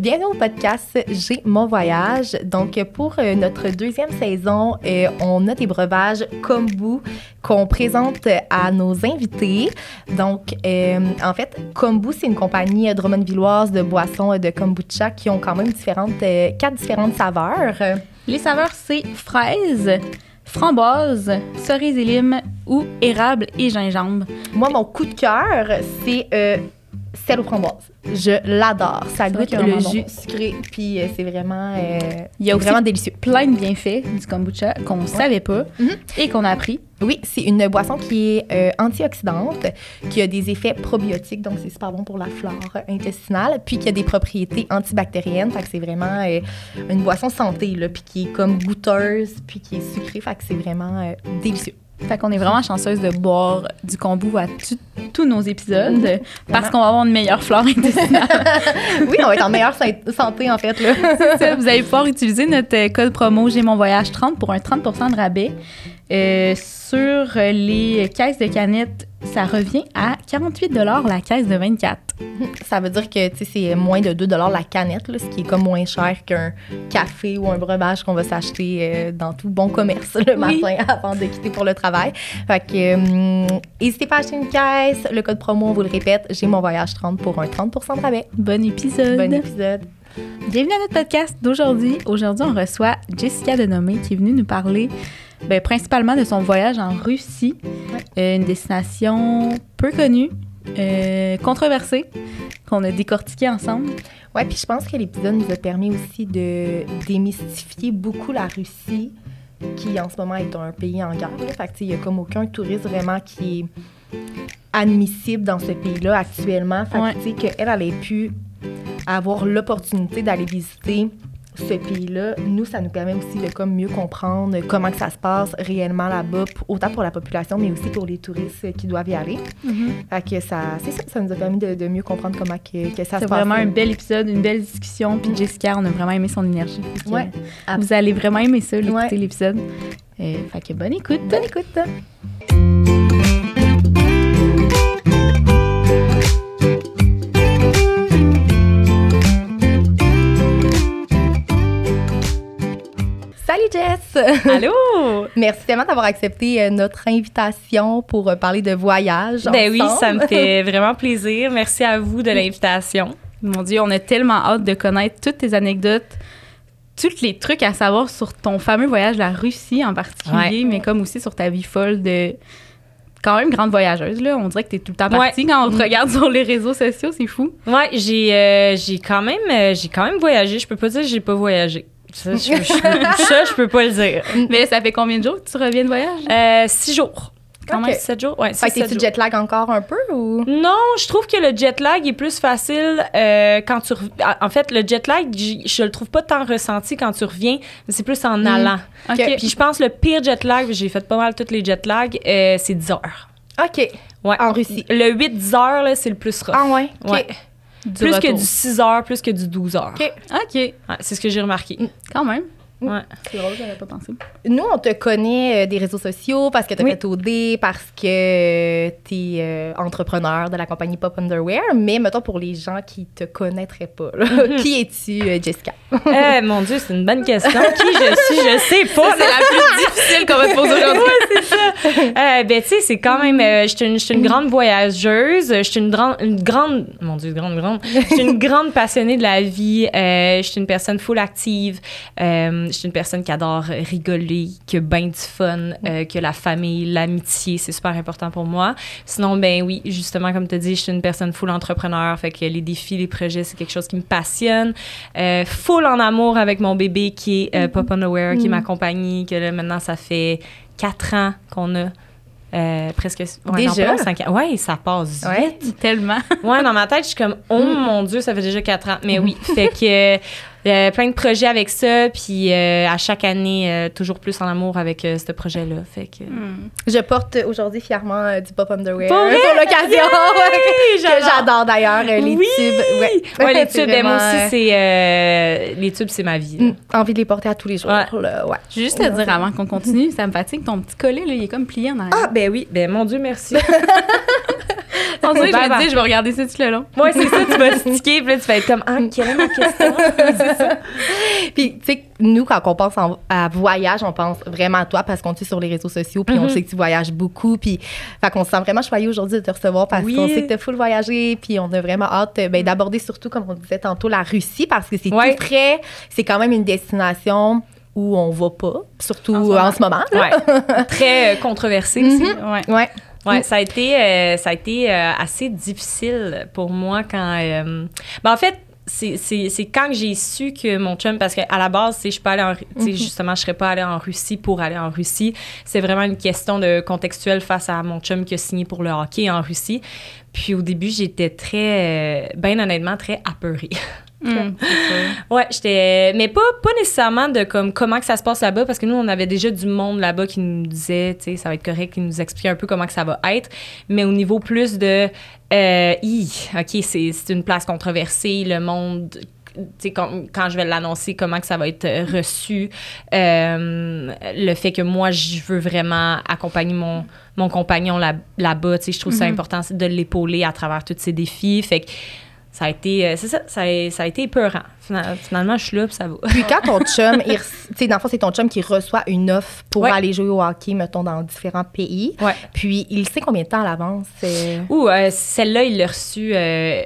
Bienvenue au podcast J'ai mon voyage. Donc, pour euh, notre deuxième saison, euh, on a des breuvages kombu qu'on présente à nos invités. Donc, euh, en fait, Kombu, c'est une compagnie drummondvilloise de boissons de kombucha qui ont quand même différentes, quatre différentes saveurs. Les saveurs, c'est fraise, framboise, cerise et lime ou érable et gingembre. Moi, mon coup de cœur, c'est sel aux framboises. Je l'adore. Ça goûte le jus sucré, puis euh, c'est vraiment, euh, Il y a vraiment délicieux. Plein de bienfaits du kombucha qu'on ne savait pas mhm. et qu'on a appris. Oui, c'est une boisson qui est euh, antioxydante, qui a des effets probiotiques, donc c'est super bon pour la flore intestinale, puis qui a des propriétés antibactériennes. Fait que c'est vraiment une boisson santé, là, puis qui est comme goûteuse, puis qui est sucrée. Fait que c'est vraiment délicieux. Fait qu'on est vraiment chanceuse de boire du kombu à tous nos épisodes parce qu'on va avoir une meilleure flore intestinale. oui, on va être en meilleure santé en fait. Là. vous allez pouvoir utiliser notre code promo J'ai mon voyage 30 pour un 30% de rabais. Euh, sur les caisses de canettes, ça revient à 48 la caisse de 24. Ça veut dire que c'est moins de 2 la canette, là, ce qui est comme moins cher qu'un café ou un breuvage qu'on va s'acheter euh, dans tout bon commerce le matin avant de quitter pour le travail. Fait que euh, n'hésitez pas à acheter une caisse. Le code promo, on vous le répète, j'ai mon voyage 30 pour un 30% de rabais. Bon épisode. Bon épisode. Bienvenue à notre podcast d'aujourd'hui. Aujourd'hui, on reçoit Jessica Denomé qui est venue nous parler ben, principalement de son voyage en Russie, euh, une destination peu connue, euh, controversée, qu'on a décortiquée ensemble. Oui, puis je pense que l'épisode nous a permis aussi de démystifier beaucoup la Russie, qui en ce moment est un pays en guerre. Fait que, il n'y a comme aucun touriste vraiment qui est admissible dans ce pays-là actuellement. Fait que, qu'elle, elle ait pu avoir l'opportunité d'aller visiter ce pays-là, nous, ça nous permet aussi de comme mieux comprendre comment que ça se passe réellement là-bas, autant pour la population, mais aussi pour les touristes qui doivent y aller. Mm-hmm. que ça, c'est ça, ça nous a permis de, mieux comprendre comment que, ça se passe. C'est vraiment un bel épisode, une belle discussion. Puis mm. Jessica, on a vraiment aimé son énergie. Ouais. Vous allez vraiment aimer ça, l'écouter l'épisode. Euh, fait que bonne écoute. Bonne écoute. Jess! Allô! Merci tellement d'avoir accepté euh, notre invitation pour euh, parler de voyage. Ben oui, ça me fait vraiment plaisir. Merci à vous de l'invitation. Mon Dieu, on a tellement hâte de connaître toutes tes anecdotes, tous les trucs à savoir sur ton fameux voyage la Russie en particulier, mais comme aussi sur ta vie folle de quand même grande voyageuse là, on dirait que tu es tout le temps partie quand on te regarde sur les réseaux sociaux, c'est fou. Ouais, j'ai euh, j'ai quand même j'ai quand même voyagé, je peux pas dire que j'ai pas voyagé. Ça, je, je, peux pas le dire. Mais ça fait combien de jours que tu reviens de voyage? Euh, six jours. Quand même, sept jours? Ouais, fait que tu jet lag encore un peu ou? Non, je trouve que le jet lag est plus facile euh, quand tu En fait, le jet lag, je le trouve pas tant ressenti quand tu reviens, mais c'est plus en mm. allant. Puis je pense que le pire jet lag, j'ai fait pas mal toutes les jet lag, euh, c'est 10 heures. OK. Ouais. En Russie. Le 8-10 heures, c'est le plus rough. Ah ouais? Ouais plus que du 6 heures, plus que du 12 heures. OK. OK. c'est ce que j'ai remarqué. Quand même. Ouais. C'est drôle, j'avais pas pensé. Nous, on te connaît euh, des réseaux sociaux parce que tu as fait OD, parce que tu es euh, entrepreneur de la compagnie Pop Underwear. Mais mettons pour les gens qui te connaîtraient pas, mhm. qui es-tu, euh, Jessica? eh, mon Dieu, c'est une bonne question. qui je suis, je sais pas. C'est la plus difficile qu'on va te poser aujourd'hui. ouais, c'est ça. ben, tu sais, c'est quand même. je suis une, une, grande voyageuse. Je suis une, une, grande. Mon Dieu, grande, grande. Je suis une grande passionnée de la vie. je suis une personne full active je suis une personne qui adore rigoler, qui a bien du fun, euh, que la famille, l'amitié, c'est super important pour moi. Sinon, ben oui, justement, comme tu dis, je suis une personne full entrepreneur, fait que les défis, les projets, c'est quelque chose qui me passionne. Euh, full en amour avec mon bébé qui est euh, Pop on Aware, qui mm-hmm. m'accompagne, que là, maintenant, ça fait quatre ans qu'on a. Euh, presque ouais, déjà? ans. ouais ça passe vite tellement ouais dans ma tête je suis comme oh mon dieu ça fait déjà quatre ans mais oui fait que euh, plein de projets avec ça, puis euh, à chaque année, euh, toujours plus en amour avec ce projet-là. Fait que... Hmm. Je porte aujourd'hui fièrement du pop underwear pour, l'occasion. j'adore d'ailleurs les tubes. Ouais, ouais les tubes. Ben, moi aussi, c'est les tubes, c'est ma vie. Hmm. Envie de les porter à tous les jours. Ouais. Juste te dire avant qu'on continue, ça me fatigue ton petit collet là, il est comme plié en arrière. Ah ben oui, ben mon Dieu, merci. on On dirait que je me je vais regarder ça tout le long. Ouais, c'est ça, tu vas sticker, puis là, tu vas être comme, ah, quelle est ma question? c'est ça. Puis, tu sais, nous, quand on pense en- à voyage, on pense vraiment à toi parce qu'on te suit sur les réseaux sociaux, puis on Mhm. sait que tu voyages beaucoup. Puis, fait qu'on se sent vraiment choyé aujourd'hui de te recevoir parce Oui. qu'on sait que tu as full voyagé, puis on a vraiment hâte euh, ben, d'aborder surtout, comme on disait tantôt, la Russie parce que c'est Ouais. tout près. C'est quand même une destination où on va pas, surtout En en ce moment. Ouais. Très euh, controversé aussi. Ouais. Ouais. Ouais, ça a été, euh, ça a été euh, assez difficile pour moi quand. euh, ben, en fait, c'est- quand que j'ai su que mon chum, parce qu'à la base, je peux aller en, justement, je serais pas allée en Russie pour aller en Russie. C'est vraiment une question de contextuelle face à mon chum qui a signé pour le hockey en Russie. Puis au début, j'étais très, euh, ben honnêtement, très apeurée. Mm. Ouais, j'étais. Mais pas, pas nécessairement de comme comment que ça se passe là-bas, parce que nous, on avait déjà du monde là-bas qui nous disait, tu sais, ça va être correct, qui nous expliquait un peu comment que ça va être. Mais au niveau plus de. Euh, hi, OK, c'est une place controversée, le monde. tu sais, quand, quand je vais l'annoncer, comment que ça va être euh, reçu. Euh, le fait que moi, je veux vraiment accompagner mon, mon compagnon là- là-bas. tu sais, je trouve ça Mhm. important de l'épauler à travers tous ces défis. Fait que ça a été, euh, c'est ça, ça a, ça a été épeurant. Fina- Finalement, je suis là, puis ça va. Puis quand ton chum, tu sais, dans le fond, c'est ton chum qui reçoit une offre pour Ouais. aller jouer au hockey, mettons, dans différents pays. Ouais. Puis il sait combien de temps à l'avance? euh, Ouh, euh, celle-là, il l'a reçue. euh,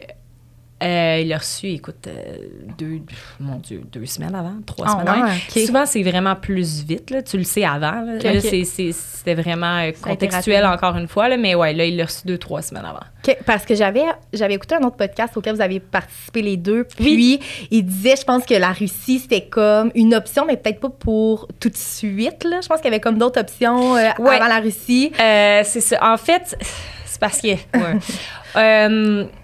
euh, il l'a reçue, écoute, euh, deux, mon Dieu, deux semaines avant, trois Ah, semaines ouais, avant. Souvent, c'est vraiment plus vite, là, tu le sais avant. là. C'était vraiment euh, contextuel encore une fois, là, mais ouais, là, il l'a reçu deux, trois semaines avant. Parce que j'avais j'avais écouté un autre podcast auquel vous avez participé les deux. Puis il disait, je pense que la Russie, c'était comme une option, mais peut-être pas pour tout de suite. Là. Je pense qu'il y avait comme d'autres options Ouais. avant la Russie. C'est ça. En fait, c'est parce que. ouais.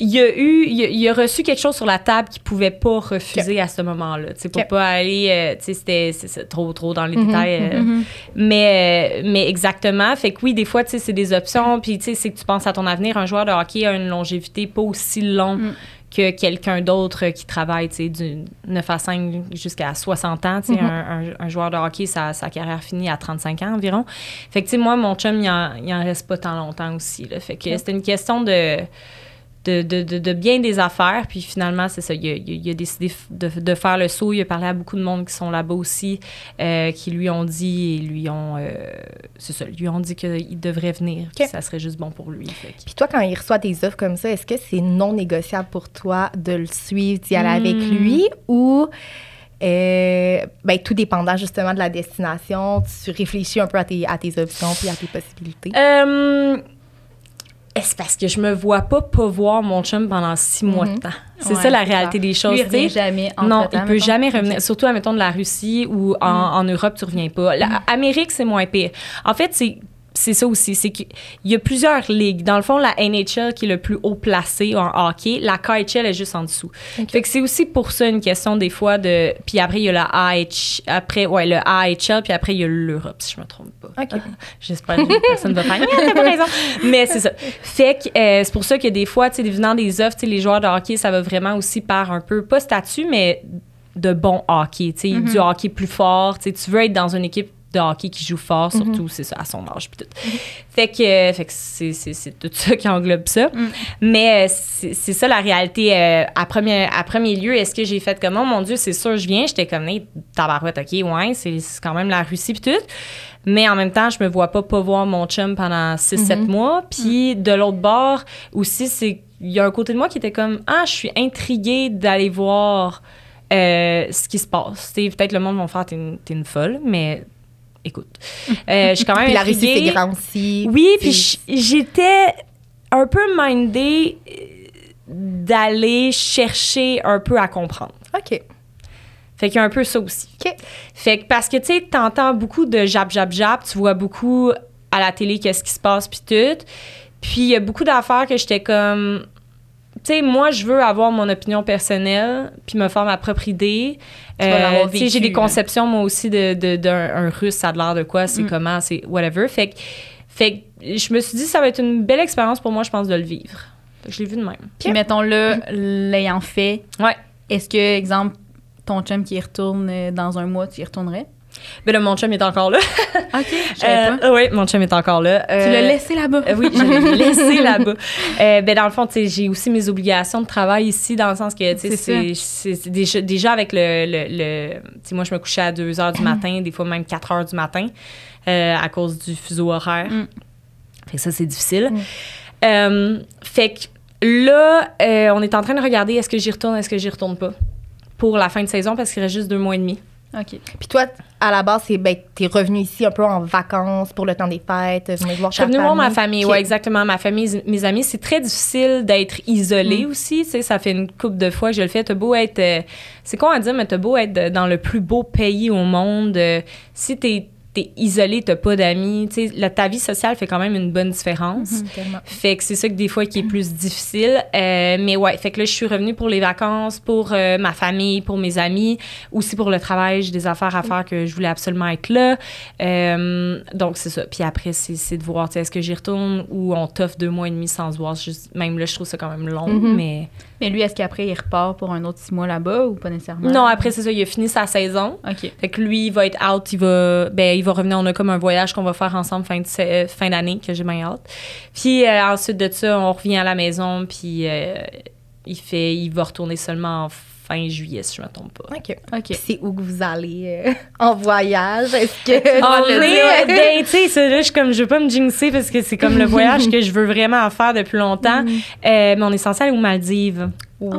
Il a eu, il a, il a reçu quelque chose sur la table qu'il pouvait pas refuser à ce moment-là. Tu sais, pour pas aller, euh, tu sais, c'était c'est trop, trop dans les Mhm, détails. euh, Mhm. Mais, euh, mais exactement. Fait que oui, des fois, tu sais, c'est des options. Puis, tu sais, c'est que tu penses à ton avenir. Un joueur de hockey a une longévité pas aussi longue Mm. que quelqu'un d'autre qui travaille, tu sais, du 9 à 5 jusqu'à 60 ans. Tu sais, Mhm. un, un- un joueur de hockey, sa, sa carrière finit à 35 ans environ. Fait que, tu sais, moi, mon chum, il en, il en reste pas tant longtemps aussi. Là. Fait que c'était une question de... De, de, de, de bien des affaires. Puis finalement, c'est ça. Il a, il décidé de, faire le saut. Il a parlé à beaucoup de monde qui sont là-bas aussi, euh, qui lui ont dit et lui ont. euh, c'est ça. Lui ont dit qu'il devrait venir. Ok. ça serait juste bon pour lui. Fait que- Puis toi, quand il reçoit des offres comme ça, est-ce que c'est non négociable pour toi de le suivre, d'y aller avec Hmm. lui? Ou euh, ben, tout dépendant justement de la destination, tu réfléchis un peu à tes, à tes options puis à tes possibilités? C'est parce que je me vois pas pas voir mon chum pendant six mois de Mhm. temps? C'est Ouais, ça la réalité des choses. Lui, il revient jamais Non, entre-temps, il peut mettons. jamais revenir. Surtout, admettons, de la Russie ou en, en Europe, tu reviens pas. L'Amérique, c'est moins pire. En fait, c'est. C'est ça aussi, c'est qu'il y a plusieurs ligues. Dans le fond, la NHL qui est le plus haut placé en hockey, la KHL est juste en dessous. Fait que c'est aussi pour ça une question des fois de. Puis après il y a la AH, après ouais le AHL, puis après il y a l'Europe si je me trompe pas. OK. J'espère que personne va faire. Ah, pas raison. Mais c'est ça. Fait que euh, c'est pour ça que des fois, tu sais, venant des offres, tu sais, les joueurs de hockey, ça va vraiment aussi par un peu, pas statut, mais de bon hockey. Tu sais, Mhm. du hockey plus fort. Tu veux être dans une équipe de hockey qui joue fort, Mhm. surtout, c'est ça, à son âge. Puis tout. Fait que, euh, fait que c'est, c'est, c'est tout ça qui englobe ça. Mm. Mais euh, c'est, c'est ça la réalité. euh, à, premier, à premier lieu, est-ce que j'ai fait comme, oh mon Dieu, c'est sûr, je viens. J'étais comme, hey, tabarouette, OK, ouais, c'est, c'est quand même la Russie, puis tout. Mais en même temps, je me vois pas pas voir mon chum pendant 6-7 Mhm. mois. Puis de l'autre bord, aussi, c'est il y a un côté de moi qui était comme, ah, je suis intriguée d'aller voir euh, ce qui se passe. Tu sais, peut-être le monde va me faire, t'es une, t'es une folle, mais écoute. Euh, je suis quand même Puis la Russie, c'est grand aussi. Oui, puis j'étais un peu mindée euh, d'aller chercher un peu à comprendre. OK. Fait qu'il y a un peu ça aussi. OK. Fait que parce que tu sais, t'entends beaucoup de jab, jab, jab, tu vois beaucoup à la télé qu'est-ce qui se passe puis tout. Puis il y a beaucoup d'affaires que j'étais comme tu sais, moi, je veux avoir mon opinion personnelle, puis me faire ma propre idée. Sais, j'ai des conceptions, moi aussi, de, de- d'un un russe, ça a de l'air de quoi, c'est Mm. comment, c'est whatever. Fait que, fait je me suis dit, ça va être une belle expérience pour moi, je pense, de le vivre. Je l'ai vu de même. Puis mettons-le, l'ayant fait, Ouais. est-ce que, exemple, ton chum qui y retourne euh, dans un mois, tu y retournerais? Ben là, mon chum est encore là. OK, je savais pas. Euh, oui, mon chum est encore là. Tu Euh, l'as laissé là-bas. euh, oui, je l'ai laissé là-bas. Euh, ben dans le fond, j'ai aussi mes obligations de travail ici, dans le sens que, tu sais, C'est déjà, déjà avec le... le, le- tu sais, moi, je me couchais à 2 heures du matin, des fois même 4 heures du matin, euh, à cause du fuseau horaire. Mm. Fait que ça, c'est difficile. Mm. Euh, fait que là, euh, on est en train de regarder est-ce que j'y retourne, est-ce que j'y retourne pas pour la fin de saison, parce qu'il reste juste deux mois et demi. OK. Puis toi, à la base, c'est ben, t'es revenu ici un peu en vacances pour le temps des fêtes, venir voir Je suis ta revenue voir ma famille, Ok. ouais, exactement. Ma famille, mes amis. C'est très difficile d'être isolé aussi. Tu sais, ça fait une couple de fois que je le fais. T'as beau être. euh, c'est quoi à dire, mais t'as beau être dans le plus beau pays au monde. euh, si t'es es isolé, t'as pas d'amis. Tu sais, la- ta vie sociale fait quand même une bonne différence. Tellement. Fait que c'est ça que des fois qui est plus difficile. Euh, mais ouais, fait que là, je suis revenue pour les vacances, pour euh, ma famille, pour mes amis, aussi pour le travail. J'ai des affaires à faire que je voulais absolument être là. Euh, donc, c'est ça. Puis après, c'est c'est de voir, tu sais, est-ce que j'y retourne ou on t'offre deux mois et demi sans se voir. Juste, même là, je trouve ça quand même long, Mhm. mais... Mais lui, est-ce qu'après, il repart pour un autre six mois là-bas ou pas nécessairement? Non, après, c'est ça, il a fini sa saison. OK. Fait que lui, il va être out, il va, ben, il va revenir. On a comme un voyage qu'on va faire ensemble fin de euh, fin d'année, que j'ai bien hâte. Puis euh, ensuite de ça, on revient à la maison, puis euh, il fait, il va retourner seulement en fin juillet, si je me trompe pas. OK. OK. Puis c'est où que vous allez euh, en voyage? Est-ce que... On tu le ben, tu sais, là, je comme, je veux pas me jinxer parce que c'est comme le voyage que je veux vraiment faire depuis longtemps. Mm. Euh, mais on est censé aller aux Maldives. Wow!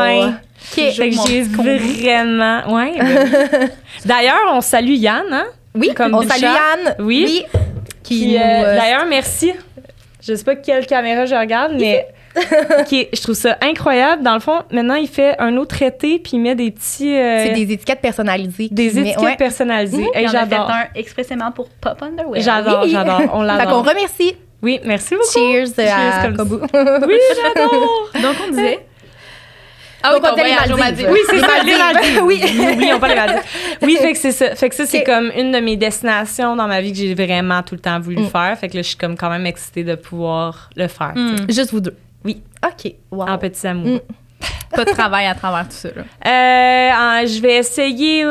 Ouais. OK. Fait que j'ai vraiment, ouais. ben, D'ailleurs, on salue Yann, hein? Oui, Comme on salue. Yann. Oui. Qui euh, euh, D'ailleurs, merci. Je sais pas quelle caméra je regarde, mais qui- je trouve ça incroyable. Dans le fond, maintenant, il fait un autre traité, puis il met des petits... euh, c'est des étiquettes personnalisées. des étiquettes ouais. personnalisées. Il Hey, en a fait j'adore. un expressément pour Pop Underwear. J'adore, Oui. j'adore. On Fait qu'on l'adore. remercie. Oui, merci beaucoup. Cheers, euh, Cheers à comme Kobu. Oui, j'adore. Donc, on disait... Ah Donc, ton on dit les Maldives. Oui, c'est ça, les Maldives. Oui. N'oublions pas les Maldives. Oui, fait que c'est ça. Fait que ça, c'est comme une de mes destinations dans ma vie que j'ai vraiment tout le temps voulu Mm. faire. Fait que là, je suis comme quand même excitée de pouvoir le faire. Hmm. Juste vous deux. OK. Wow. En petits amours. Mm. Pas de travail à travers tout ça. Là. Euh, je vais essayer.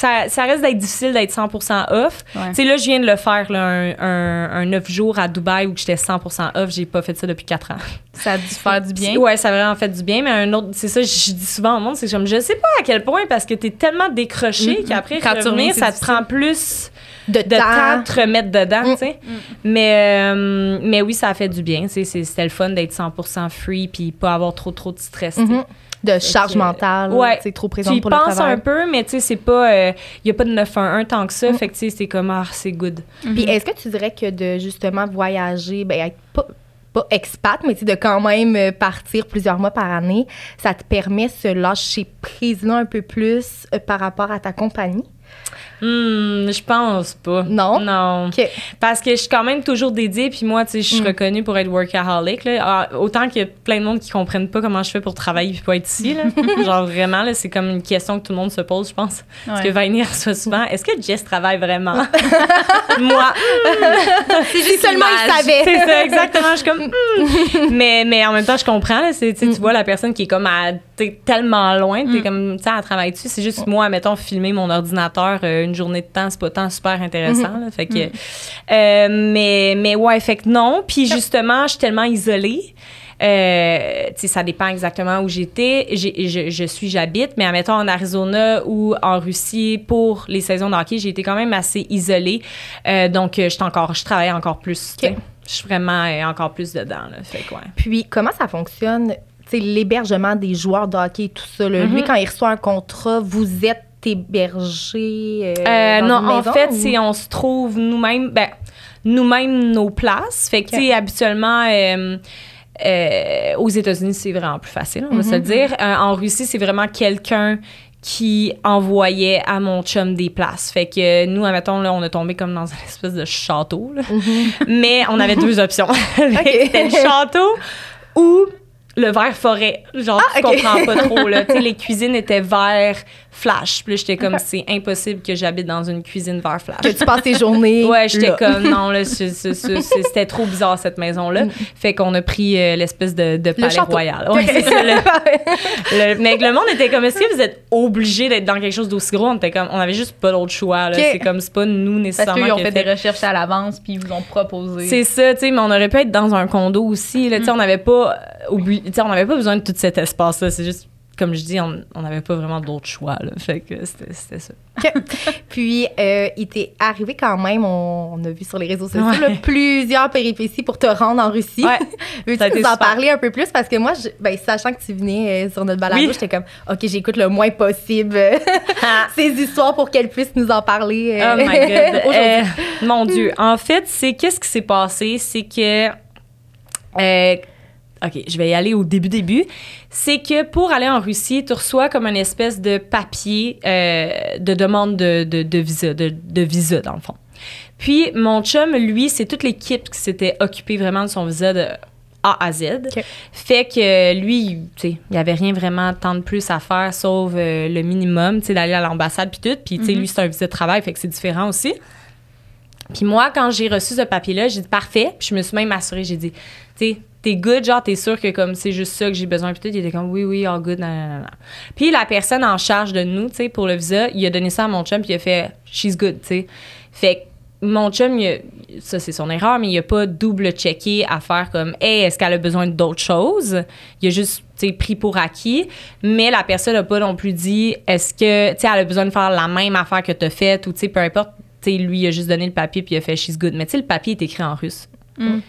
Ça, ça reste d'être difficile d'être 100% off. Ouais. Tu sais, là, je viens de le faire, là, un, un, un 9 jours à Dubaï où j'étais 100% off. J'ai pas fait ça depuis 4 ans. Ça a dû faire du bien. Ouais, ça a vraiment fait du bien, mais un autre, c'est ça, je dis souvent au monde, c'est comme, je sais pas à quel point, parce que t'es tellement décroché Mhm. qu'après, Quand tu reviens, revenir, ça te prend plus De, de temps temps. de te remettre dedans, tu sais. Mais, euh, mais oui, ça a fait du bien, c'était le fun d'être 100% free puis pas avoir trop, trop de stress. Mhm. De charge que- mentale. Ouais. C'est trop Tu présent y pour le penses un peu, mais tu sais, c'est pas. Il y a pas de 911 tant que ça. Mm. Fait que tu sais, c'est comme, ah, c'est good. Puis est-ce que tu dirais que de justement voyager, ben être pas, pas expat, mais tu sais, de quand même euh, partir plusieurs mois par année, ça te permet de se lâcher prise là un peu plus euh, par rapport à ta compagnie? Hmm, je pense pas. Non? Non. Parce que je suis quand même toujours dédiée, puis moi, tu sais, je suis Mm. reconnue pour être workaholic. Là. Ah, autant qu'il y a plein de monde qui comprennent pas comment je fais pour travailler puis pas être ici. Là. Genre, vraiment, là, c'est comme une question que tout le monde se pose, je pense. Parce que Ouais. Vaini reçoit souvent Est-ce que Jess travaille vraiment? Moi, Si seulement il savait. c'est ça, exactement. Je suis comme, Hmm. mais, mais en même temps, je comprends. Là, c'est, tu tu vois la personne qui est comme à, t'es tellement loin, t'es Mm. comme, tu sais, elle travaille dessus. C'est juste moi, mettons, filmer mon ordinateur euh, une journée de temps, c'est pas tant super intéressant. là. fait que, euh, mais, mais ouais, fait que non. Puis justement, je suis tellement isolée. Euh, tu sais, ça dépend exactement où j'étais. Je, je suis, j'habite, mais admettons en Arizona ou en Russie pour les saisons de hockey, j'ai été quand même assez isolée. Euh, donc, je encore, je travaille encore plus. Je suis vraiment euh, encore plus dedans. Là, fait que, ouais. Puis comment ça fonctionne, l'hébergement des joueurs de hockey tout ça? là? Lui, Mhm. quand il reçoit un contrat, vous êtes hébergé euh, Euh, non, en fait, ou- c'est on se trouve nous-mêmes, ben, nous-mêmes nos places. Fait que, tu sais, habituellement, euh, euh, aux États-Unis, c'est vraiment plus facile, on va se le Mhm. dire. Euh, en Russie, c'est vraiment quelqu'un qui envoyait à mon chum des places. Fait que nous, admettons, là, on a tombé comme dans une espèce de château, là. Mhm. Mais on avait deux options. C'était le château ou le vert forêt. Genre, Ah, tu comprends pas trop, là. Les cuisines étaient vert Flash. Puis j'étais comme, c'est impossible que j'habite dans une cuisine vers Flash. Que tu passes tes journées. Ouais, j'étais comme, non, là, c'était trop bizarre, cette maison-là. Fait qu'on a pris euh, l'espèce de, de palais château. royal. Ouais, c'est ça, le- le- mais le monde était comme, est-ce que vous êtes obligé d'être dans quelque chose d'aussi gros? On était comme, on avait juste pas d'autre choix, là. Ok. C'est comme, c'est pas nous Parce nécessairement. qu'ils ont fait fait- des recherches à l'avance, puis ils vous ont proposé. c'est ça, tu sais, mais on aurait pu être dans un condo aussi. Là, sais, on n'avait pas, euh, on pas besoin de tout cet espace-là. C'est juste, comme je dis, on n'avait pas vraiment d'autre choix. Là, fait que c'était ça. Puis, euh, il t'est arrivé quand même, on, on a vu sur les réseaux sociaux, Ouais. là, plusieurs péripéties pour te rendre en Russie. Ouais, Veux-tu nous en parler un peu plus? Parce que moi, je- ben, sachant que tu venais euh, sur notre balado, Oui. j'étais comme, OK, j'écoute le moins possible ces histoires pour qu'elle puisse nous en parler. euh, Oh my god. aujourd'hui. Mon Dieu. En fait, c'est qu'est-ce qui s'est passé? C'est que. OK, je vais y aller au début, début. C'est que pour aller en Russie, tu reçois comme une espèce de papier euh, de demande de, de, de visa, de, de visa, dans le fond. Puis, mon chum, lui, c'est toute l'équipe qui s'était occupée vraiment de son visa de A à Z. OK. Fait que lui, tu sais, il n'y avait rien vraiment tant de plus à faire sauf euh, le minimum, tu sais, d'aller à l'ambassade puis tout. Puis, tu sais, lui, c'est un visa de travail, fait que c'est différent aussi. Puis moi, quand j'ai reçu ce papier-là, j'ai dit parfait. Puis je me suis même assurée, j'ai dit, tu sais, t'es good, genre, t'es sûr que comme c'est juste ça que j'ai besoin. Puis tout, il était comme, oui, oui, all good, nan, nan, nan. Puis la personne en charge de nous, tu sais, pour le visa, il a donné ça à mon chum, puis il a fait, she's good, tu sais. Fait que mon chum, il a- ça c'est son erreur, mais il a pas double-checké à faire comme, hey, est-ce qu'elle a besoin d'autres choses? Il a juste, tu sais, pris pour acquis. Mais la personne n'a pas non plus dit, est-ce que, tu sais, elle a besoin de faire la même affaire que t'as faite ou, tu sais, peu importe. Sais, lui, il a juste donné le papier puis il a fait she's good. Mais tu sais, le papier est écrit en russe.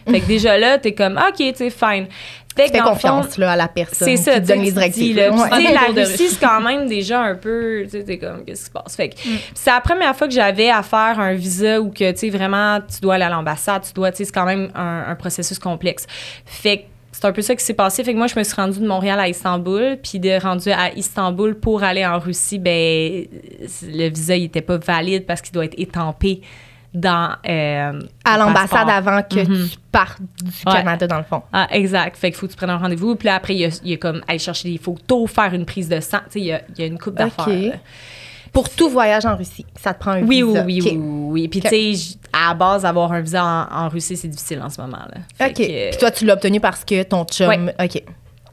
Fait que déjà là, t'es comme, OK, tu sais, fine. Fait Tu fais fond, confiance là, à la personne c'est ça, qui donne les directives. là. Ouais. Tu sais, la Russie, c'est quand même déjà un peu, tu sais, t'es comme, qu'est-ce qui se passe? Fait que c'est la première fois que j'avais à faire un visa où que, tu sais, vraiment, tu dois aller à l'ambassade, tu dois, tu sais, c'est quand même un, un processus complexe. Fait que c'est un peu ça qui s'est passé. Fait que moi, je me suis rendue de Montréal à Istanbul, puis de rendu à Istanbul pour aller en Russie, ben, le visa, il était pas valide parce qu'il doit être étampé dans euh, à l'ambassade avant que Mhm. tu partes du Ouais. Canada, dans le fond. Ah, exact. Fait qu'il faut que tu prennes un rendez-vous. Puis là, après, il y a, il y a comme aller chercher des photos, faire une prise de sang. Tu sais, il y a, il y a une coupe d'affaires. Pour tout voyage en Russie, ça te prend un Oui, oui, visa. oui, OK. oui, oui. Puis, tu sais, à la base, avoir un visa en, en Russie, c'est difficile en ce moment. Là. Fait OK. que, Puis toi, tu l'as obtenu parce que ton chum. Ouais. OK.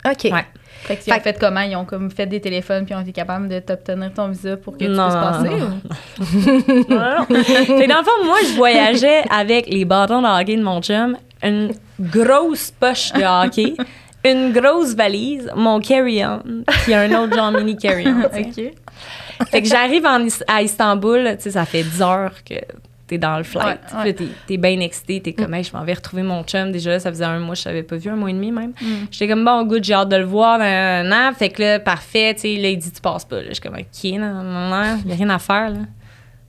OK. Ouais. Fait que ils ont Fait- comment? Ils ont comme fait des téléphones puis ont été capables de t'obtenir ton visa pour que tu Non, puisses passer? non. non. Fait que dans le fond, moi, je voyageais avec les bâtons de hockey de mon chum, une grosse poche de hockey, une grosse valise, mon carry-on, puis un autre genre mini carry-on. OK. Fait que j'arrive à Istanbul, tu sais, ça fait 10 heures que t'es dans le flight. Ouais, ouais. Puis là, t'es, bien excité, t'es comme, hey, je m'en vais retrouver mon chum. Déjà là, ça faisait un mois, je l'avais pas vu, un mois et demi même. Mm. J'étais comme, bon, good, j'ai hâte de le voir, nan, nan. Fait que là, parfait, tu sais, là, il dit, tu passes pas. Là, je suis comme, OK, non, non, non, y a rien à faire, là.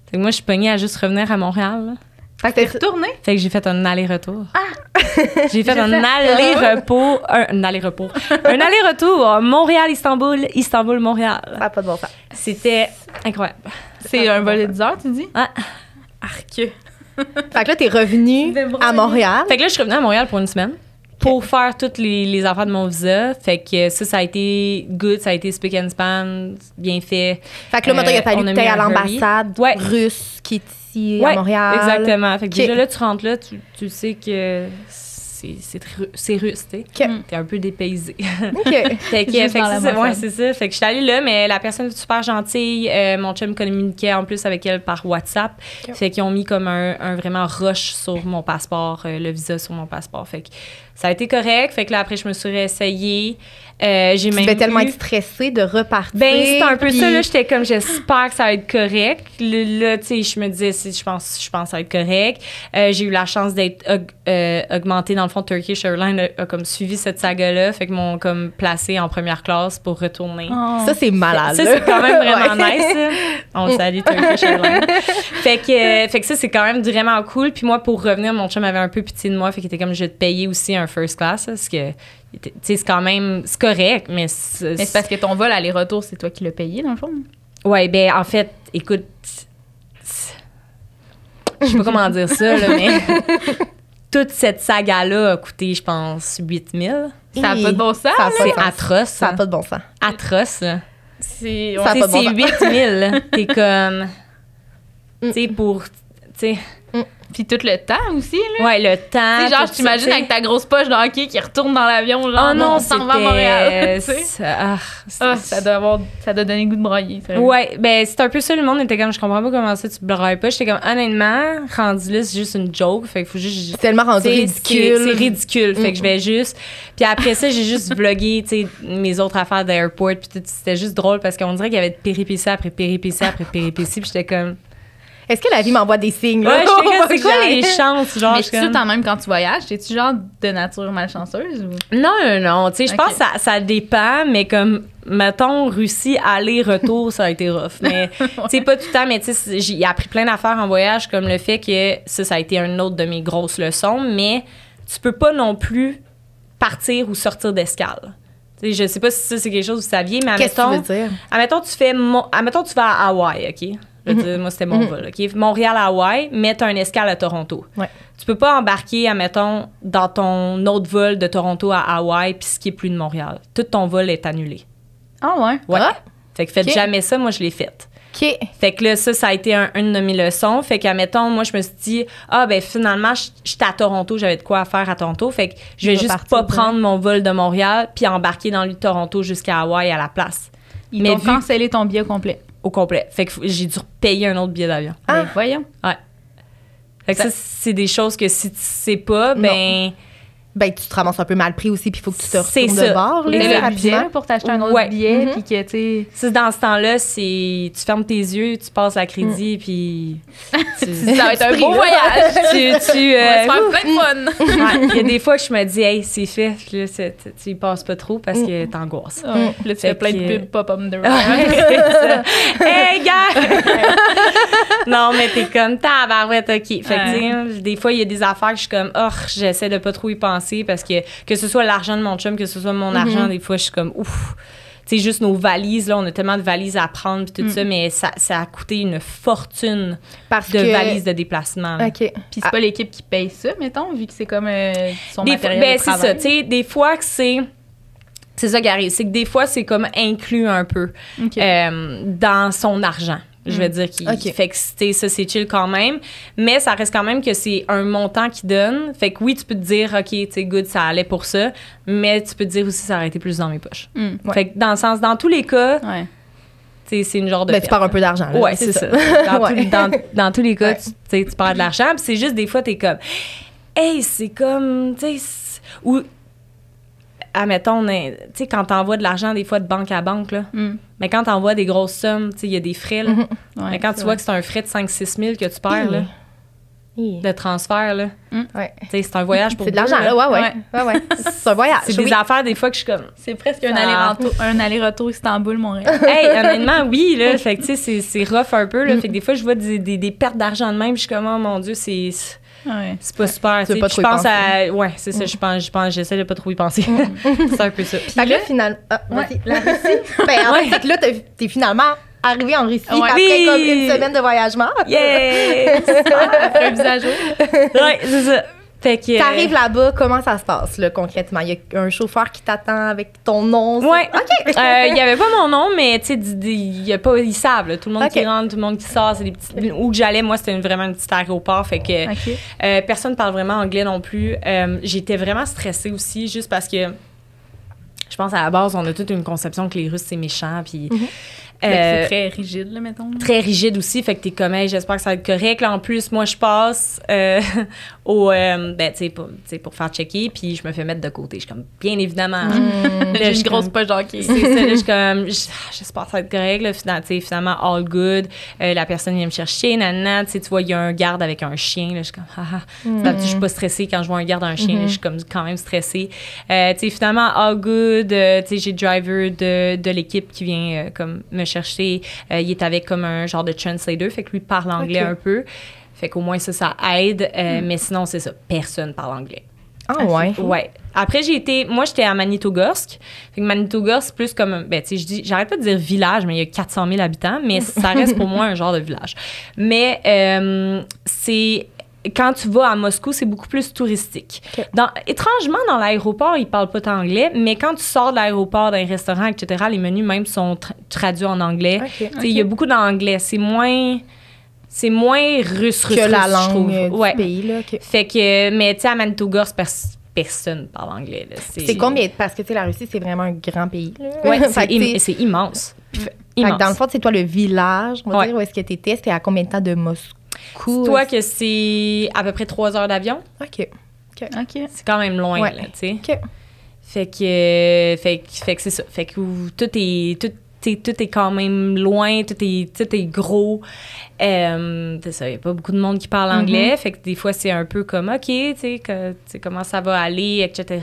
Fait que moi, je suis pognée à juste revenir à Montréal, là. Fait que T'es t'es- retourné? Fait que j'ai fait un aller-retour. Ah! j'ai fait un aller-repos, un, un aller-repos, un aller-retour Montréal-Istanbul, Istanbul-Montréal. N'a pas de bon sens. C'était incroyable. C'est un vol de 10 heures, tu dis? Ah. Arc. Fait que là, t'es revenu à Montréal. Fait que là, je suis revenue à Montréal pour une semaine pour faire toutes les, les affaires de mon visa. Fait que ça, ça a été good, ça a été speak and span, bien fait. Fait que là, maintenant, il a Euh, fallu que à l'ambassade Ouais. russe qui est ici Ouais, à Montréal. Exactement. Fait que déjà là, tu rentres là, tu, tu sais que c'est russe, tu sais. OK. T'es un peu dépaysé. OK. Fait que, c'est ça, ouais. Fait que je suis allée là, mais la personne est super gentille. Euh, mon chum communiquait en plus avec elle par WhatsApp. Fait qu'ils ont mis comme un, un vraiment rush sur mon passeport, euh, le visa sur mon passeport. Fait que ça a été correct. Fait que là, après, je me suis réessayée. Euh, j'ai Tu même devais tellement être stressée de repartir. ben, c'est un peu puis- ça, là. J'étais comme, j'espère que ça va être correct. Là, là, tu sais, je me disais, si, je pense, je pense que ça va être correct. Euh, j'ai eu la chance d'être aug- euh, augmentée. Dans le fond, Turkish Airlines a, a comme suivi cette saga-là. Fait que m'ont comme placée en première classe pour retourner. Ça, c'est malade. Ça, c'est quand même vraiment Ouais. nice. là. On salue, Turkish Airlines. fait, que, euh, fait que ça, c'est quand même vraiment cool. Puis moi, pour revenir, mon chum avait un peu pitié de moi. Fait qu'il était comme, je vais te payer aussi un first class. là, Parce que, tu sais, c'est quand même, c'est correct, mais c'est... Mais c'est parce que ton vol aller-retour, c'est toi qui l'as payé, dans le fond? Ouais, ben en fait, écoute, je sais pas comment dire ça, là, mais toute cette saga-là a coûté, je pense, 8000. Ça n'a pas de bon sens. Ça a pas de C'est sens. atroce. Ça n'a hein. pas de bon sens. Atroce. là. C'est. Ça a Tu pas sais, de bon c'est 8000. T'es comme. Tu sais, pour. Tu sais. Puis tout le temps aussi, là. Ouais, le temps. Tu sais, genre, je t'imagine avec ta grosse poche de hockey qui retourne dans l'avion, genre, Oh non, on s'en va à Montréal. ah, Ah, ça doit avoir, ça doit donner le goût de broyer. Ouais, ben c'est un peu ça, le monde était comme, je comprends pas comment ça tu brailles pas. J'étais comme, honnêtement, rendu là, c'est juste une joke, fait qu'il faut juste... C'est tellement rendu ridicule. C'est c'est ridicule, fait que je vais juste... Puis après ça, j'ai juste vlogué, tu sais, mes autres affaires d'airport, puis tout, c'était juste drôle parce qu'on dirait qu'il y avait de péripéties après péripéties après péripéties, puis j'étais comme... Est-ce que la vie m'envoie des signes? là? Ouais, c'est quoi les chances, genre? Mais je suis en même quand tu voyages, t'es-tu genre de nature malchanceuse ou? Non, non, non. Tu sais, je pense que ça, ça dépend, mais comme, mettons, Russie, aller-retour, ça a été rough. Mais, tu sais, pas tout le temps, mais tu sais, j'ai appris plein d'affaires en voyage, comme le fait que ça, ça a été une autre de mes grosses leçons, mais tu peux pas non plus partir ou sortir d'escale. Tu sais, je sais pas si ça, c'est quelque chose que vous saviez, mais Qu'est-ce que tu veux dire? admettons, tu fais, Mon- admettons, tu vas à Hawaï, OK? Je veux dire, moi, c'était mon Mhm. vol? Montréal à Hawaï, mais t'as un escale à Toronto. Ouais. Tu peux pas embarquer, admettons, dans ton autre vol de Toronto à Hawaï puis ce qui est plus de Montréal. Tout ton vol est annulé. Ah ouais? Ouais. Ah. Fait que faites jamais ça, moi je l'ai fait. OK. Fait que là, ça, ça a été un- une de mes leçons. Fait qu'admettons, moi je me suis dit, ah ben finalement, j'étais à Toronto, j'avais de quoi à faire à Toronto. Fait que je vais juste pas de- prendre mon vol de Montréal puis embarquer dans le Toronto jusqu'à Hawaï à la place. Ils Mais t'ont vu- cancellé ton billet complet. Au complet. Fait que j'ai dû payer un autre billet d'avion. Ah. Ben, voyons. Fait que ça, Ça- c'est des choses que si tu sais pas, ben. Ben, tu te ramasses un peu mal pris aussi, puis il faut que tu te C'est retournes ça. de bord, là, Mais le pour t'acheter un autre Ouais. billet, Mhm. puis que, tu sais. Dans ce temps-là, c'est tu fermes tes yeux, tu passes à crédit, Mm. puis tu, Ça va être un beau voyage. tu, tu, euh, faire plein de fun. ouais, Il y a des fois que je me dis, hey, c'est fait, Puis là, tu y passes pas trop parce que t'angoisses. Ouais. Puis Là, tu fais plein de pubs de Ouais, c'est ça. hey, gars! non, mais t'es comme tabarouette, OK. Fait que, des fois, il y a des affaires que je suis comme, oh, j'essaie de pas trop y penser parce que que ce soit l'argent de mon chum, que ce soit mon argent, des fois, je suis comme, ouf. Tu sais, juste nos valises, là, on a tellement de valises à prendre, puis tout ça, mais ça, ça a coûté une fortune Parce de que... valises de déplacement. là. OK. Puis c'est pas l'équipe qui paye ça, mettons, vu que c'est comme euh, son Des matériel ben, de c'est ça. Tu sais, des fois que c'est. C'est ça qui arrive. C'est que des fois, c'est comme inclus un peu euh, dans son argent. Je vais dire qu'il Ok. fait que ça c'est chill quand même, mais ça reste quand même que c'est un montant qu'il donne. Fait que oui, tu peux te dire OK, tu sais good, ça allait pour ça, mais tu peux te dire aussi ça aurait été plus dans mes poches. Ouais. Fait que dans le sens dans tous les cas, Ouais. c'est une genre de Ben, tu perds un peu d'argent. Ouais, c'est ça. Dans, Ouais. tous- dans- dans tous les cas, Ouais. tu tu sais, tu perds de l'argent. Puis c'est juste des fois, t'es comme, hey, c'est comme, tu sais, ou, admettons, tu sais, quand t'envoies de l'argent, des fois, de banque à banque, là, Hmm. Mais quand t'envoies des grosses sommes, tu il y a des frais, là. Mhm. Ouais, mais quand tu vois vrai. que c'est un frais de 5-6 000 que tu perds, là, de transfert, là, Ouais. tu sais, c'est un voyage pour C'est de l'argent, là. Ouais, ouais. Ouais. ouais, ouais. C'est un voyage. C'est des oui. affaires, des fois, que je suis comme, C'est presque un Ça- aller-retour un aller-retour Istanbul-Montréal. Hey, honnêtement, oui, là. Fait que, tu sais, c'est- c'est rough un peu, là. Fait que des fois, je vois des, des, des pertes d'argent de même, je suis comme, oh mon Dieu, c'est. Ouais. C'est pas super. Tu pas Puis trop je y pense à. Ouais, c'est ça. Je pense, je pense, j'essaie de pas trop y penser. c'est un peu ça. Fait que là, finalement... Ah, Ouais. La Russie. Ben, en Ouais. fait, c'est que là, t'es t'es finalement arrivé en Russie Ouais. après Oui. comme une semaine de voyagement. Yeah! Après un visage ouais, c'est ça. Fait que. euh, T'arrives là-bas, comment ça se passe, là, concrètement? Il y a un chauffeur qui t'attend avec ton nom. Ouais. OK. Euh, Il y avait pas mon nom, mais tu sais, il y a pas, ils savent. là. Tout le monde qui rentre, tout le monde qui sort, c'est des petits. Où que j'allais, moi, c'était vraiment un petit aéroport. Fait que euh, personne parle vraiment anglais non plus. Euh, J'étais vraiment stressée aussi, juste parce que je pense à la base, on a toute une conception que les Russes, c'est méchant. Puis. Mhm. Que euh, C'est très rigide, là, mettons. très rigide aussi, fait que t'es comme, Hey, j'espère que ça va être correct. Là, en plus, moi, je passe euh, au, euh, ben, tu sais, pour, pour faire checker, puis je me fais mettre de côté. Je suis comme, bien évidemment. Mm. Là, je J'ai suis une grosse poche d'hockey. C'est ça, là, je suis comme, j- j'espère que ça va être correct. Là, finalement, tu sais, finalement, all good. Euh, la personne vient me chercher, nanana. Tu sais, tu vois, il y a un garde avec un chien. Là, je suis comme, haha. D'habitude, Je suis pas stressée quand je vois un garde un chien. là, je suis comme quand même stressée. Euh, tu sais, finalement, all good. Euh, tu sais, j'ai le driver de, de l'équipe qui vient euh, comme me chercher. Euh, il est avec comme un genre de translator, fait que lui parle anglais un peu. Fait qu'au moins ça, ça aide. Euh, Mais sinon, c'est ça. Personne parle anglais. Ah, ouais. Ouais. Après, j'ai été. Moi, j'étais à Manitogorsk. Fait que Manitogorsk, c'est plus comme. Ben, tu sais, je dis. J'arrête pas de dire village, mais il y a 400 000 habitants, mais ça reste pour moi un genre de village. Mais euh, c'est quand tu vas à Moscou, c'est beaucoup plus touristique. Ok. Dans, étrangement, dans l'aéroport, ils parlent pas anglais, mais quand tu sors de l'aéroport, d'un restaurant, etc., les menus même sont tra- traduits en anglais. Il y a beaucoup d'anglais. C'est moins, c'est moins russe, russe, Que la russe, je langue euh, du Ouais. pays, là. Fait que, mais tu sais, à Manitoba, pers- personne parle anglais. C'est combien? Parce que, tu sais, la Russie, c'est vraiment un grand pays. Ouais, c'est im- immense. fait que immense. dans le fond, c'est toi le village, on va Ouais. dire, où est-ce que tu étais? C'était à combien de temps de Moscou? Dis-toi que c'est à peu près trois heures d'avion? OK. OK. C'est quand même loin, Ouais. là, tu sais. OK. Fait que, euh, fait, que- fait que c'est ça. Fait que tout est, tout, t'sais, tout est quand même loin, tout est, tout est gros. Euh, c'est ça, il n'y a pas beaucoup de monde qui parle Mm-hmm. anglais. Fait que des fois, c'est un peu comme, OK, tu sais, tu comment ça va aller, etc.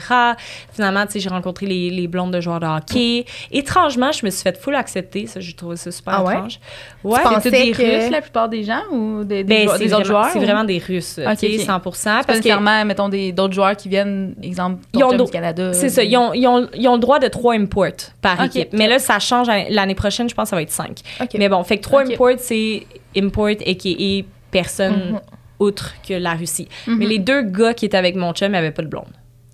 Finalement, tu sais, j'ai rencontré les, les blondes de joueurs de hockey. Étrangement, je me suis fait full accepter. Ça, j'ai trouvé ça super Ah ouais? étrange. Ouais. tous des que- Russes, la plupart des gens, ou des, des, Ben, joueurs- autres vraiment- joueurs? C'est ou- vraiment des Russes, Ok, tu sais, ok. 100 C'est pas parce que mettons, des- d'autres joueurs qui viennent, exemple, Ils ont du Canada. C'est ça, ils ont, ils, ont, ils ont le droit de trois imports par Ok. équipe. Mais là, ça change l'année prochaine, je pense que ça va être cinq. OK. Mais bon, fait que trois Ok. imports, c'est import et personne Mhm. autre que la Russie. Mhm. Mais les deux gars qui étaient avec mon chum n'avaient pas de blonde.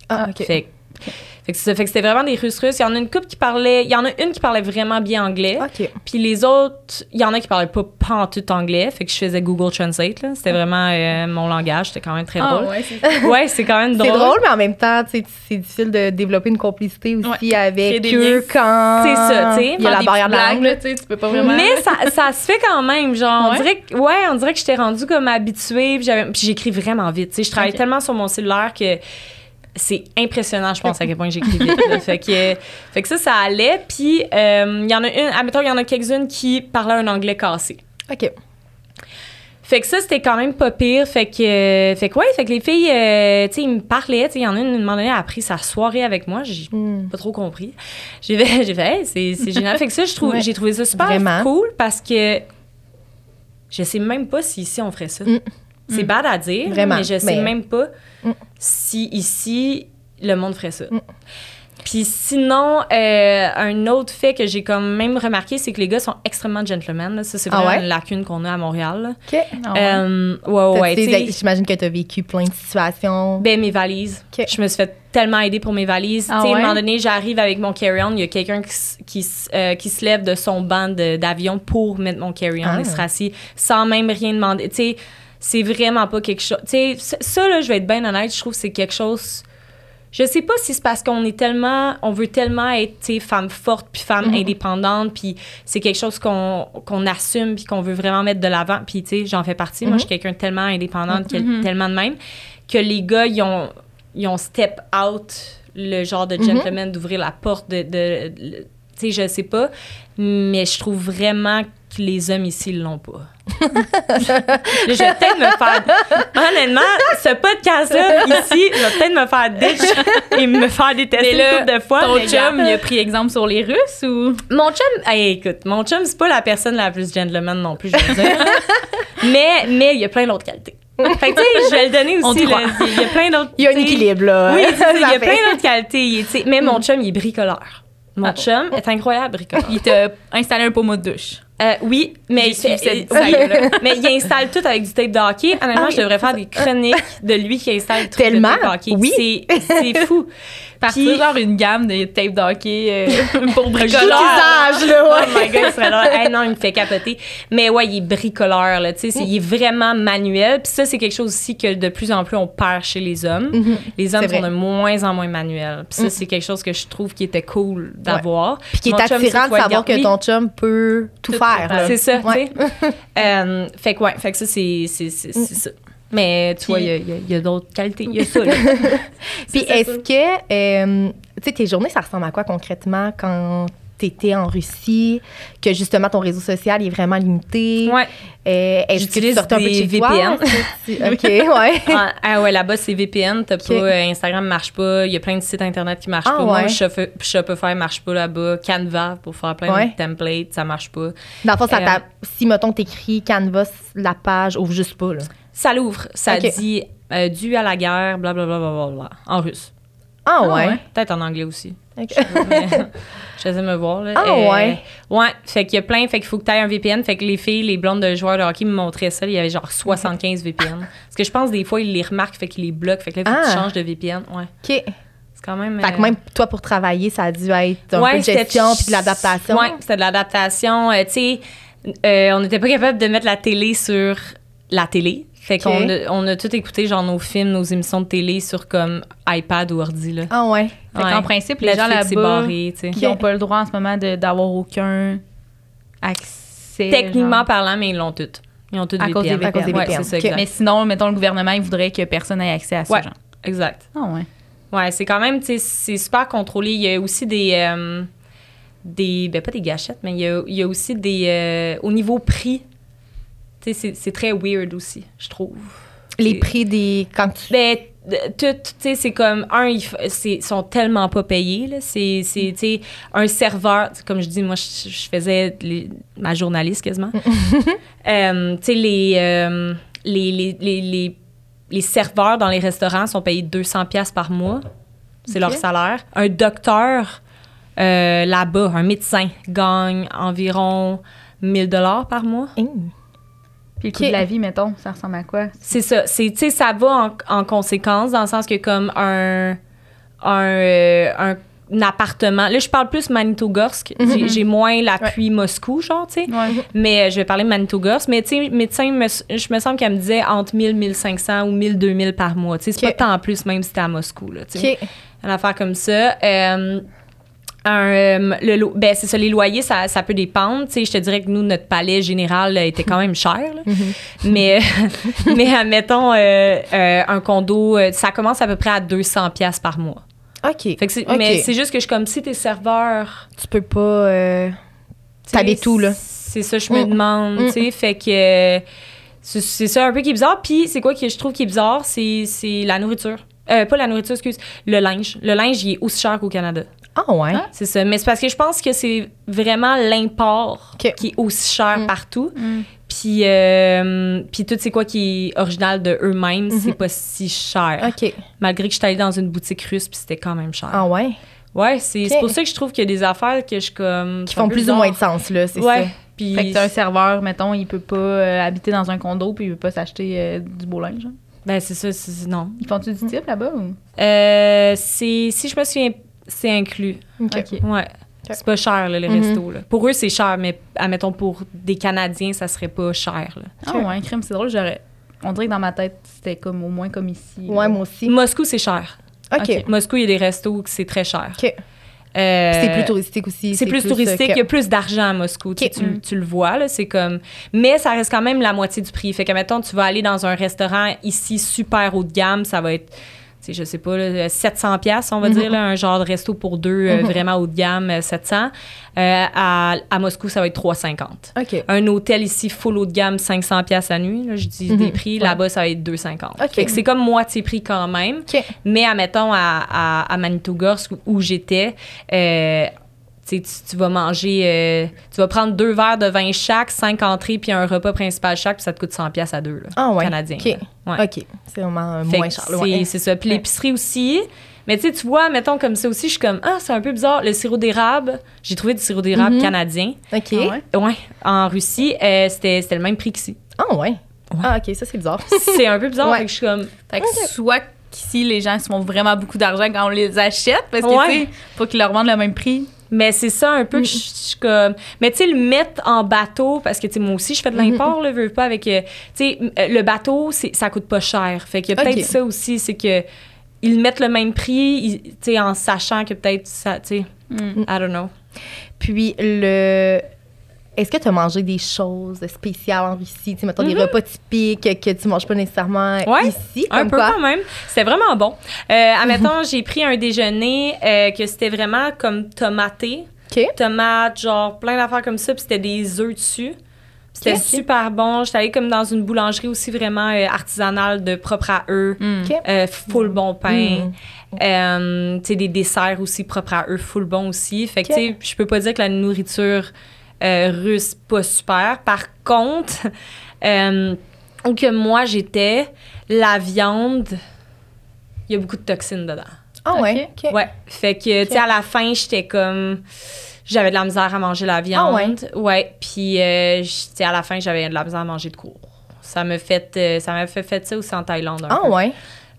Ah, OK. Fait, que- fait que c'est ça, fait que c'était vraiment des Russes russes. Il y en a une couple qui parlait, il y en a une qui parlait vraiment bien anglais. OK. Puis les autres, il y en a qui parlaient pas pantoute anglais. Fait que je faisais Google Translate, là. C'était vraiment euh, mon langage. C'était quand même très Ah, drôle. ouais, c'est Ouais, c'est quand même drôle. C'est drôle, mais en même temps, c'est difficile de développer une complicité aussi Créer avec des eux liens. quand C'est ça, tu sais. il y a la des barrière de la langue. là, tu peux pas vraiment... Mais ça, ça se fait quand même. Genre, on Ouais? dirait que, ouais, on dirait que j'étais rendue comme habituée. Puis, j'avais- puis j'écris vraiment vite. Tu sais, je travaille tellement sur mon cellulaire que c'est impressionnant, je pense, à quel point j'écris vite. là. fait, que, fait que ça, ça allait. Puis, euh, il y en a une, admettons, il y en a quelques-unes qui parlaient un anglais cassé. OK. Fait que ça, c'était quand même pas pire. Fait que, euh, fait que ouais, fait que les filles, euh, tu sais, ils me parlaient. Tu sais, il y en a une, à un moment donné, elle a pris sa soirée avec moi. J'ai Hmm. pas trop compris. J'ai fait, j'ai fait hey, c'est, génial. Fait que ça, je trouve, Ouais. j'ai trouvé ça super Vraiment. cool parce que je sais même pas si ici on ferait ça. Mm. C'est bad à dire, Vraiment. mais je sais Mais- même pas Mm. si ici le monde ferait ça. Mm. Puis sinon, euh, un autre fait que j'ai quand même remarqué, c'est que les gars sont extrêmement gentlemen. là. Ça, c'est Ah vraiment ouais? une lacune qu'on a à Montréal. là. OK. Ah ouais. Euh, ouais, ouais, J'imagine que tu as vécu plein de situations. ben, mes valises. Je me suis fait tellement aider pour mes valises. Ah tu sais, à un moment donné, j'arrive avec mon carry-on, il y a quelqu'un qui, euh, qui se lève de son banc d'avion pour mettre mon carry-on Ah. et se rassit sans même rien demander. Tu sais, c'est vraiment pas quelque chose. Tu sais, ça- là, je vais être bien honnête, je trouve que c'est quelque chose. Je sais pas si c'est parce qu'on est tellement, on veut tellement être, tu sais, femme forte puis femme Mhm. indépendante, puis c'est quelque chose qu'on qu'on assume puis qu'on veut vraiment mettre de l'avant. Puis tu sais, j'en fais partie. Moi, Mhm. je suis quelqu'un de tellement indépendante, Mhm. tellement de même, que les gars, ils ont, ils ont step out le genre de Mhm. gentleman d'ouvrir la porte de, de- de- tu sais, je sais pas, mais je trouve vraiment que les hommes ici l'ont pas. Je vais peut-être me faire. Honnêtement, ce podcast-là, ici, je vais peut-être me faire ditch et me faire détester Mais là, une couple de fois. Ton chum, il a pris exemple sur les Russes ou... Mon chum, hey, écoute, mon chum, c'est pas la personne la plus gentleman non plus, je veux dire. mais, mais il y a plein d'autres qualités. Fait que, tu sais, je vais le donner On aussi. là. Il y a plein d'autres. Il y a un équilibre, là. Oui, il y a fait- plein d'autres qualités. Mais mon chum, il est bricoleur. Mon Ah bon? chum est incroyable bricoleur. Il t'a installé un pommeau de douche. Euh, oui, mais il, mais installe tout avec du tape de hockey. Honnêtement, Ah je devrais faire des chroniques de lui qui installe tout Tellement, le tape de hockey. oui. C'est fou. Partir Puis- genre une gamme de tape d'hockey euh, pour bricoleur. usage, là, Oh ouais. my god, il serait là. Hey, non, il me fait capoter. Mais ouais, il est bricoleur, là. Tu sais, il est vraiment manuel. Puis ça, c'est quelque chose aussi que de plus en plus on perd chez les hommes. Mhm. Les hommes sont de moins en moins manuels. Puis ça, Mm. c'est quelque chose que je trouve qui était cool d'avoir. Puis qui est attirant de savoir que ton chum peut tout, Tout faire. C'est ça, Ouais. tu sais. Euh, fait que ouais, fait que ça, c'est, c'est ça. Mais tu vois, il y a- il y a, il y a d'autres qualités. Il y a ça, là. Puis est-ce que, euh, tu sais, tes journées, ça ressemble à quoi concrètement quand t'étais en Russie, que justement ton réseau social est vraiment limité? Ouais. Euh, est-ce que tu sortais un peu de des chez toi? VPN. OK, ouais. Ah, ah ouais, là-bas, c'est VPN. T'as Ok. pas, euh, Instagram marche pas. Il y a plein de sites Internet qui marchent Ah, pas. Moi, ouais. Shopify, Shopify marche pas là-bas. Canva, pour faire plein Ouais. de templates, ça marche pas. Dans le fond, ça Euh, si, mettons, t'écris Canvas, la page ouvre juste pas, là. Ça l'ouvre. Ça dit euh, dû à la guerre, blablabla, bla, bla, bla, bla, en russe. Ah Ah ouais. ouais. Peut-être en anglais aussi. Ok. Mais je faisais me voir. Là. Ah ouais. Ouais, fait qu'il y a plein, fait qu'il faut que tu aies un VPN. Fait que les filles, les blondes de joueurs de hockey me montraient ça. Il y avait genre 75 VPN. Parce que je pense des fois, ils les remarquent, fait qu'ils les bloquent. Fait que là, que tu Ah. changes de VPN. Ouais. OK. C'est quand même. Fait que euh, même toi, pour travailler, ça a dû être un ouais, peu de c'était- gestion puis de l'adaptation. Ouais, c'était de l'adaptation. Euh, tu sais, euh, on n'était pas capable de mettre la télé sur la télé. Fait qu'on a, on a tout écouté, genre nos films, nos émissions de télé sur comme iPad ou ordi. Là. Ah ouais. Fait Ouais. qu'en principe, les gens Netflix là-bas barré, qui n'ont pas le droit en ce moment de- d'avoir aucun accès. Techniquement genre. parlant, mais ils l'ont toutes. Ils ont toutes À cause des À cause des Ouais, VPN. c'est ça, Ok. exact. Mais sinon, mettons, le gouvernement, il voudrait que personne ait accès à ça. Ouais. genre. Exact. Ah ouais. Ouais, c'est quand même, tu sais, c'est super contrôlé. Il y a aussi des. euh, des ben, pas des gâchettes, mais il y a, il y a aussi des. euh, au niveau prix, c'est- c'est très weird aussi, je trouve. Les prix des. Quand tu. Ben, tout, tu sais, c'est comme, un, ils sont tellement pas payés, là. C'est, tu sais, un serveur, comme je dis, moi, je, je faisais les- ma journaliste quasiment. Euh, tu sais, les, euh, les, les, les, serveurs dans les restaurants sont payés 200 pièces par mois. C'est leur salaire. Un docteur, euh, là-bas, un médecin, gagne environ 1000 dollars par mois. Puis le coût de la vie, mettons, ça ressemble à quoi? C'est ça. C'est, tu sais, ça va en, en conséquence, dans le sens que comme un, un, euh, un, un appartement. Là, je parle plus Manitogorsk. J'ai, j'ai moins l'appui Moscou, genre, tu sais. Ouais. Mais euh, je vais parler de Manitogorsk. Mais, tu sais, médecin, me- je me semble qu'elle me disait entre 1000, 1500 ou 1000, 2000 par mois. Tu sais, c'est pas tant plus, même si t'es à Moscou, là, tu sais une affaire comme ça. Euh, un, euh, le ben c'est ça, les loyers, ça, ça peut dépendre. Tu sais, je te dirais que nous, notre palais général euh, était quand même cher. là. Mais, mais admettons, euh, euh, un condo, ça commence à peu près à 200 pièces par mois. OK. Fait que c'est-. Mais c'est juste que je suis comme si t'es serveur. Tu peux pas. euh, où, là? C'est ça, je me Mm. demande. Mm. Tu sais, fait que. c'est c'est ça un peu qui est bizarre. Puis, c'est quoi que je trouve qui est bizarre? C'est c'est la nourriture. Euh, pas la nourriture, excuse. Le linge. Le linge, il est aussi cher qu'au Canada. Ah ouais. Hein? C'est ça. Mais c'est parce que je pense que c'est vraiment l'import qui est aussi cher Mm. partout. Mm. Puis, euh, puis tout, c'est quoi qui est original de eux-mêmes, Mhm. c'est pas si cher. OK. Malgré que je suis allée dans une boutique russe, puis c'était quand même cher. Ah ouais? Ouais, c'est pour ça que je trouve qu'il y a des affaires que je suis comme. Qui font plus ou moins de sens, là, c'est Ouais. ça. Puis. Fait que t'as un serveur, mettons, il peut pas euh, habiter dans un condo puis il peut pas s'acheter euh, du beau linge. hein. Ben, c'est ça, non. Ils font-tu du type là-bas ou? Euh, c'est, si je me souviens, c'est inclus. OK. Ouais. C'est pas cher, là, les Mhm. restos. Là. Pour eux, c'est cher, mais admettons, pour des Canadiens, ça serait pas cher. Là. Ah ouais, crime, c'est drôle, j'aurais. On dirait que dans ma tête, c'était comme au moins comme ici. Ouais, là. moi aussi. Moscou, c'est cher. OK. Moscou, il y a des restos que c'est très cher. OK. Euh, C'est plus touristique aussi. C'est plus touristique, euh, il y a plus d'argent à Moscou. Tu. Tu, tu le vois, là, c'est comme. Mais ça reste quand même la moitié du prix. Fait que, mettons, tu vas aller dans un restaurant ici super haut de gamme, ça va être. Sais, Je sais pas, là, 700 pièces on va Mhm. dire, là, un genre de resto pour deux, euh, Mhm. vraiment haut de gamme, euh, 700. Euh, à, à Moscou, ça va être 350. OK. Un hôtel ici, full haut de gamme, 500 pièces à nuit. Là, je dis des Mhm. prix. Ouais. Là-bas, ça va être 250. Ok. Fait que c'est comme moitié prix quand même. Mais, admettons, à, à, où, j'étais, euh, tu- tu vas manger, euh, tu vas prendre deux verres de vin chaque, cinq entrées, puis un repas principal chaque, puis ça te coûte 100 pièces à deux, là, Ah ouais. canadien. OK. Ouais. OK. C'est vraiment Fait moins cher. c'est-. C'est ça. Puis Ouais. l'épicerie aussi. Mais tu sais, tu vois, mettons comme ça aussi, je suis comme, ah, c'est un peu bizarre. Le sirop d'érable, j'ai trouvé du sirop d'érable Mhm. canadien. OK. Ah ouais? Ouais, en Russie, euh, c'était c'était le même prix qu'ici. Ah ouais. Ah, OK. Ça, c'est bizarre. C'est un peu bizarre. Ouais. Fait que je suis comme, Fait que soit qu'ici, les gens se font vraiment beaucoup d'argent quand on les achète, parce que, Ouais. tu sais, faut qu'ils leur vendent le même prix. Mais c'est ça un peu que je je suis comme. Mais tu sais, le mettre en bateau, parce que tu sais, moi aussi, je fais de l'import, là, veux pas, avec. euh, tu sais, euh, le bateau, ça coûte pas cher. Fait qu'il y a peut-être ça aussi, c'est que. Ils mettent le même prix, tu sais, en sachant que peut-être ça, tu sais, Mm. I don't know. Puis, le. Est-ce que tu as mangé des choses spéciales en Russie? Tu sais, mettons des repas typiques que tu manges pas nécessairement Mm-hmm. Ouais, ici, Un comme peu quoi? quand même. C'était vraiment bon. Euh, admettons, j'ai pris un déjeuner euh, que c'était vraiment comme tomaté. OK. Tomates, genre plein d'affaires comme ça, puis c'était des œufs dessus. C'était super bon. J'étais allée comme dans une boulangerie aussi vraiment euh, artisanale de propre à eux. Mm. Euh, full bon pain. Mm. Euh, tu sais, des desserts aussi propres à eux, full bon aussi. Fait que, tu sais, je peux pas dire que la nourriture russe, pas super. Par contre, euh, où que moi j'étais, la viande, il y a beaucoup de toxines dedans. Ah ouais? Ouais. Fait que, tu sais, à la fin, j'étais comme. J'avais de la misère à manger la viande. Ah ouais. Puis, euh, j- tu sais, à la fin, j'avais de la misère à manger de cours. Ça m'a fait, euh, ça m'a fait, fait ça aussi en Thaïlande. Ah peu. ouais?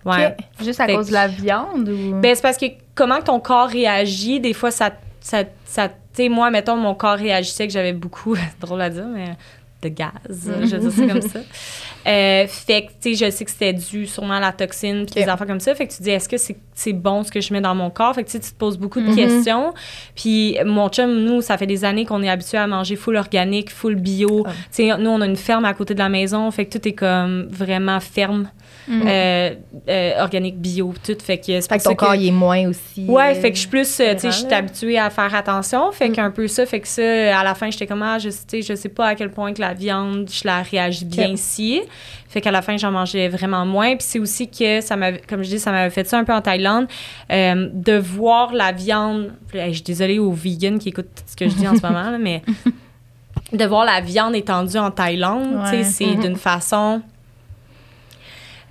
Ouais. Juste à Fait cause que- de la viande ou? Ben, c'est parce que comment ton corps réagit, des fois, ça. Ça, ça tu sais, moi, mettons, mon corps réagissait que j'avais beaucoup, drôle à dire, mais de gaz, je veux dire ça comme ça. Euh, fait que, tu sais, je sais que c'était dû sûrement à la toxine, puis des affaires comme ça. Fait que tu te dis, est-ce que c'est c'est bon ce que je mets dans mon corps? Fait que, tu sais, tu te poses beaucoup de Mhm. questions. Puis, mon chum, nous, ça fait des années qu'on est habitués à manger full organique, full bio. Ah. Tu sais, nous, on a une ferme à côté de la maison. Fait que tout est comme vraiment ferme, Mm. euh, euh, organique, bio, tout. Fait que c'est Fait que ton corps, il est moins aussi. Ouais, fait que je suis plus, tu sais, je suis habituée à faire attention. Fait qu'un peu ça, fait que ça, à la fin, j'étais comme, ah, je, sais, je sais pas à quel point que la viande, je la réagis bien Ok. ici. Fait qu'à la fin, j'en mangeais vraiment moins. Puis c'est aussi que ça m'avait, comme je dis, ça m'avait fait ça un peu en Thaïlande, euh, de voir la viande. Je suis désolée aux vegans qui écoutent ce que je dis en ce moment, là, mais de voir la viande étendue en Thaïlande, Ouais. c'est Mhm. d'une façon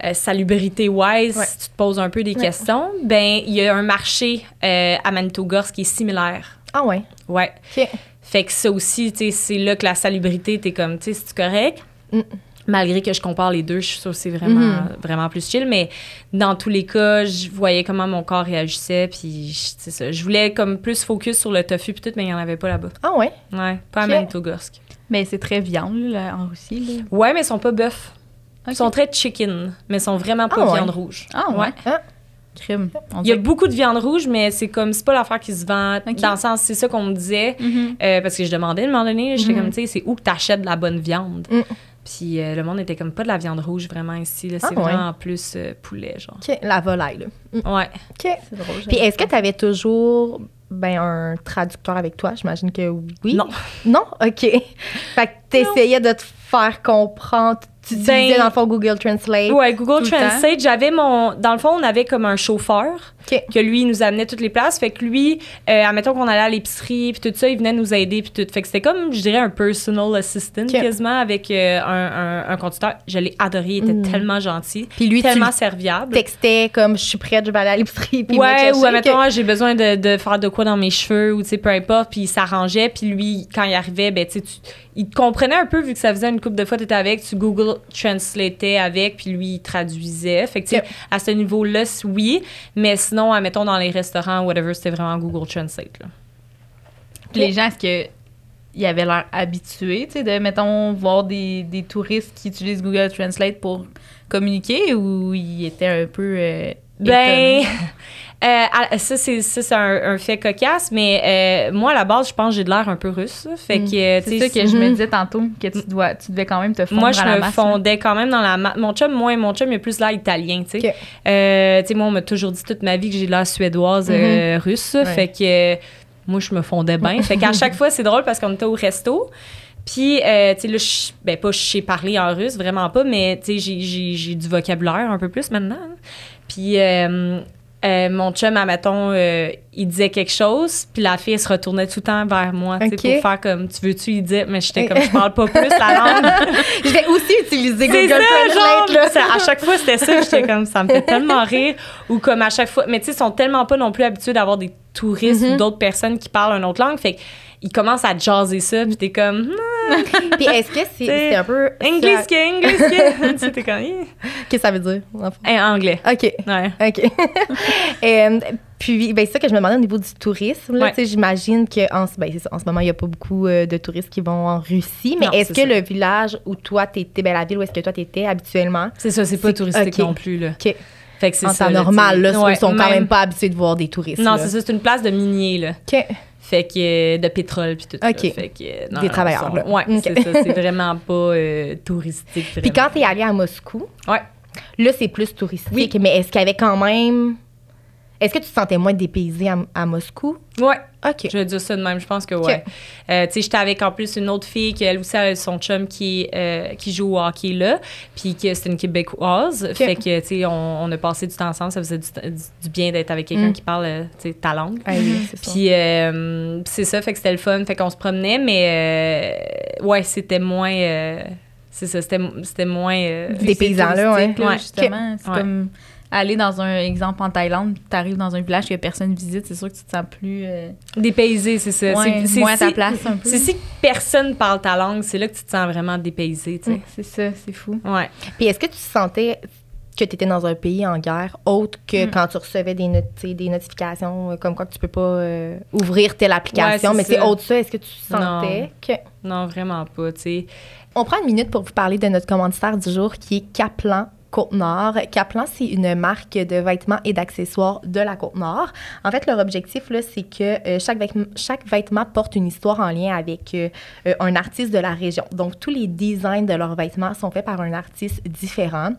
euh, salubrité wise, Ouais. si tu te poses un peu des Ouais. questions, ben il y a un marché euh, à Manitogorsk qui est similaire. Ah ouais? Ouais. Fait que ça aussi, tu sais, c'est là que la salubrité, t'es comme, tu sais, c'est correct? Mm. Malgré que je compare les deux, je suis sûre que c'est vraiment, Mhm. vraiment plus chill. Mais dans tous les cas, je voyais comment mon corps réagissait. Puis, je- c'est ça. Je voulais comme plus focus sur le tofu puis tout, mais il n'y en avait pas là-bas. Ah ouais? Ouais, pas à Ok. Manitogorsk. Mais c'est très viande, là, en Russie. Là. Ouais, mais ils sont pas bœufs. Ils sont très chicken, mais ils sont vraiment pas Ah ouais. viande rouge. Ah ouais. Ah. Crime. Il y a beaucoup de viande rouge, mais c'est comme, c'est pas l'affaire qui se vend. Dans le sens, c'est ça qu'on me disait. Mhm. Euh, parce que je demandais à un moment donné, j'étais Mhm. comme, tu sais, c'est où que t'achètes de la bonne viande? Mm. Puis euh, le monde était comme pas de la viande rouge vraiment ici. là. Ah, C'est ouais. vraiment plus euh, poulet, genre. OK. La volaille, là. Mm. Ouais. OK. C'est drôle. Puis est-ce que tu avais toujours ben, un traducteur avec toi? J'imagine que oui. Non. Non? OK. Fait que tu essayais de te faire comprendre. Tu Ben- utilisais dans le fond Google Translate. Ouais, Google Translate, j'avais mon. Dans le fond, on avait comme un chauffeur OK. que lui, il nous amenait toutes les places. Fait que lui, euh, admettons qu'on allait à l'épicerie, puis tout ça, il venait nous aider, puis tout. Fait que c'était comme, je dirais, un personal assistant OK. quasiment avec euh, un, un, un conducteur. Je l'ai adoré, il était Mm. tellement gentil, Puis lui, tellement tu serviable. textais comme je suis prête, je vais aller à l'épicerie. Puis Ouais, ou admettons, OK. ah, j'ai besoin de, de faire de quoi dans mes cheveux, ou tu sais, peu importe, puis il s'arrangeait, puis lui, quand il arrivait, ben, tu sais, tu- il te comprenait un peu, vu que ça faisait une couple de fois que t'étais avec, tu Google Translatais avec, puis lui, il traduisait. Fait que, Yep. à ce niveau-là, oui, mais sinon, admettons, dans les restaurants, whatever, c'était vraiment Google Translate, là. Puis Les gens, est-ce que ils avaient l'air habitués, tu sais, de, mettons, voir des, des touristes qui utilisent Google Translate pour communiquer ou ils étaient un peu euh, Ben? euh, ça, c'est un, un fait cocasse, mais euh, moi, à la base, je pense que j'ai de l'air un peu russe. Fait Mm. que, euh, tu C'est sais, ça que je me Mhm. disais tantôt, que tu, dois, tu devais quand même te fondre Moi, je à la me masse. fondais quand même dans la masse. Mon chum, moi, mon chum, il a plus l'air italien, tu sais. Ok. Euh, tu sais, moi, on m'a toujours dit toute ma vie que j'ai l'air suédoise, euh, russe. Ouais. Fait que euh, moi, je me fondais bien. fait qu'à chaque fois, c'est drôle parce qu'on était au resto. Puis, euh, tu sais, là, je- ben, pas je sais parler en russe, vraiment pas, mais, tu sais, j'ai- j'ai j'ai du vocabulaire un peu plus maintenant. hein. Puis, euh, euh, mon chum, admettons, euh, il disait quelque chose, puis la fille, elle se retournait tout le temps vers moi, tu sais, Ok. pour faire comme, tu veux-tu y dire? Mais j'étais comme, je parle pas plus la langue. Je vais aussi utiliser Google ça, Translate. genre, là. ça- à chaque fois, c'était ça. J'étais comme, ça me fait tellement rire. Ou comme à chaque fois, mais tu sais, ils sont tellement pas non plus habitués d'avoir des touristes Mhm. ou d'autres personnes qui parlent une autre langue. Fait qu'ils commencent à jaser ça, puis t'es comme, Hmm, Puis est-ce que c'est c'est un peu. English, ça- English, sais, t'es comme. Qu'est-ce que ça veut dire? en? Eh, anglais. OK. Ouais. OK. Puis, ben, c'est ça que je me demandais au niveau du tourisme. Ouais. J'imagine qu'en ben, en ce moment, il n'y a pas beaucoup euh, de touristes qui vont en Russie. Mais est-ce que ça. le village où toi, tu étais, ben, la ville où est-ce que toi, tu étais habituellement, C'est ça, c'est pas touristique ok. non plus, là. OK. Fait que c'est ça. temps normal, là, sais. ils Ouais, sont quand même pas habitués de voir des touristes. Non, c'est ça, c'est une place de minier, là. OK. Fait que euh, de pétrole puis tout ça. Ok. Fait que, euh, non, Des non, travailleurs, sont- là. Ouais, c'est ça. C'est vraiment pas euh, touristique. Puis quand tu es allé à Moscou, Ouais. là, c'est plus touristique. Oui. Mais est-ce qu'il y avait quand même. Est-ce que tu te sentais moins dépaysé à, à Moscou? Ouais. OK. Je vais dire ça de même, je pense que ouais. Euh, tu sais, j'étais avec en plus une autre fille qui, elle aussi, a son chum qui, euh, qui joue au hockey là, puis que c'est une Québécoise. Fait que, tu sais, on, on a passé du temps ensemble, ça faisait du, du- du bien d'être avec quelqu'un Mm. qui parle, euh, tu sais, ta langue. Ah oui, c'est ça. Puis euh, c'est ça, fait que c'était le fun, fait qu'on se promenait, mais euh, ouais, c'était moins. euh, c'est ça, c'était c'était moins. euh, Des paysans, là, ouais. justement. C'est Ouais. comme aller dans un exemple en Thaïlande, tu arrives dans un village que personne visite, c'est sûr que tu te sens plus. Euh, dépaysé, c'est ça. Ouais, c'est moins à ta place un peu. C'est si personne parle ta langue, c'est là que tu te sens vraiment dépaysé, tu sais. c'est ça, c'est fou. Ouais. Puis est-ce que tu sentais que tu étais dans un pays en guerre, autre que Mm. quand tu recevais des, not- des notifications euh, comme quoi que tu peux pas euh, ouvrir telle application, Ouais, mais c'est autre ça, est-ce que tu Non. sentais que... Non, vraiment pas, tu sais. On prend une minute pour vous parler de notre commanditaire du jour qui est Kaplan Côte-Nord. Kaplan, c'est une marque de vêtements et d'accessoires de la Côte-Nord. En fait, leur objectif, là, c'est que euh, chaque, vêtement, chaque vêtement porte une histoire en lien avec euh, euh, un artiste de la région. Donc, tous les designs de leurs vêtements sont faits par un artiste différent.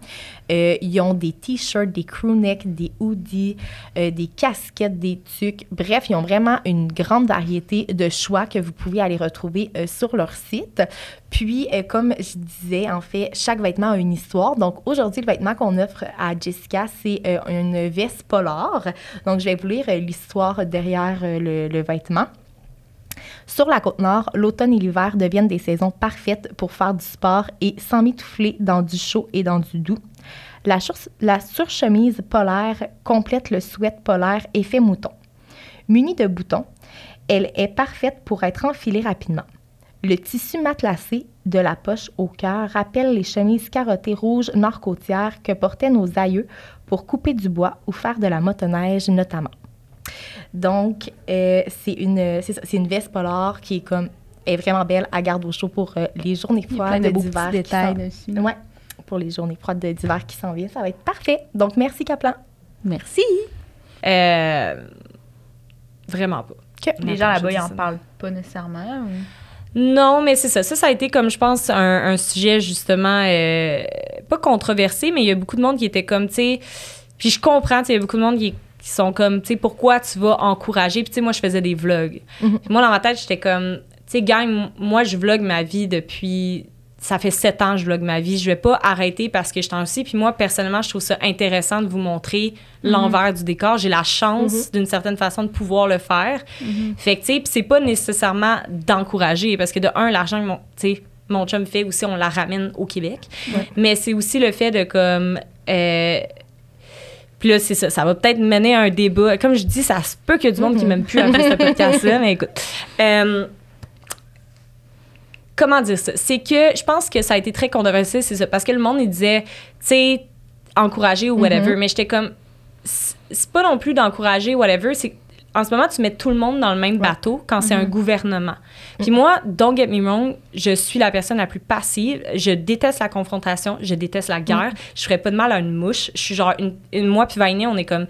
Ils ont des t-shirts, des crewnecks, des hoodies, des casquettes, des tucs. Bref, ils ont vraiment une grande variété de choix que vous pouvez aller retrouver sur leur site. Puis, euh, comme je disais, en fait, chaque vêtement a une histoire. Donc, aujourd'hui, le vêtement qu'on offre à Jessica, c'est euh, une veste polar. Donc, je vais vous lire euh, l'histoire derrière le, vêtement. Sur la côte nord, l'automne et l'hiver deviennent des saisons parfaites pour faire du sport et s'emmitoufler dans du chaud et dans du doux. La, la surchemise polaire complète le sweat polaire effet mouton. Munie de boutons, elle est parfaite pour être enfilée rapidement. Le tissu matelassé de la poche au cœur rappelle les chemises carottées rouges nord-côtières que portaient nos aïeux pour couper du bois ou faire de la motoneige notamment. Donc, euh, c'est une, c'est veste polar qui est comme est vraiment belle à garde au chaud pour euh, les journées Il y a plein froides de d'hiver petits qui s'en- détails dessus. Ouais, pour les journées froides de- d'hiver qui s'en viennent, ça va être parfait. Donc, merci Kaplan. Merci. Euh, vraiment pas. Que- Les gens là-bas, ils en parlent pas nécessairement. ou- Non, mais c'est ça. Ça, ça a été comme, je pense, un, un sujet justement, euh, pas controversé, mais il y a beaucoup de monde qui était comme, tu sais, puis je comprends, tu sais, il y a beaucoup de monde qui, qui sont comme, tu sais, pourquoi tu vas encourager? Puis, tu sais, moi, je faisais des vlogs. Puis moi, dans ma tête, j'étais comme, tu sais, gang, moi, je vlog ma vie depuis. Ça fait sept ans que je vlog ma vie. Je vais pas arrêter parce que je t'en aussi. Puis moi, personnellement, je trouve ça intéressant de vous montrer l'envers du décor. J'ai la chance, d'une certaine façon, de pouvoir le faire. Fait que, tu sais, c'est pas nécessairement d'encourager parce que, de un, l'argent, mon- tu sais, mon chum fait aussi, on la ramène au Québec. Mais c'est aussi le fait de, comme. euh, puis là, c'est ça. Ça va peut-être mener à un débat. Comme je dis, ça se peut qu'il y ait du monde qui Mhm. m'aime plus après ce podcast-là, mais écoute. Euh, comment dire ça? C'est que je pense que ça a été très controversé, c'est ça. Parce que le monde, il disait, tu sais, encourager ou whatever. Mhm. Mais j'étais comme, c'est pas non plus d'encourager whatever. C'est en ce moment, tu mets tout le monde dans le même bateau quand c'est un gouvernement. Puis moi, don't get me wrong, je suis la personne la plus passive. Je déteste la confrontation, je déteste la guerre. Je ferais pas de mal à une mouche. Je suis genre, une, une- moi puis Vainé, on est comme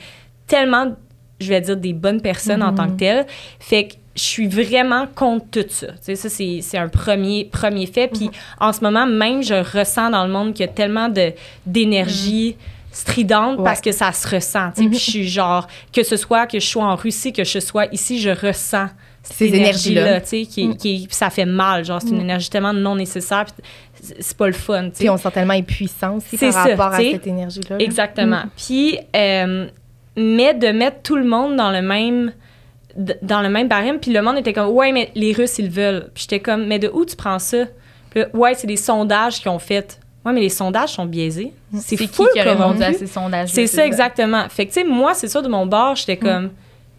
tellement, je vais dire, des bonnes personnes en tant que telles. Fait que je suis vraiment contre tout ça. Tu sais, ça, c'est c'est un premier, premier fait. Puis en ce moment, même, je ressens dans le monde qu'il y a tellement de- d'énergie stridente Ouais. parce que ça se ressent. tu sais. Puis je suis genre, que ce soit que je sois en Russie, que je sois ici, je ressens Ces cette énergies-là. tu sais, qui, Mm. qui- ça fait mal. Genre, c'est une énergie tellement non nécessaire. c'est- pas le fun, tu sais. Puis on se sent tellement impuissant aussi C'est par ça, rapport à cette énergie-là. là. Exactement. Puis, euh, mais de mettre tout le monde dans le même dans le même barème, puis le monde était comme ouais mais les Russes ils le veulent. Puis j'étais comme mais de où tu prends ça? Puis là, ouais c'est des sondages qu'ils ont fait. Ouais mais les sondages sont biaisés. C'est C'est qui fou qui a répondu on à ces sondages C'est ça exactement. Fait que tu sais moi c'est ça de mon bord j'étais comme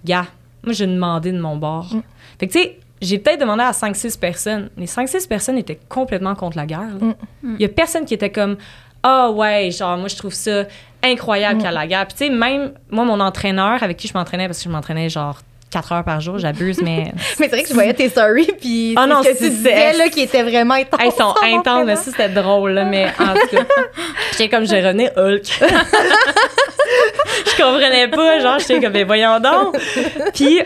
gars moi j'ai demandé de mon bord. Mm. Fait que tu sais j'ai peut-être demandé à 5-6 personnes. Les 5-6 personnes étaient complètement contre la guerre. là. Mm. Il y a personne qui était comme ah ouais, genre moi je trouve ça incroyable Mm. qu'il y a la guerre. Puis tu sais même moi mon entraîneur avec qui je m'entraînais parce que je m'entraînais genre 4 heures par jour, j'abuse mais Mais c'est vrai que je voyais tes stories, puis Ah non, ce que c'est- tu disais, là, qui était vraiment intense. Ils sont en intenses, mais ça, c'était drôle, là, mais en tout cas, j'étais comme, j'ai rené Hulk. je comprenais pas, genre, j'étais comme, mais voyons donc. Puis,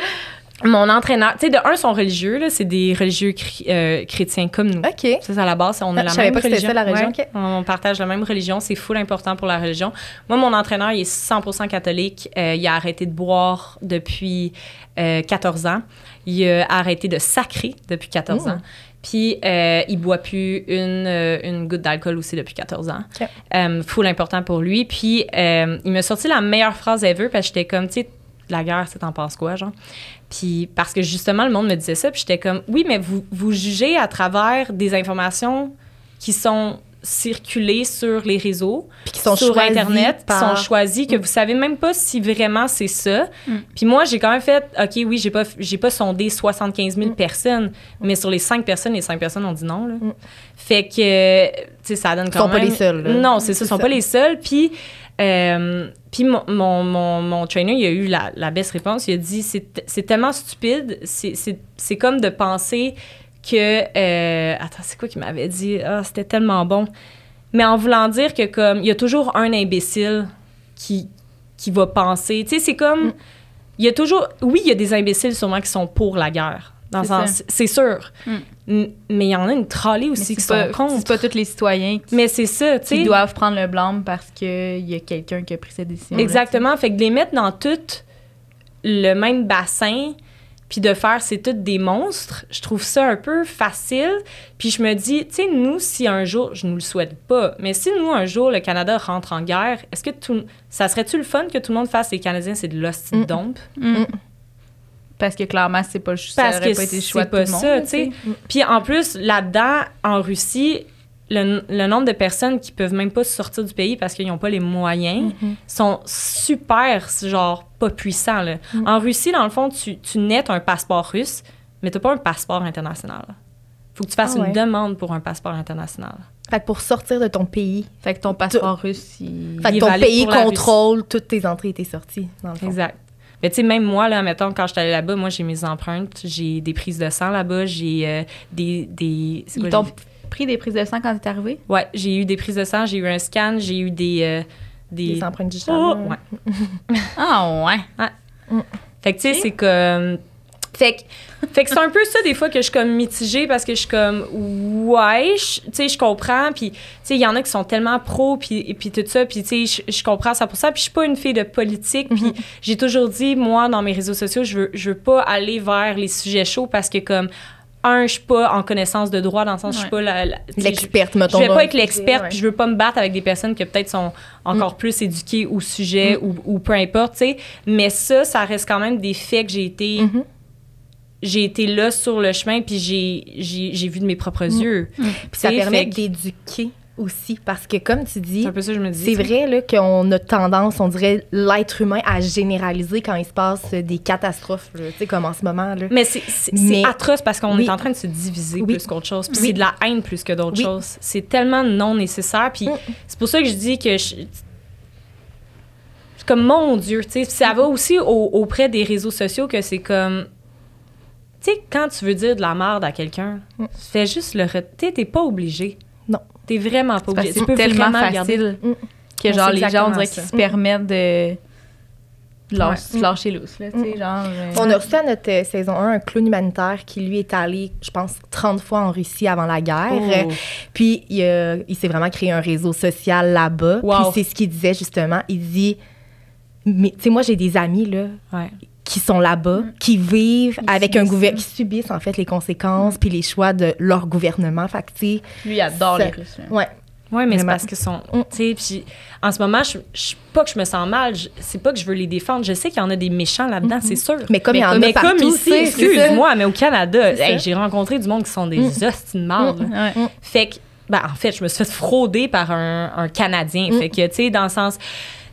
mon entraîneur, tu sais, de un, sont religieux, là, c'est des religieux euh, chrétiens comme nous. OK. Ça, c'est à la base, on a Ah, la même pas religion. ça, la religion, Ouais. On partage la même religion, c'est full important pour la religion. Moi, mon entraîneur, il est 100% catholique. Euh, il a arrêté de boire depuis euh, 14 ans. Il a arrêté de sacrer depuis 14 Oh. ans. Puis, euh, il boit plus une, euh, une goutte d'alcool aussi depuis 14 ans. Ok. Euh, full important pour lui. Puis, euh, il m'a sorti la meilleure phrase ever parce que j'étais comme, tu sais, la guerre, c'est t'en penses quoi, genre? Puis parce que justement, le monde me disait ça, puis j'étais comme, oui, mais vous, vous jugez à travers des informations qui sont circuler sur les réseaux, Puis qui sont sur Internet, par- qui sont choisis, que vous savez même pas si vraiment c'est ça. Mm. Puis moi, j'ai quand même fait, OK, oui, j'ai pas, j'ai pas sondé 75 000 personnes, mais sur les 5 personnes, les 5 personnes ont dit non. Là. Mm. Fait que, tu sais, ça donne quand sont pas même... les seuls, là. Non, c'est ça, ils sont ça. pas les seuls. Puis, euh, puis mon, mon, mon, mon trainer, il a eu la, la best réponse. Il a dit, c'est tellement stupide, c'est comme de penser que... euh, attends, c'est quoi qu'il m'avait dit? Ah, c'était tellement bon. Mais en voulant dire que comme il y a toujours un imbécile qui, qui va penser. Tu sais, c'est comme. Mm. Il y a toujours. Oui, il y a des imbéciles sûrement qui sont pour la guerre. Dans le C'est sens. C'est sûr. Mm. Mais il y en a une Mais aussi qui pas, sont contre. c'est pas tous les citoyens qui, Mais c'est ça, qui doivent prendre le blâme parce qu'il y a quelqu'un qui a pris cette décision. Exactement. Fait que de les mettre dans tout le même bassin, puis de faire c'est toutes des monstres, je trouve ça un peu facile. Puis je me dis, tu sais, nous, si un jour, je nous le souhaite pas, mais si nous, un jour, le Canada rentre en guerre, est-ce que tout. Ça serait-tu le fun que tout le monde fasse les Canadiens, c'est de l'hostie Mm. Mm. Parce que clairement, c'est pas, ça Parce aurait que pas été le c'est choix de pas tout le monde. ça, là, tu sais. Puis en plus, là-dedans, en Russie, le, le nombre de personnes qui peuvent même pas sortir du pays parce qu'ils n'ont pas les moyens Mhm. sont super, genre, pas puissants. Là. En Russie, dans le fond, tu, tu nettes un passeport russe, mais t'as pas un passeport international. Faut que tu fasses Ah ouais. une demande pour un passeport international. Fait que pour sortir de ton pays, Fait que ton passeport russe, il... fait que ton pays contrôle toutes tes entrées et tes sorties, dans le fond. Exact. Mais tu sais, même moi, là, mettons, quand je suis allée là-bas, moi, j'ai mes empreintes, j'ai des prises de sang là-bas, j'ai euh, des... des Ils quoi, t'ont pris des prises de sang quand t'es arrivé? Ouais, j'ai eu des prises de sang, j'ai eu un scan, j'ai eu des... euh, des... Empreintes digitales. Oh, ouais. Ah ouais. Fait que, tu sais, c'est comme. Fait que, fait que c'est un peu ça, des fois, que je suis comme mitigée parce que je suis comme, ouais, je- tu sais, je comprends. Puis, tu sais, il y en a qui sont tellement pro, puis, et puis tout ça. Puis, tu sais, je, je comprends ça pour ça. Puis, je suis pas une fille de politique. Puis, j'ai toujours dit, moi, dans mes réseaux sociaux, je veux, je veux pas aller vers les sujets chauds parce que, comme, un, je suis pas en connaissance de droit, dans le sens, je suis pas la. je- L'experte, je mettons. vais pas être le l'experte, puis je veux pas me battre avec des personnes qui peut-être sont encore plus éduquées au sujet ou, ou peu importe, tu sais. Mais ça, ça reste quand même des faits que j'ai été, Mhm. J'ai été là sur le chemin, puis j'ai, vu de mes propres yeux. Puis ça permet d'éduquer aussi, parce que comme tu dis, C'est vrai qu'on a tendance, on dirait, l'être humain à généraliser quand il se passe des catastrophes, tu sais, comme en ce moment. Là. Mais c'est, atroce parce qu'on Oui. est en train de se diviser Oui. plus qu'autre chose. Puis Oui. c'est de la haine plus que d'autres choses. C'est tellement non nécessaire. Puis Mm. c'est pour ça que je dis que je- c'est comme mon Dieu, tu sais. Ça va aussi au- auprès des réseaux sociaux que c'est comme. Tu sais, quand tu veux dire de la merde à quelqu'un, Mm. fais juste le. Tu sais, t'es pas obligé. Non. T'es vraiment pas obligé. que Tu peux c'est tellement vraiment facile Mm. que genre les gens, on dirait qu'ils se permettent de de lâcher, Ouais. se lâcher loose, là, tu sais, genre... euh, On a reçu à notre euh, saison 1 un clown humanitaire qui, lui, est allé, je pense, 30 fois en Russie avant la guerre. Oh. Puis, il s'est vraiment créé un réseau social là-bas. Wow. Puis, c'est ce qu'il disait, justement. Il dit, mais, tu sais, moi, j'ai des amis, là, Ouais. Qui sont là-bas, qui vivent Ils avec un gouvernement, qui subissent, en fait, les conséquences puis les choix de leur gouvernement. Fait que, tu sais, Lui, il adore les Russes. ouais. Oui, mais c'est parce que sont. Mm. Tu sais, puis en ce moment, je, je pas que je me sens mal, je- c'est pas que je veux les défendre. Je sais qu'il y en a des méchants là-dedans, c'est sûr. Mais comme il y en a mais partout, comme ici, excuse-moi, mais au Canada, hey, j'ai rencontré du monde qui sont des hosties de marde, là. Ouais. Fait que, ben, en fait, je me suis fait frauder par un, un Canadien. Mm. Fait que, tu sais, dans le sens,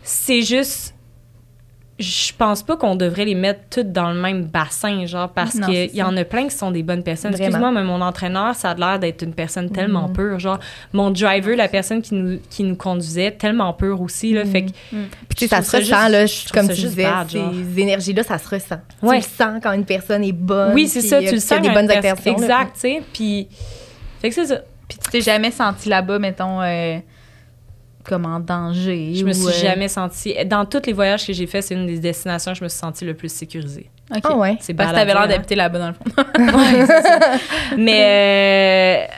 c'est juste. Je pense pas qu'on devrait les mettre toutes dans le même bassin, genre, parce qu'il y en a plein qui sont des bonnes personnes. Excuse-moi, mais mon entraîneur, ça a l'air d'être une personne tellement Mm. pure. Genre, mon driver, la personne qui nous, qui nous conduisait, tellement pure aussi, là. Fait que. Puis, tu sais, ça se ressent, juste- là, je trouve comme ça tu juste disais, bad, ces énergies-là, ça se ressent. Ouais. Tu le sens quand une personne est bonne. oui, c'est ça, euh, tu le sens. a des bonnes. Exact, tu sais. Puis. Fait que c'est ça. Puis tu t'es jamais senti là-bas, mettons, euh, comme en danger. Je me suis euh, jamais sentie. Dans tous les voyages que j'ai faits, c'est une des destinations où je me suis sentie le plus sécurisée. Ah ouais. C'est Parce que t'avais l'air d'habiter là-bas, dans le fond. Ouais, c'est ça. Mais euh,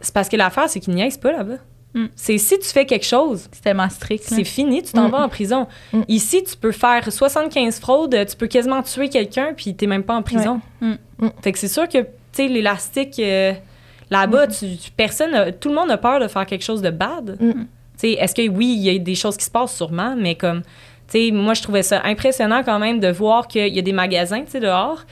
c'est parce que l'affaire, c'est qu'ils niaisent pas là-bas. Mm. C'est si tu fais quelque chose, C'est tellement strict. là. c'est fini, tu t'en Mm. vas en prison. Mm. Ici, tu peux faire 75 fraudes, tu peux quasiment tuer quelqu'un, puis t'es même pas en prison. Ouais. Fait que c'est sûr que, tu sais, l'élastique, euh, là-bas, tu, tu- personne, a- tout le monde a peur de faire quelque chose de bad. Mm. Est-ce que oui, il y a des choses qui se passent sûrement, mais comme, tu sais, moi, je trouvais ça impressionnant quand même de voir qu'il y a des magasins, tu sais, dehors.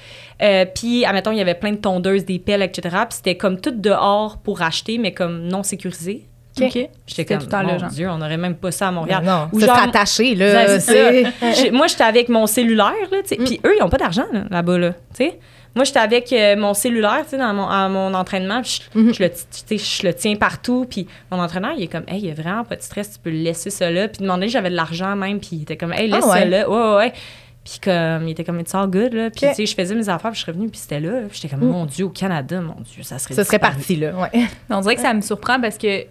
Euh, puis, admettons, il y avait plein de tondeuses, des pelles, etc. Puis c'était comme tout dehors pour acheter, mais comme non sécurisé. OK. J'étais comme, tout le temps mon là. Dieu, on n'aurait même pas ça à Montréal. Non, Ou ça genre- serait attaché, là. C'est c'est- ça. Moi, j'étais avec mon cellulaire, là, tu sais. Puis eux, ils n'ont pas d'argent, là, là-bas, là, tu sais. Moi, j'étais avec euh, mon cellulaire, tu sais, dans mon, à mon entraînement. puis Je, Mhm. je le, ti- tu sais, je le tiens partout. Puis mon entraîneur, il est comme, hey, il y a vraiment pas de stress, tu peux le laisser ça là. Puis demander, j'avais de l'argent même. Puis il était comme, hey, laisse Ah ouais. ça là. Ouais, ouais, ouais. Puis comme, il était comme, it's all good, là. Puis tu sais, je faisais mes affaires, puis je suis revenue, puis c'était là. Puis j'étais comme, Mhm. mon Dieu, au Canada, mon Dieu, ça serait Ça serait parti, là. Ouais. On dirait que ça me surprend parce que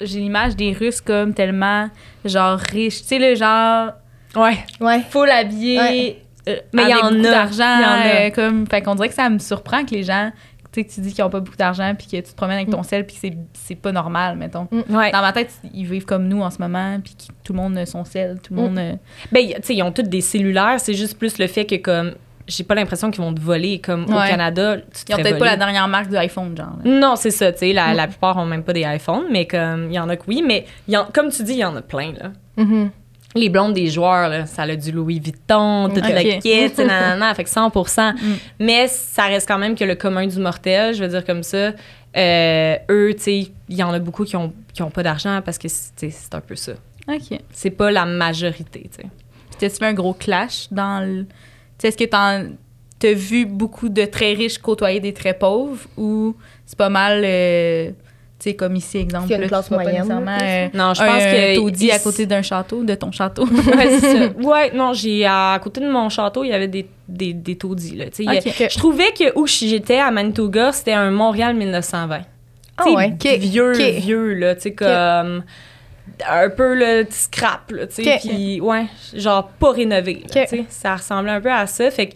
j'ai l'image des Russes comme tellement, genre, riches. Tu sais, le genre, Ouais. Ouais. full habillé, Ouais. Euh, Mais il y en beaucoup a. d'argent. Euh, comme, fait qu'on dirait que ça me surprend que les gens, tu sais, que tu dis qu'ils ont pas beaucoup d'argent puis que tu te promènes avec ton sel puis que c'est- c'est pas normal, mettons. Ouais. Dans ma tête, ils vivent comme nous en ce moment puis que tout le monde a son sel, tout le Mm. monde... euh, Ben, tu sais, ils ont tous des cellulaires. C'est juste plus le fait que, comme, j'ai pas l'impression qu'ils vont te voler. Comme au. Canada, tu te Ils ont peut-être pas la dernière marque de iPhone, genre. là. Non, c'est ça, tu sais, la, Mm. la plupart ont même pas des iPhones, mais comme, il y en a que oui, mais y en- comme tu dis, il y en a plein, là. Mhm. Les blondes des joueurs, là, ça a du Louis Vuitton, toute Ok. la kit, nanana, fait que 100 Mm. Mais ça reste quand même que le commun du mortel, je veux dire comme ça, euh, eux, tu sais, il y en a beaucoup qui ont, qui ont pas d'argent parce que, c'est un peu ça. OK. C'est pas la majorité, tu sais. T'as-tu un gros clash dans le... Tu est-ce que t'en- t'as vu beaucoup de très riches côtoyer des très pauvres ou c'est pas mal... euh, sais, comme ici, exemple, a une là, classe tu pas nécessairement, là, euh, Non, je un pense que... taudis à côté d'un château, de ton château. Ouais, c'est ça. Ouais, non, j'ai à côté de mon château, il y avait des, des, des taudis. Là. A-. Je trouvais que où j'étais à Manitoga, c'était un Montréal 1920. Ah sais, ouais, vieux, vieux, là, tu sais, comme un peu le petit scrap, là, tu sais, puis ouais, genre pas rénové, là, Ok. tu sais, ça ressemblait un peu à ça, fait que,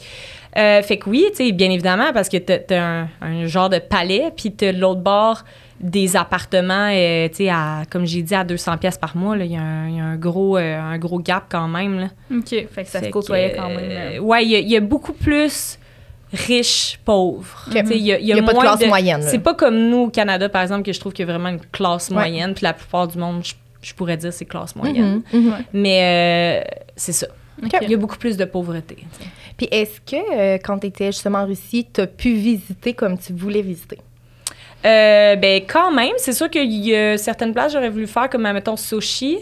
euh, fait que oui, tu sais, bien évidemment, parce que t'as un, un genre de palais, puis t'as de l'autre bord des appartements, euh, tu sais, à, comme j'ai dit, à 200 pièces par mois, là, il y, a un- il y a un gros, euh, un gros gap quand même, là. OK. Fait que ça Fait se côtoyait que, quand même. euh, ouais, il y, a- il y a beaucoup plus riches, pauvres. Il y a, il y a Il y a pas de classe moyenne. C'est pas comme nous au Canada, par exemple, que je trouve qu'il y a vraiment une classe Ouais. moyenne. Puis la plupart du monde, je, je pourrais dire, c'est classe moyenne. Mhm, mhm. Ouais. Mais euh, c'est ça. OK. Il y a beaucoup plus de pauvreté. Puis est-ce que euh, quand tu étais justement en Russie, tu as pu visiter comme tu voulais visiter? Euh, ben quand même, c'est sûr qu'il y a certaines places j'aurais voulu faire comme mettons Sochi,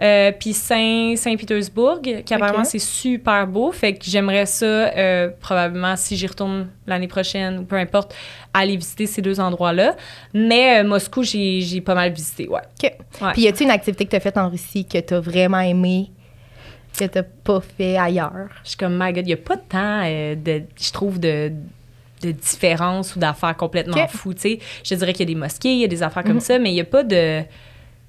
euh, puis Saint Saint-Pétersbourg, qui apparemment Ok. c'est super beau, fait que j'aimerais ça euh, probablement si j'y retourne l'année prochaine ou peu importe aller visiter ces deux endroits-là. Mais euh, Moscou j'ai j'ai pas mal visité, ouais. OK. Ouais. Puis y a-t-il une activité que tu as faite en Russie que tu as vraiment aimé, que tu pas fait ailleurs? Je suis comme my God, il y a pas de temps euh, de je trouve de de différence ou d'affaires complètement Ok. fous. Je dirais qu'il y a des mosquées, il y a des affaires comme Mhm. ça, mais il y a pas de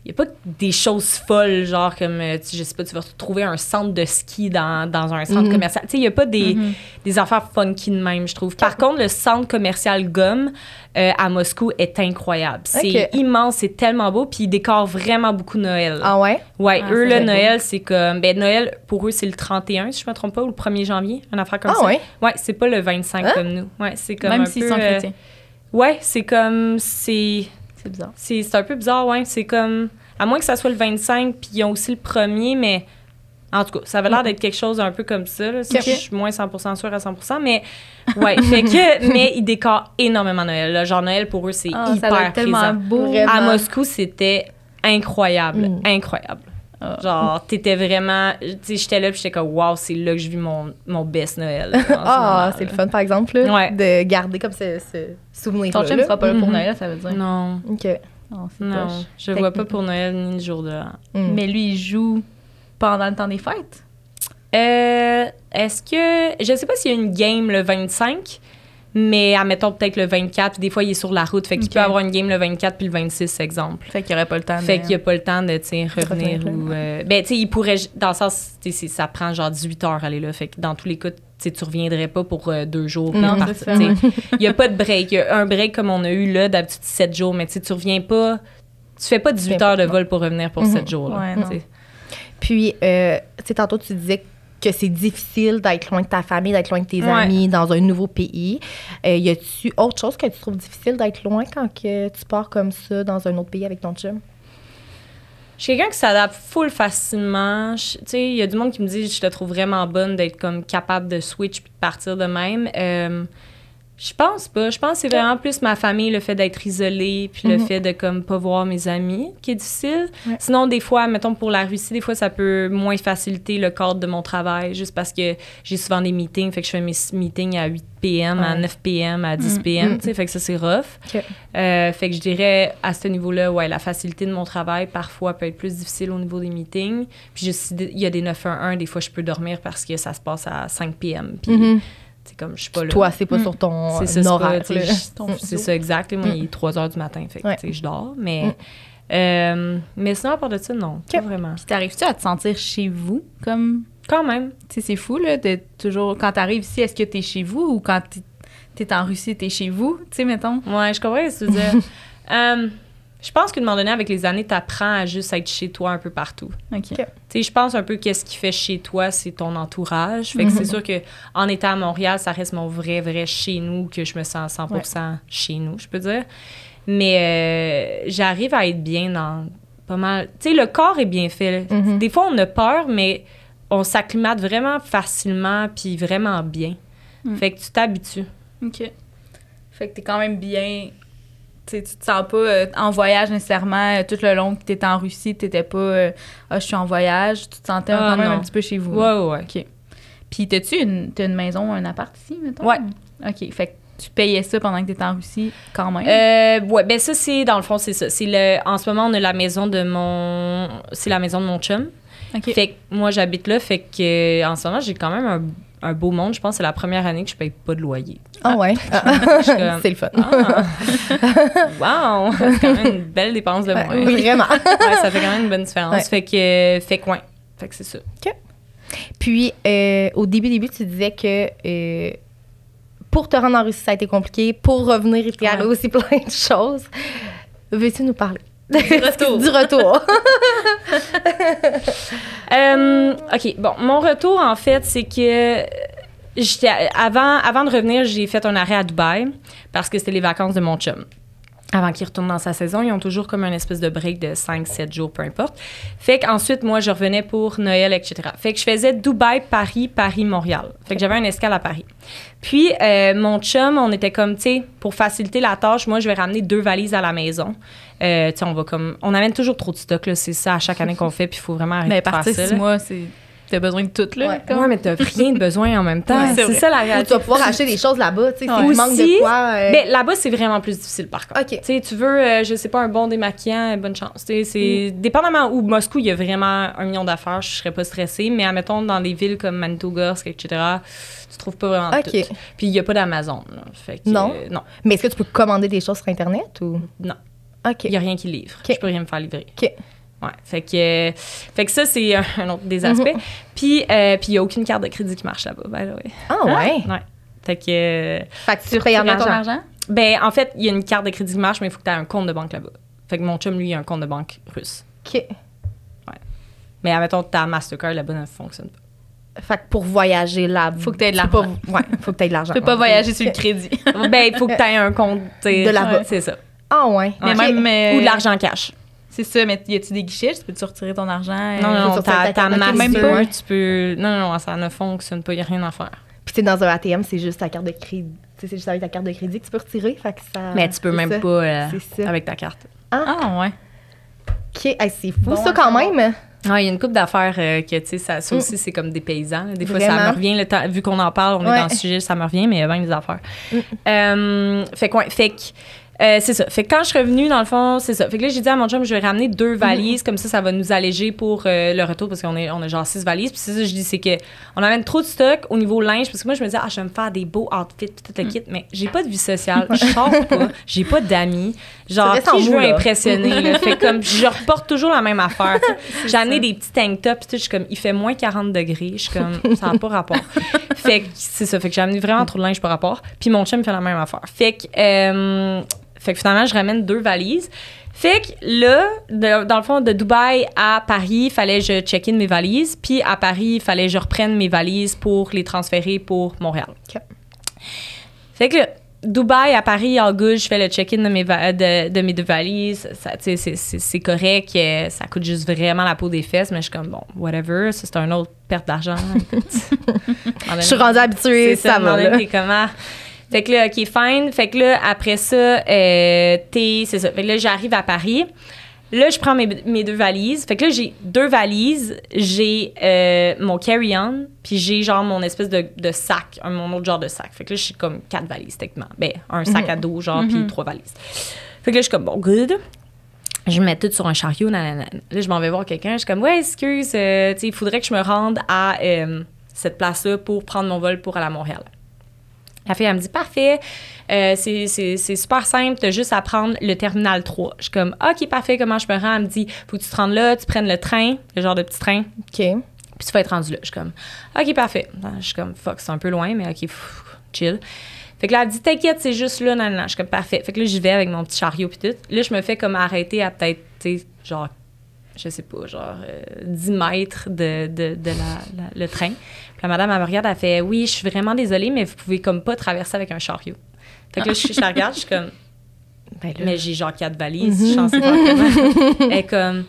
il y a pas des choses folles, genre comme, euh, tu, je sais pas, tu vas trouver un centre de ski dans, dans un centre Mhm. commercial. Tu sais, il y a pas des, Mhm. des affaires funky de même, je trouve. Par contre, le centre commercial Gomme euh, à Moscou est incroyable. C'est immense, c'est tellement beau, puis ils décorent vraiment beaucoup Noël. Ah ouais? Ouais, Ah, eux, le. Noël, c'est comme. Ben, Noël, pour eux, c'est le 31, si je me trompe pas, ou le 1er janvier, une affaire comme ah ça. ouais? Ouais, c'est pas le 25 Hein? comme nous. Ouais, c'est comme. Même s'ils sont euh, chrétiens. Ouais, c'est comme. C'est. C'est bizarre. C'est c'est un peu bizarre, ouais. C'est comme. À moins que ça soit le 25, puis ils ont aussi le premier, mais. En tout cas, ça avait l'air d'être quelque chose un peu comme ça. Là. Ok. Je suis moins 100% sûre à 100%, mais ouais. fait que, mais ils décorent énormément Noël. là. Genre, Noël, pour eux, c'est Ah, ça hyper être tellement présent. beau. À Moscou, c'était incroyable. Mm. Incroyable. Ah. Genre, t'étais vraiment. Tu sais, j'étais là, puis j'étais comme, waouh, c'est là que je vis mon, mon best Noël. Ah, c'est le fun, par exemple, là, Ouais. de garder comme ce, ce souvenir-là. Ton chum là. sera pas là pour Mhm. Noël, ça veut dire. Non, OK. Non, c'est non, poche. je Fait vois pas pour Noël ni le jour de l'an. Mm. Mais lui, il joue pendant le temps des fêtes? Euh, est-ce que. Je sais pas s'il y a une game le 25, mais admettons peut-être le 24, puis des fois il est sur la route, fait qu'il peut avoir une game le 24 puis le 26, exemple. Fait qu'il n'y aurait pas le temps Fait de... qu'il n'y a pas le temps de, revenir ou... euh, ben, tu sais, il pourrait... Dans le sens, ça prend genre 18 heures aller là. Fait que dans tous les cas, tu tu reviendrais pas pour euh, deux jours. Non. Il n'y a pas de break. Il y a un break comme on a eu là, d'habitude 7 jours, mais tu reviens pas... Tu fais pas 18 fais heures de vol pour revenir pour Mhm. 7 jours. là, Ouais. Puis, euh, tu sais, tantôt, tu disais que c'est difficile d'être loin de ta famille, d'être loin de tes Ouais. amis dans un nouveau pays. Euh, y a-tu autre chose que tu trouves difficile d'être loin quand que tu pars comme ça dans un autre pays avec ton chum? Je suis quelqu'un qui s'adapte full facilement. Tu sais, il y a du monde qui me dit je te trouve vraiment bonne d'être comme capable de switch puis de partir de même. Euh, Je pense pas. Je pense que c'est vraiment plus ma famille, le fait d'être isolée, puis le Mhm. fait de comme pas voir mes amis qui est difficile. Ouais. Sinon, des fois, mettons pour la Russie, des fois ça peut moins faciliter le cadre de mon travail, juste parce que j'ai souvent des meetings, fait que je fais mes meetings à 8 p.m., à Ouais. 9 p.m., à 10 Mm. p.m., Mm. tu sais, fait que ça c'est rough. Euh, fait que je dirais à ce niveau-là, ouais, la facilité de mon travail parfois peut être plus difficile au niveau des meetings. Puis il y a des 911, des fois je peux dormir parce que ça se passe à 5 p.m. Puis Mhm. C'est comme je suis pas là. Toi, c'est pas Mm. sur ton C'est ça, c'est horaire. pas, ça, exact. Moi, Mm. il est 3 heures du matin, fait que, Ouais. tu sais, je dors. Mais, Mm. euh, mais sinon, à part de ça, non, pas Ok. vraiment. Puis t'arrives-tu à te sentir chez vous? Comme, Quand même. tu sais, c'est fou, là, de toujours... Quand t'arrives ici, est-ce que t'es chez vous ou quand t'es, t'es en Russie, t'es chez vous? Tu sais, mettons? Ouais, je comprends ce que tu veux dire. Euh, je pense qu'à un moment donné, avec les années, t'apprends à juste être chez toi un peu partout. OK. Ok. Tu sais, je pense un peu qu'est-ce qui fait chez toi, c'est ton entourage. Fait que Mhm. c'est sûr que en étant à Montréal, ça reste mon vrai, vrai chez nous, que je me sens 100% chez nous, je peux dire. Mais euh, j'arrive à être bien dans pas mal. Tu sais, le corps est bien fait. Mhm. Des fois, on a peur, mais on s'acclimate vraiment facilement puis vraiment bien. Mm. Fait que tu t'habitues. OK. Fait que t'es quand même bien... Tu tu te sens pas euh, en voyage nécessairement euh, tout le long que t'étais en Russie. T'étais pas euh, Ah, je suis en voyage ». Tu te sentais Ah, quand même non. un petit peu chez vous. Ouais, ouais, ouais. OK. Puis t'as-tu une, une maison, un appart ici, mettons? Ouais. OK. Fait que tu payais ça pendant que t'étais en Russie quand même? Euh, ouais, ben ça, c'est, dans le fond, c'est ça. C'est le, en ce moment, on a la maison de mon, c'est la maison de mon chum. OK. Fait que moi, j'habite là, fait que, en ce moment, j'ai quand même un, un beau monde. Je pense que c'est la première année que je paye pas de loyer. Ah ouais. Suis comme, c'est le fun. Ah! wow! C'est quand même une belle dépense de Ouais, moins. oui, vraiment. Ouais, ça fait quand même une bonne différence. Ouais. Fait que, fait ouais. Fait que c'est ça. Puis, euh, au début, début, tu disais que euh, pour te rendre en Russie, ça a été compliqué. Pour revenir, il t'est Ouais. aussi plein de choses. Veux-tu nous parler? Du retour. du retour. Euh, OK, bon, mon retour, en fait, c'est que j'étais, avant, avant de revenir, j'ai fait un arrêt à Dubaï parce que c'était les vacances de mon chum. Avant qu'il retourne dans sa saison, ils ont toujours comme un espèce de break de 5-7 jours, peu importe. Fait qu'ensuite, moi, je revenais pour Noël, etc. Fait que je faisais Dubaï, Paris, Paris, Montréal. Fait que j'avais un escale à Paris. Puis, euh, mon chum, on était comme, tu sais, pour faciliter la tâche, moi, je vais ramener deux valises à la maison. Euh, tu sais, on va comme. On amène toujours trop de stock, là. C'est ça à chaque année qu'on fait, puis il faut vraiment arrêter Mais de faire partir ça. six mois, c'est... T'as besoin de tout, là. Ouais. comme. Ouais, mais t'as rien de besoin en même temps. Ouais, c'est ça la Ou tu réalité. vas pouvoir acheter des choses là-bas, tu sais, Ouais. si tu manques Aussi, de quoi. euh, Ben, là-bas, c'est vraiment plus difficile, par contre. OK. Tu sais, tu veux, euh, je sais pas, un bon démaquillant, bonne chance. Tu sais, c'est... Dépendamment où, Moscou, il y a vraiment un million d'affaires, je serais pas stressée, mais admettons, dans des villes comme Manitogorsk, etc., tu trouves pas vraiment OK. tout. Puis il y a pas d'Amazon, là. Fait que, Non? euh, non, Mais est-ce que tu peux commander des choses sur Internet ou? non. OK. Il y a rien qui livre. Je peux rien me faire livrer. OK. Ouais, fait que, fait que ça, c'est un, un autre des aspects. Mhm. Puis, euh, puis il y a aucune carte de crédit qui marche là-bas, the way. Ah ouais. Ouais. Fait que... euh, Fait que tu payes en argent. argent? Ben, en fait, il y a une carte de crédit qui marche, mais il faut que tu aies un compte de banque là-bas. Fait que mon chum, lui, il a un compte de banque russe. OK. Mais admettons, ta Mastercard là-bas ne fonctionne pas. Fait que pour voyager là Faut que t'aies de tu l'argent. Ouais, faut que tu aies de l'argent. Tu peux pas Ouais. voyager sur le crédit. ben, il faut que tu aies un compte De là-bas. C'est ça. Ah ouais. Mais même... euh, Ou de l'argent cash. C'est ça, mais y a-tu des guichets? Tu peux-tu retirer ton argent? Non, non, non, ta. Même pas. tu peux. Non, non, non, ça ne fonctionne pas, il n'y a rien à faire. Puis tu sais, dans un ATM, c'est juste ta carte de crédit. Tu sais, c'est juste avec ta carte de crédit que tu peux retirer. Fait que ça. Mais tu peux même ça. pas euh, avec ta carte. Ah, ouais. OK. Hey, c'est fou, Bon, ça, quand même. Ah, il y a une couple d'affaires euh, que, tu sais, ça, ça Mm. aussi, c'est comme des paysans. là. Des fois, ça me revient, le temps, vu qu'on en parle, on Ouais. est dans le sujet, ça me revient, mais il y a bien des affaires. Mm. Euh, fait que, ouais, fait que, euh, c'est ça. Fait que quand je suis revenue, dans le fond, c'est ça. Fait que là, j'ai dit à mon chum, je vais ramener deux valises, comme ça, ça va nous alléger pour euh, le retour, parce qu'on est, on a genre six valises. Puis c'est ça, je dis, c'est que on amène trop de stock au niveau linge, parce que moi, je me disais, ah, je vais me faire des beaux outfits, tout le kit, mais j'ai pas de vie sociale, je sors pas, j'ai pas d'amis. Genre, qui je veux là. impressionner, là? Fait comme, je reporte toujours la même affaire. J'ai amené des petits tank tops, je suis comme, il fait moins 40 degrés. Je suis comme, ça n'a pas rapport. fait que c'est ça. Fait que j'ai amené vraiment trop de linge par rapport. Puis mon chum fait la même affaire. Fait que, euh, fait que finalement, je ramène deux valises. Fait que là, de- dans le fond, de Dubaï à Paris, il fallait que je check-in mes valises. Puis à Paris, il fallait que je reprenne mes valises pour les transférer pour Montréal. Fait que là, Dubaï à Paris, en good, je fais le check-in de mes, de, de mes deux valises. C'est- correct. euh, Ça coûte juste vraiment la peau des fesses, mais je suis comme, bon, whatever. C'est un autre perte d'argent. Je suis rendue habituée, ça, ça, va. là. Comment? Fait que là, OK, fine. Fait que là, après ça, euh, t'es. C'est ça. Fait que là, j'arrive à Paris. Là, je prends mes, mes deux valises. Fait que là, j'ai deux valises. J'ai euh, mon carry-on, puis j'ai genre mon espèce de, de sac, un, mon autre genre de sac. Fait que là, j'ai comme quatre valises, techniquement. Ben, un sac à dos, genre, puis trois valises. Fait que là, je suis comme, bon, good. Je me mets tout sur un chariot. nanana. Là, je m'en vais voir quelqu'un. Je suis comme, ouais, excuse, euh, tu sais, il faudrait que je me rende à euh, cette place-là pour prendre mon vol pour aller à Montréal. La fille, elle me dit, parfait, euh, c'est super simple, t'as juste à prendre le terminal 3. Je suis comme, OK, parfait, comment je me rends? Elle me dit, faut que tu te rendes là, tu prennes le train, le genre de petit train, OK. puis tu vas être rendu là. Je suis comme, OK, parfait. Je suis comme, fuck, c'est un peu loin, mais OK, pff, chill. Fait que là, elle dit, t'inquiète, c'est juste là, non, non. Je suis comme, parfait. Fait que là, j'y vais avec mon petit chariot, puis tout. Là, je me fais comme arrêter à peut-être, tu sais, genre, je sais pas, genre euh, 10 mètres de, de, de la, la- le train. Puis la madame, elle me regarde, elle fait, oui, je suis vraiment désolée, mais vous pouvez comme pas traverser avec un chariot. Fait que là, je, je la regarde, je suis comme, Ben là. mais j'ai genre quatre valises, je sais pas comment. Elle comme,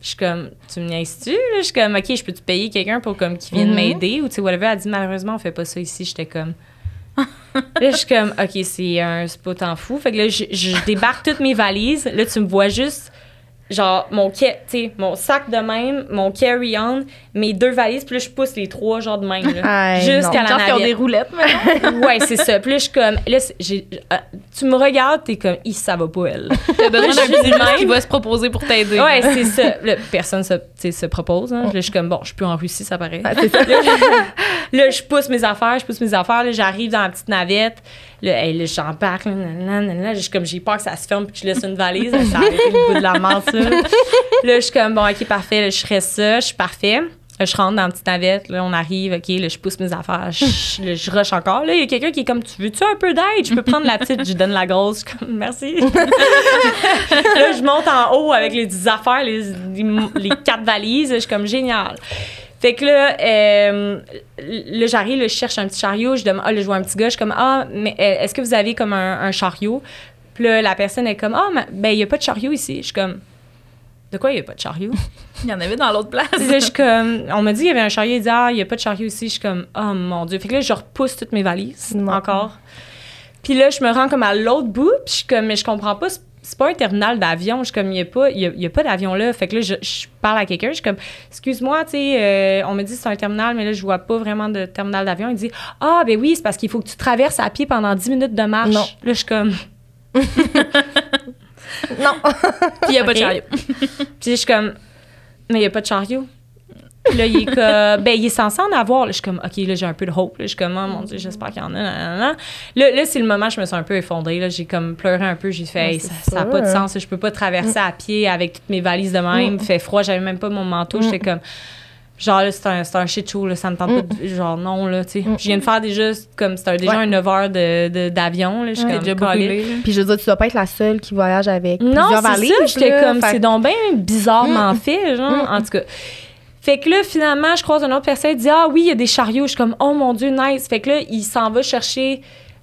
je suis comme, tu me niaises-tu? Je suis comme, OK, je peux-tu payer quelqu'un pour comme qui vienne Mhm. m'aider? Ou tu sais, whatever? Elle dit, malheureusement, on fait pas ça ici. J'étais comme. là, je suis comme, OK, c'est un spot en fou. Fait que là, je, je débarque toutes mes valises. Là, tu me vois juste, genre, mon, ca- tu sais, mon sac de même, mon carry-on, mes deux valises. Puis là, je pousse les trois, genre de même. jusqu'à non. la qui ont des navette. roulettes, maintenant. Ouais, c'est ça. Puis là, je suis comme, là, j'ai- euh, tu me regardes, t'es comme, ça va pas, elle. T'as besoin d'un petit qui va se proposer pour t'aider. Ouais, c'est ça. Là, personne se, se propose. Hein. Là, je suis comme, bon, je suis plus en Russie, ça paraît. Ah, ça. Là, je pousse mes affaires, je pousse mes affaires. Là, j'arrive dans la petite navette. Là, hey, là comme, j'ai peur que ça se ferme puis que je une valise. Ça a arrêté le bout de la. Là, je suis comme, bon, OK, parfait. Là, je ferai ça. Je suis parfait. Je rentre dans la petite navette. Là, on arrive. OK, là, je pousse mes affaires. Je, je rush encore. Là, il y a quelqu'un qui est comme, tu veux-tu un peu d'aide? Je peux prendre la petite. Je donne la grosse. Je suis comme, merci. là, je monte en haut avec les 10 affaires, les, les, les quatre valises. Je suis comme génial. Fait que là, euh, là j'arrive, là, je cherche un petit chariot. Je demande, ah, là, je vois un petit gars. Je suis comme, ah, mais euh, est-ce que vous avez comme un, un chariot? Puis là, la personne est comme, ah, mais- ben, il n'y a pas de chariot ici. Je suis comme, de quoi il n'y a pas de chariot? Il y en avait dans l'autre place. Puis là, je suis comme, on m'a dit qu'il y avait un chariot. Il dit, ah, il n'y a pas de chariot ici. Je suis comme, oh mon Dieu. Fait que là, je repousse toutes mes valises Non. encore. Puis là, je me rends comme à l'autre bout. Puis je suis comme, mais je comprends pas. C'est- pas un terminal d'avion. Je suis comme, il n'y a pas, y a, y a pas d'avion là. Fait que là, je, je parle à quelqu'un. Je suis comme, excuse-moi, tu sais, euh, on me dit que c'est un terminal, mais là, je vois pas vraiment de terminal d'avion. Il dit, ah, ben oui, c'est parce qu'il faut que tu traverses à pied pendant 10 minutes de marche. Non. Là, je suis comme, Non. Puis il n'y a pas de chariot. Puis je suis comme, mais il n'y a pas de chariot. Puis là, il est comme, ben, il est censé en avoir. Là, je suis comme, OK, là, j'ai un peu de hope. Là, je suis comme, oh mon Dieu, j'espère qu'il y en a. nanana. Là, là c'est le moment où je me suis un peu effondrée. Là, j'ai comme pleuré un peu. J'ai fait, hey, ça n'a pas de sûr. sens. Je peux pas traverser à pied avec toutes mes valises de même. Il fait froid, j'avais même pas mon manteau. J'étais comme, genre, là, c'est un, c'est un shit show. Là, ça me tente pas de, genre, non, là, tu sais. Je viens de faire déjà, comme, c'était déjà Ouais. un 9 heures de- d'avion. là, je suis Ouais. comme, déjà là. Puis je veux dire, tu dois pas être la seule qui voyage avec Non, plusieurs c'est ça. J'étais là. comme, c'est donc bien bizarrement Mm. fait, genre, Mm. en tout cas. Fait que là, finalement, je croise une autre personne, elle dit Ah oui, il y a des chariots. Je suis comme Oh mon Dieu, nice. Fait que là, il s'en va chercher.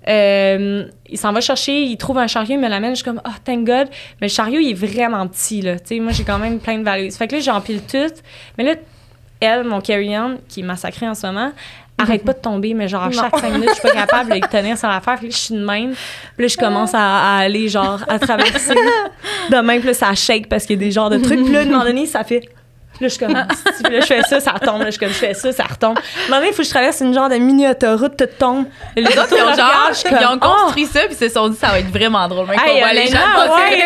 euh, il s'en va chercher, il trouve un chariot, il me l'amène. Je suis comme Oh, thank God. Mais le chariot, il est vraiment petit, là. Tu sais, moi, j'ai quand même plein de valises. Fait que là, j'empile tout. Mais là, elle, mon carry-on, qui est massacré en ce moment, arrête pas de tomber, mais genre, à chaque cinq minutes, je suis pas capable de tenir sur l'affaire. Puis là, je suis de même. Puis là, je commence à, à aller, genre, à traverser. De même, puis là, ça shake parce qu'il y a des genres de trucs. Puis là, à un moment donné, ça fait. Là, je suis comme. Asti. Puis là, je fais ça, ça retombe. Là, je suis comme, je fais ça, ça retombe. À un moment donné, il faut que je traverse une genre de mini-autoroute, tout tombe. Les autres, ils ont, genre, ils ont oh! construit ça, puis ils se sont dit, ça va être vraiment drôle. Hey, voit les gens ouais,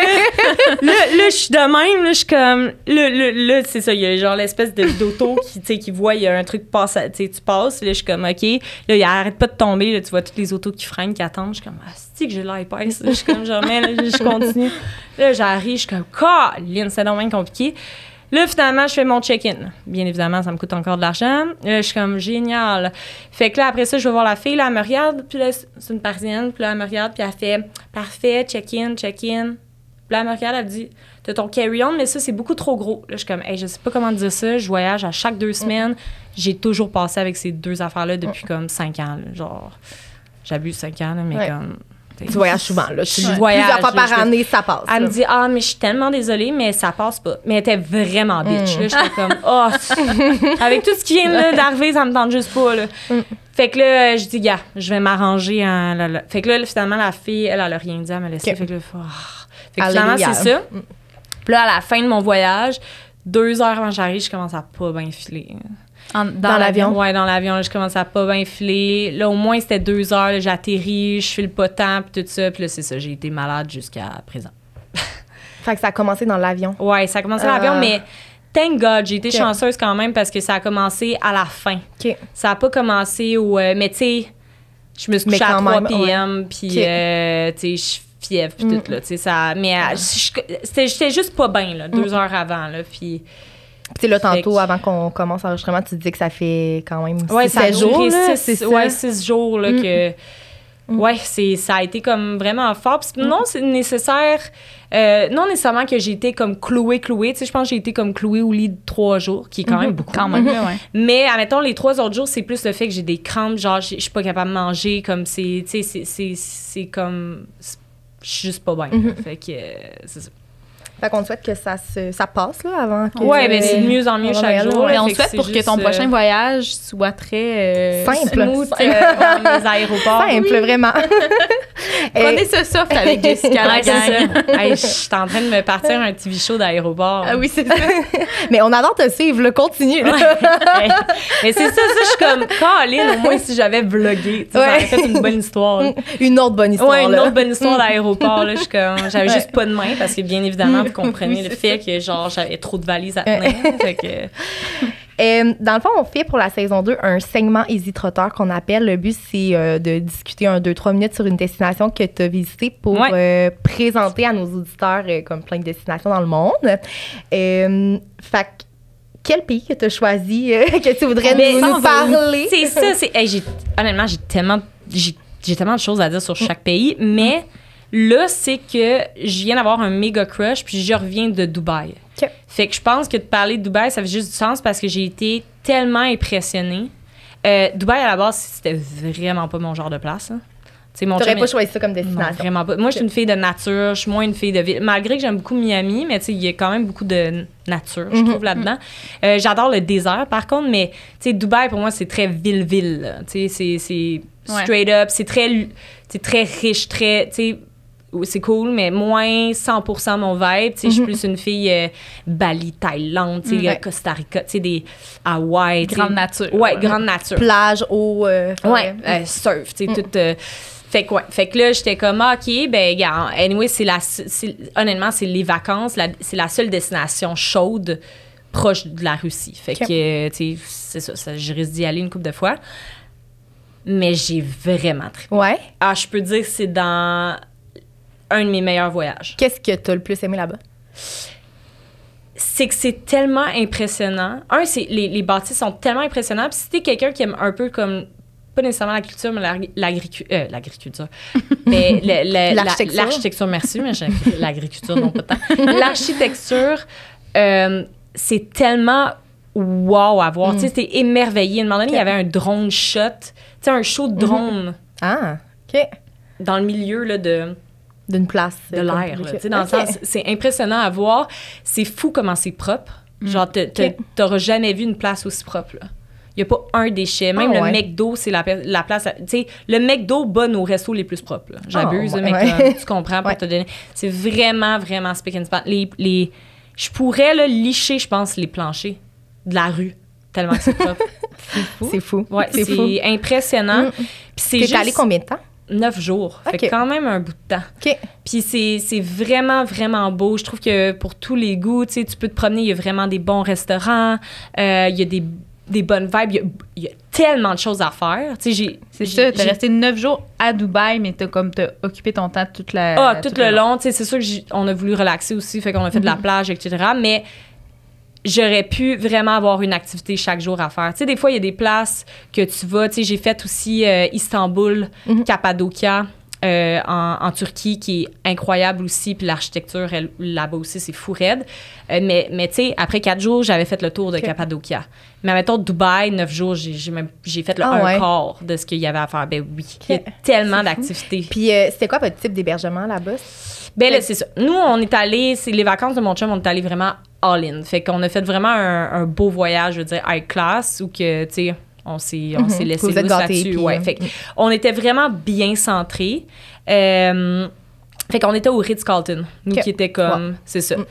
là, là, je suis de même, là, je suis comme, là, là, là, c'est ça, il y a genre l'espèce de d'auto qui, tu sais, qui voit, il y a un truc passe, tu sais, tu passes, là, je suis comme, OK, là, il arrête pas de tomber, là, tu vois toutes les autos qui freinent, qui attendent, je suis comme, ah, c'est que j'ai l'air épaisse, là, je suis comme, jamais, là, je continue. Là, j'arrive, je suis comme, Caroline, c'est bien compliqué. Là, finalement, je fais mon check-in. Bien évidemment, ça me coûte encore de l'argent. Là, je suis comme génial. Fait que là, après ça, je vais voir la fille. Là, elle me regarde. Puis là, c'est une parisienne. Puis là, elle me regarde. Puis elle fait parfait, check-in, check-in. Puis là, elle me regarde. Elle me dit T'as ton carry-on, mais ça, c'est beaucoup trop gros. Là, je suis comme Hey, je sais pas comment dire ça. Je voyage à chaque deux semaines. J'ai toujours passé avec ces deux affaires-là depuis comme cinq ans. là. Genre, j'abuse cinq ans, là, mais Ouais. comme. Tu voyages souvent, là. Tu Je voyage, Plusieurs fois par je- année, ça passe. Elle là. me dit Ah, mais je suis tellement désolée, mais ça passe pas. Mais elle était vraiment bitch. Mm. Là, j'étais comme Oh, avec tout ce qui vient d'arriver, ça me tente juste pas. Là. Mm. Fait que là, je dis, gars, je vais m'arranger. en- là, là. Fait que là, finalement, la fille, elle, elle a rien dit, elle m'a laissé. Ok. Fait que là, oh. Fait que finalement, c'est ça. Puis là, à la fin de mon voyage, deux heures avant que j'arrive, je commence à pas bien filer. En- Dans l'avion? Ouais, dans l'avion, je commence à pas bien filer. Là, au moins, c'était deux heures. J'atterris, je file pas tant, puis tout ça. Puis là, c'est ça, j'ai été malade jusqu'à présent. Fait que ça a commencé dans l'avion. Ouais, ça a commencé à l'avion, mais thank God, j'ai été chanceuse quand même parce que ça a commencé à la fin. Ça a pas commencé au. euh, mais tu sais, je me suis couchée à quand 3 même, p.m. Puis, euh, tu sais, je fièvre, puis Mm. tout, là. Ça. Mais euh, c'était j'étais juste pas bien, là, deux heures avant, là. Puis. Puis là, tantôt, avant qu'on commence l'enregistrement, tu disais que ça fait quand même Ouais, six, ça jours, là, six, ça? ouais, six jours, là, Mm. que. Mm. Ouais, c'est, ça a été comme vraiment fort. Puis non, c'est nécessaire. euh, non nécessairement que j'ai été comme clouée, clouée. Tu sais, je pense que j'ai été comme clouée au lit de trois jours, qui est quand même beaucoup. Quand même, ouais. Mais, admettons, les trois autres jours, c'est plus le fait que j'ai des crampes, genre, je suis pas capable de manger, comme c'est, tu sais, c'est- c'est, c'est comme, je suis juste pas bien. Mhm. Fait que, euh, c'est ça. Fait qu'on te souhaite que ça, se, ça passe, là, avant que... Ouais, ben c'est de mieux en mieux chaque jour. Mais on souhaite pour que ton euh, prochain voyage soit très euh, Simple. Smooth, Simple. euh, les aéroports. Simple, vraiment. Prenez ce soft avec Jessica la je suis en train de me partir un TV show d'aéroport. Ah oui, c'est ça. Mais on adore te suivre, le continue. Mais c'est ça, ça, je suis comme, Caroline, au moins si j'avais vlogué, tu sais, ça aurait Ouais. fait une bonne histoire. Une autre bonne histoire, Ouais, une autre bonne histoire d'aéroport, là. Je suis comme, j'avais juste pas de main parce que, bien évidemment, Oui, le fait que, genre, j'avais trop de valises à tenir. fait que, Euh, dans le fond, on fait pour la saison 2 un segment Easy Trotter qu'on appelle. Le but, c'est euh, de discuter un, deux, trois minutes sur une destination que tu as visitée pour Ouais. euh, présenter à nos auditeurs euh, comme plein de destinations dans le monde. Euh, fait que, quel pays que tu as choisi, euh, que tu voudrais nous, parler? C'est ça, hey, honnêtement, j'ai tellement, j'ai, j'ai tellement de choses à dire sur chaque pays, mais là, c'est que je viens d'avoir un méga crush, puis je reviens de Dubaï. Fait que je pense que de parler de Dubaï, ça fait juste du sens parce que j'ai été tellement impressionnée. Euh, Dubaï, à la base, c'était vraiment pas mon genre de place. hein. Tu n'aurais pas choisi ça comme non, destination. vraiment pas. Moi, je suis une fille de nature. Je suis moins une fille de ville. Malgré que j'aime beaucoup Miami, mais il y a quand même beaucoup de nature, je Mhm. trouve, là-dedans. Euh, J'adore le désert, par contre, mais Dubaï, pour moi, c'est très ville-ville. c'est- Ouais. straight up. C'est très, très riche, très. C'est cool, mais moins 100% mon vibe. Tu sais, je suis Mhm. plus une fille euh, Bali, Thaïlande, tu sais. Ouais. Costa Rica, tu sais, des Hawaï. Grande nature. Ouais, grande nature. Plage, eau. euh, Ouais, forêt. euh, surf, tu sais, Mm. tout. euh, fait que, ouais. Fait que là, j'étais comme, ah, OK, ben, gars, anyway, c'est la. honnêtement, c'est les vacances, c'est la seule destination chaude proche de la Russie. Fait que, tu sais, c'est ça, ça, je risque d'y aller une couple de fois. Mais j'ai vraiment trippé. Ouais. Ah, je peux dire que c'est dans un de mes meilleurs voyages. Qu'est-ce que tu as le plus aimé là-bas? c'est que c'est tellement impressionnant. Un, c'est les, les bâtisses sont tellement impressionnants. Puis si t'es quelqu'un qui aime un peu comme pas nécessairement la culture, mais euh, l'agriculture. mais le- le- la- L'architecture. Merci, mais l'agriculture, non pas tant. L'architecture, euh, c'est tellement wow à voir. Mm. Tu sais, t'es émerveillé. À un moment donné, il y avait un drone shot, tu sais, un show de drone Ah, OK. dans le milieu là, de D'une place. de euh, l'air. Dans le sens, c'est impressionnant à voir. C'est fou comment c'est propre. Genre, te- Ok. t'auras jamais vu une place aussi propre. là. Il n'y a pas un déchet. Même Ah, le. McDo, c'est la, place. Tu sais, le McDo bat nos restos les plus propres. J'abuse, Ah, mais ouais. tu comprends pour te donner. C'est vraiment, vraiment speak and span. Les, les, je pourrais là, licher, je pense, les planchers de la rue, tellement que c'est propre. C'est fou. C'est fou. c'est impressionnant. Mm. Puis c'est juste allé combien de temps? Neuf jours. Fait Ok. quand même un bout de temps. Puis c'est, vraiment, vraiment beau. Je trouve que pour tous les goûts, tu peux te promener, il y a vraiment des bons restaurants, euh, il y a des, des bonnes vibes, il y a, il y a tellement de choses à faire. C'est ça, j'ai- resté neuf jours à Dubaï, mais t'as comme t'as occupé ton temps toute la. Ah, tout le long, tu sais, c'est sûr que j'ai- on a voulu relaxer aussi, fait qu'on a fait de la plage, etc. Mais j'aurais pu vraiment avoir une activité chaque jour à faire. Tu sais, des fois, il y a des places que tu vas, tu sais, j'ai fait aussi euh, Istanbul, Mhm. Cappadocia. Euh, en, en Turquie, qui est incroyable aussi, puis l'architecture là-bas aussi, c'est fou raide. Euh, mais mais tu sais, après quatre jours, j'avais fait le tour de Ok. Cappadocia. Mais mettons, Dubaï, neuf jours, j'ai, fait le Ah un ouais. quart de ce qu'il y avait à faire. Ben oui, il y a tellement d'activités. Puis, euh, c'était quoi votre type d'hébergement là-bas? Ben là, c'est ça. Nous, on est allé, c'est les vacances de mon chum, on est allé vraiment all-in. Fait qu'on a fait vraiment un, un beau voyage, je veux dire, high class, où que, tu sais, on s'est on Mhm. s'est laissé là-dessus. Ouais. euh, Fait que on était vraiment bien centrés. Euh, fait qu'on était au Ritz-Carlton, nous qui était comme, c'est ça. Mm.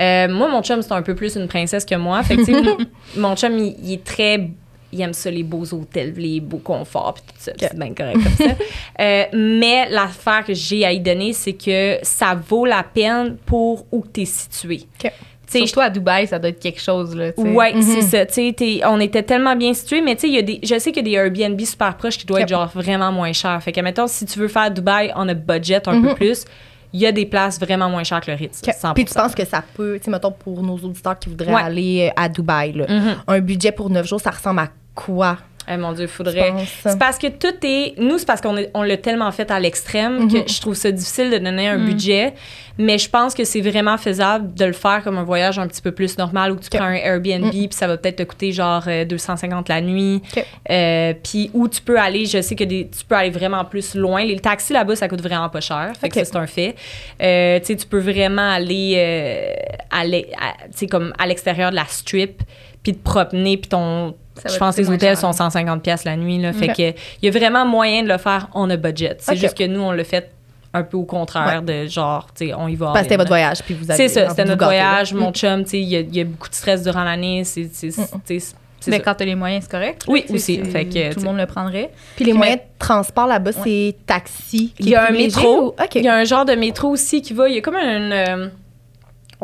Euh, moi, mon chum, c'est un peu plus une princesse que moi. Fait que, mon- chum, il, il est très... Il aime ça, les beaux hôtels, les beaux conforts, puis tout ça. puis C'est bien correct comme ça. Euh, mais l'affaire que j'ai à y donner, c'est que ça vaut la peine pour où tu es situé. Ok. Tu sais, Surtout à Dubaï, ça doit être quelque chose, là. tu sais. Ouais, Mhm. c'est ça. Tu sais, t'es- on était tellement bien situés, mais tu sais, il y a des, je sais qu'il y a des Airbnb super proches qui doivent Yep. être genre vraiment moins chers. Fait que, mettons, si tu veux faire Dubaï on a budget un peu Mhm. plus, il y a des places vraiment moins chères que le Ritz. Ok. 100%. Puis tu penses que ça peut, tu sais, mettons pour nos auditeurs qui voudraient Ouais. aller euh, à Dubaï, là, Mhm. un budget pour 9 jours, ça ressemble à quoi? Eh, mon Dieu, tu faudrait. C'est parce que tout est. Nous, c'est parce qu'on on l'a tellement fait à l'extrême Mhm. que je trouve ça difficile de donner un Mhm. budget. Mais je pense que c'est vraiment faisable de le faire comme un voyage un petit peu plus normal où tu prends un Airbnb Mhm. puis ça va peut-être te coûter genre euh, 250 la nuit. Ok. Euh, puis où tu peux aller, je sais que des, tu peux aller vraiment plus loin. Les taxis là-bas, ça coûte vraiment pas cher. Fait que c'est un fait. Euh, tu sais, tu peux vraiment aller, euh, aller à, comme à l'extérieur de la strip puis te promener puis ton je pense que les hôtels cher. sont 150 pièces la nuit là, fait que il y a vraiment moyen de le faire on a budget. C'est juste que nous on le fait un peu au contraire de genre tu sais on y va. Parce que c'était votre voyage, puis vous avez C'est ça, c'était notre là. voyage, mon Mm. chum, tu sais, il y, a- il y a beaucoup de stress durant l'année, c'est c'est Mais ça. quand t'as les moyens, c'est correct. Oui, tu aussi. c'est- Fait que, tout tu- le monde le prendrait. Puis les moyens de transport là-bas, c'est taxi. Il y a un métro. ou-. Il y a un genre de métro aussi qui va. Il y a comme un. euh, un-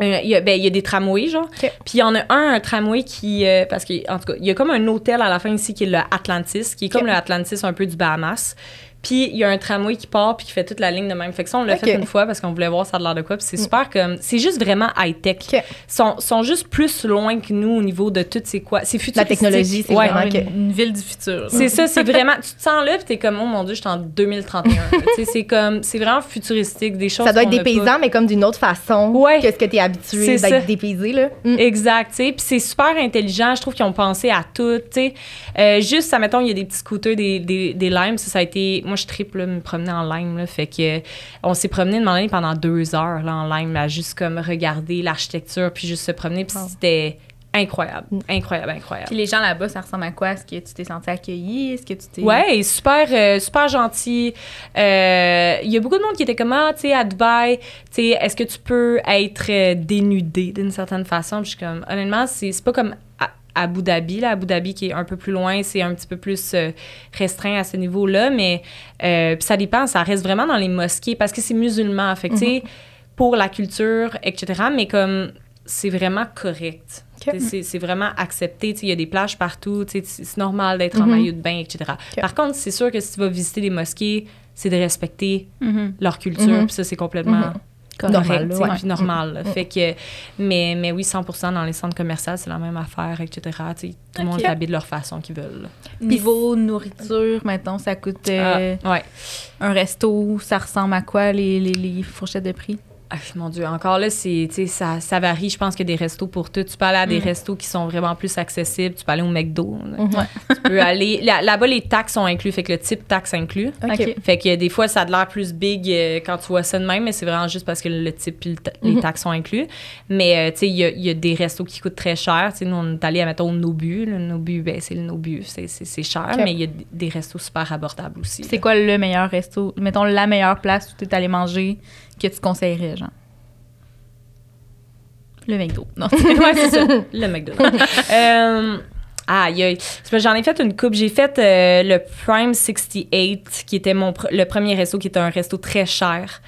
il, y a, ben, il y a des tramways, genre. Puis il y en a un, un tramway qui. euh, parce que, en tout cas, il y a comme un hôtel à la fin ici qui est le Atlantis, qui est comme OK. le Atlantis un peu du Bahamas. Puis il y a un tramway qui part puis qui fait toute la ligne de même. Fait que ça, on l'a fait une fois parce qu'on voulait voir ça a l'air de quoi. Puis c'est super comme. C'est juste vraiment high-tech. OK. Sont, sont juste plus loin que nous au niveau de tout c'est quoi. C'est futuristique. technologie, c'est Ouais. vraiment une, que- une ville du futur. C'est ça, c'est vraiment. Tu te sens là, puis t'es comme, oh mon Dieu, je suis en 2031. là. Tu sais, c'est comme. C'est vraiment futuristique, des choses. Ça doit être pas. paysans, mais comme d'une autre façon Ouais. que ce que tu es habitué d'être dépaysé. Là. Mm. Exact, tu sais. Puis c'est super intelligent. Je trouve qu'ils ont pensé à tout, tu sais. Euh, juste, ça, mettons, il y a des petits scooters, des, des, des limes. Ça, ça a été... Moi, je triple, me promener en lime, là. Fait que... On s'est promené de année pendant deux heures, là, en lime, là, juste comme regarder l'architecture, puis juste se promener. Puis c'était incroyable. Incroyable, incroyable. Puis les gens là-bas, ça ressemble à quoi? Est-ce que tu t'es senti accueilli? Est-ce que tu t'es. Ouais, super, euh, super gentil. Euh, Il y a beaucoup de monde qui était comme, ah, tu sais, à Dubaï, tu sais, est-ce que tu peux être euh, dénudé d'une certaine façon? Puis je suis comme, honnêtement, c'est pas comme Abu Dhabi, là, Abu Dhabi qui est un peu plus loin, c'est un petit peu plus euh, restreint à ce niveau-là, mais euh, ça dépend, ça reste vraiment dans les mosquées parce que c'est musulman, fait que, sais, pour la culture, etc., mais comme c'est vraiment correct. C'est vraiment accepté. Il y a des plages partout. C'est normal d'être en Mhm. maillot de bain, etc. Par contre, c'est sûr que si tu vas visiter des mosquées, c'est de respecter Mhm. leur culture. Mhm. Puis ça, c'est complètement Mhm. Correct. Normal, puis normal. là. Fait que, mais, mais oui, 100 dans les centres commerciaux, c'est la même affaire, etc. Tout le monde s'habille de leur façon qu'ils veulent. Niveau nourriture, mettons, ça coûte euh, Ah, ouais. un resto, ça ressemble à quoi les, les, les fourchettes de prix? Ah, mon Dieu, encore là, c'est, ça, ça varie. Je pense qu'il y a des restos pour tout. Tu peux aller à des Mm. restos qui sont vraiment plus accessibles. Tu peux aller au McDo. là. Mhm. Tu peux aller. là- Là-bas, les taxes sont inclus. Fait que le type taxe inclus. Fait que des fois, ça a l'air plus big euh, quand tu vois ça de même, mais c'est vraiment juste parce que le type et le ta- les Mhm. taxes sont inclus. Mais, euh, tu sais, il y a, il y a des restos qui coûtent très cher. Tu sais, nous, on est allé à, mettons, Nobu. Le Nobu, ben, c'est le Nobu. C'est, cher, mais il y a des restos super abordables aussi. C'est quoi le meilleur resto? Mettons la meilleure place où tu es allé manger que tu conseillerais, genre? Le McDo. Non. ouais, c'est ça. Le McDonald's. euh, que J'en ai fait une coupe. J'ai fait euh, le Prime 68, qui était mon pr- le premier resto, qui était un resto très cher,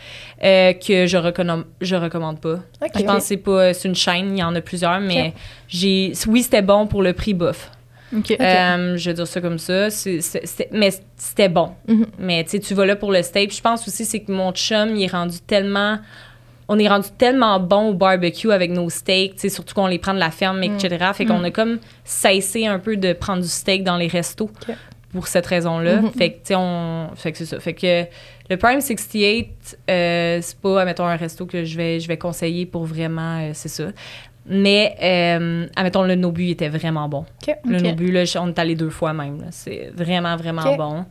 euh, que je recommande, je recommande pas. OK. Je pense que c'est pas, c'est une chaîne, il y en a plusieurs, mais j'ai, oui, c'était bon pour le prix bof. Euh, je vais dire ça comme ça. C'est- c'est- c'était- mais c'était bon. Mhm. Mais tu vas là pour le steak. Je pense aussi, c'est que mon chum, il est rendu tellement. On est rendu tellement bon au barbecue avec nos steaks, surtout qu'on les prend de la ferme, etc. Fait qu'on Mm. a comme cessé un peu de prendre du steak dans les restos pour cette raison-là. Mhm. Fait que, on. Fait que c'est ça. Fait que le Prime 68, euh, c'est pas, mettons, un resto que je vais, je vais conseiller pour vraiment. euh, c'est ça. Mais, euh, admettons, le Nobu était vraiment bon. Le. Nobu, là, on est allé deux fois même. C'est vraiment, vraiment bon.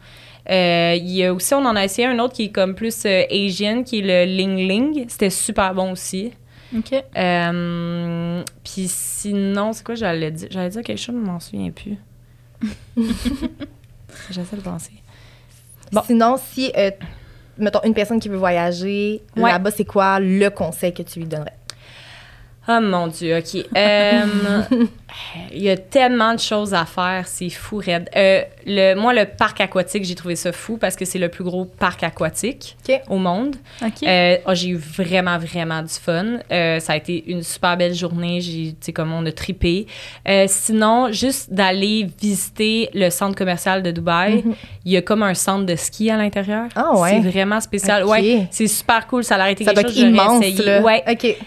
Euh, Il y a aussi, on en a essayé un autre qui est comme plus euh, Asian, qui est le Ling Ling. C'était super bon aussi. OK. Euh, Puis sinon, c'est quoi j'allais dire? J'allais dire quelque chose, je m'en souviens plus. J'essaie de penser. Bon. Sinon, si, mettons, une personne qui veut voyager, Ouais. là-bas, c'est quoi le conseil que tu lui donnerais? Oh mon Dieu, OK. Euh, Il y a tellement de choses à faire, c'est fou, raide. Euh, le, moi, le parc aquatique, j'ai trouvé ça fou parce que c'est le plus gros parc aquatique au monde. Euh, oh, j'ai eu vraiment, vraiment du fun. Euh, ça a été une super belle journée. J'ai, tu sais, comme on a tripé. Euh, sinon, juste d'aller visiter le centre commercial de Dubaï. Il y a comme un centre de ski à l'intérieur. Mhm. Ah ouais? C'est vraiment spécial. Ouais, c'est super cool. Ça a été Ça doit quelque être chose j'aurais immense, essayé. Ouais.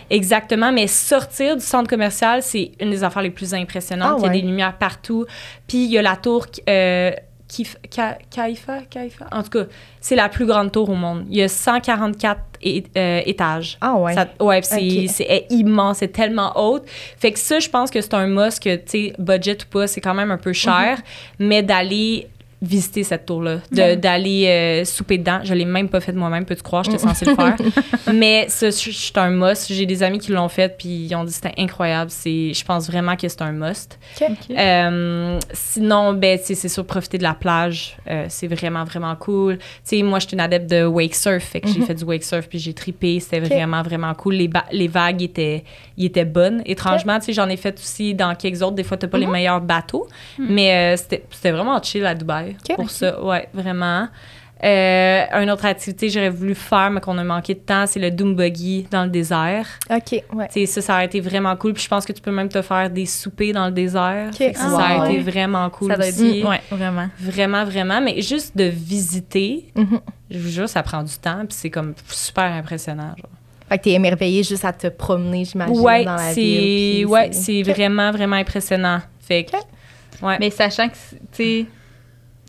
Exactement, mais sortir du centre commercial, c'est une des affaires les plus impressionnantes. Ah Il y a ouais. des lumières partout. Puis il y a la tour euh, Kif- Ka- Kaifa, Kaifa? En tout cas, c'est la plus grande tour au monde. Il y a 144 é- euh, étages. Ah ouais. Ça- ouais, c'est immense, c'est tellement haute. Fait que ça, je pense que c'est un must que, tu sais, budget ou pas, c'est quand même un peu cher, Mhm. mais d'aller visiter cette tour-là, de- d'aller euh, souper dedans. Je l'ai même pas fait moi-même, peux-tu croire, j'étais censée le faire. mais ça, je- c'est un must. J'ai des amis qui l'ont fait, puis ils ont dit que c'était incroyable. C'est, je pense vraiment que c'est un must. Euh, sinon, ben, c'est sûr, profiter de la plage, euh, c'est vraiment, vraiment cool. Tu sais, moi, je suis une adepte de wake surf, fait que j'ai fait du wake surf, puis j'ai trippé, c'était vraiment, vraiment cool. Les, les vagues étaient, étaient bonnes. Étrangement, tu sais, j'en ai fait aussi dans quelques autres. Des fois, t'as pas les meilleurs bateaux, mais euh, c'était c'était vraiment chill à Dubaï Pour ça. Ouais, vraiment. Euh, une autre activité que j'aurais voulu faire, mais qu'on a manqué de temps, c'est le Doom Buggy dans le désert. OK, ouais. Tu sais, ça, ça a été vraiment cool. Puis je pense que tu peux même te faire des soupers dans le désert. Ok. Fait que ça, Ah, ça a ouais. été vraiment cool ça doit être aussi. Ouais, vraiment. Vraiment, vraiment. Mais juste de visiter, Mhm. je vous jure, ça prend du temps. Puis c'est comme super impressionnant. Genre. Fait que t'es émerveillé juste à te promener, j'imagine, Ouais, dans la c'est ville. puis ouais, c'est vraiment, vraiment impressionnant. Fait que, Ok. ouais. Mais sachant que, tu sais,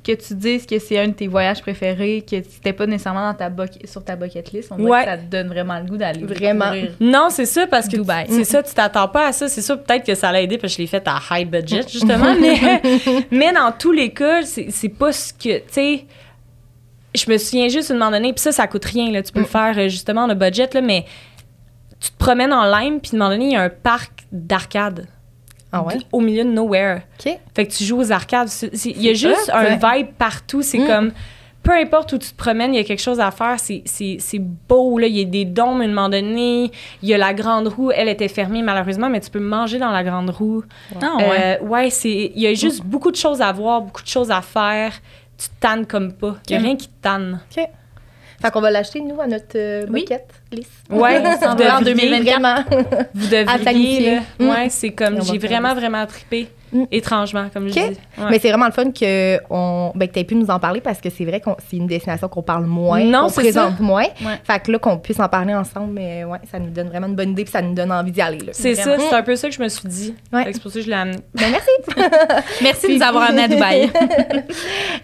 que tu dises que c'est un de tes voyages préférés, que c'était pas nécessairement dans ta sur ta bucket list, on dirait Ouais. que ça te donne vraiment le goût d'aller Vraiment. Non, c'est ça, parce que Dubaï. c'est ça, tu t'attends pas à ça. C'est ça, peut-être que ça l'a aidé parce que je l'ai fait à high budget, justement. mais, mais dans tous les cas, c'est pas ce que, tu sais, je me souviens juste une moment donné, puis ça, ça coûte rien, là. Tu peux le faire euh, justement en budget, là, mais tu te promènes en Lime, puis à un moment donné, il y a un parc d'arcade Ah ouais? au milieu de nowhere. OK. Fait que tu joues aux arcades. Il y a juste un ouais. vibe partout. C'est Mm. comme, peu importe où tu te promènes, il y a quelque chose à faire. C'est- C'est c'est beau, là. Il y a des dômes à un moment donné. Il y a la grande roue. Elle était fermée, malheureusement, mais tu peux manger dans la grande roue. Ah ouais. Euh, ouais, c'est... Il y a juste beaucoup de choses à voir, beaucoup de choses à faire. Tu te tannes comme pas. Il y a rien qui te tanne. OK. Fait qu'on va l'acheter, nous, à notre euh, Oui. Ouais, en devriez. 2024. Vraiment. Vous devriez, là. Mm. Ouais, c'est comme... J'ai vraiment, vraiment trippé. Mm. Étrangement, comme je dis. Ouais. Mais c'est vraiment le fun que, on, ben, que tu aies pu nous en parler parce que c'est vrai que c'est une destination qu'on parle moins, Non, qu'on présente moins. Ouais. Fait que là, qu'on puisse en parler ensemble, mais ouais, ça nous donne vraiment une bonne idée puis ça nous donne envie d'y aller. Là. C'est ça, c'est un peu ça que je me suis dit. Ouais. C'est pour ça que je l'ai amené. Ben, merci. Merci de nous avoir amenés à Dubaï.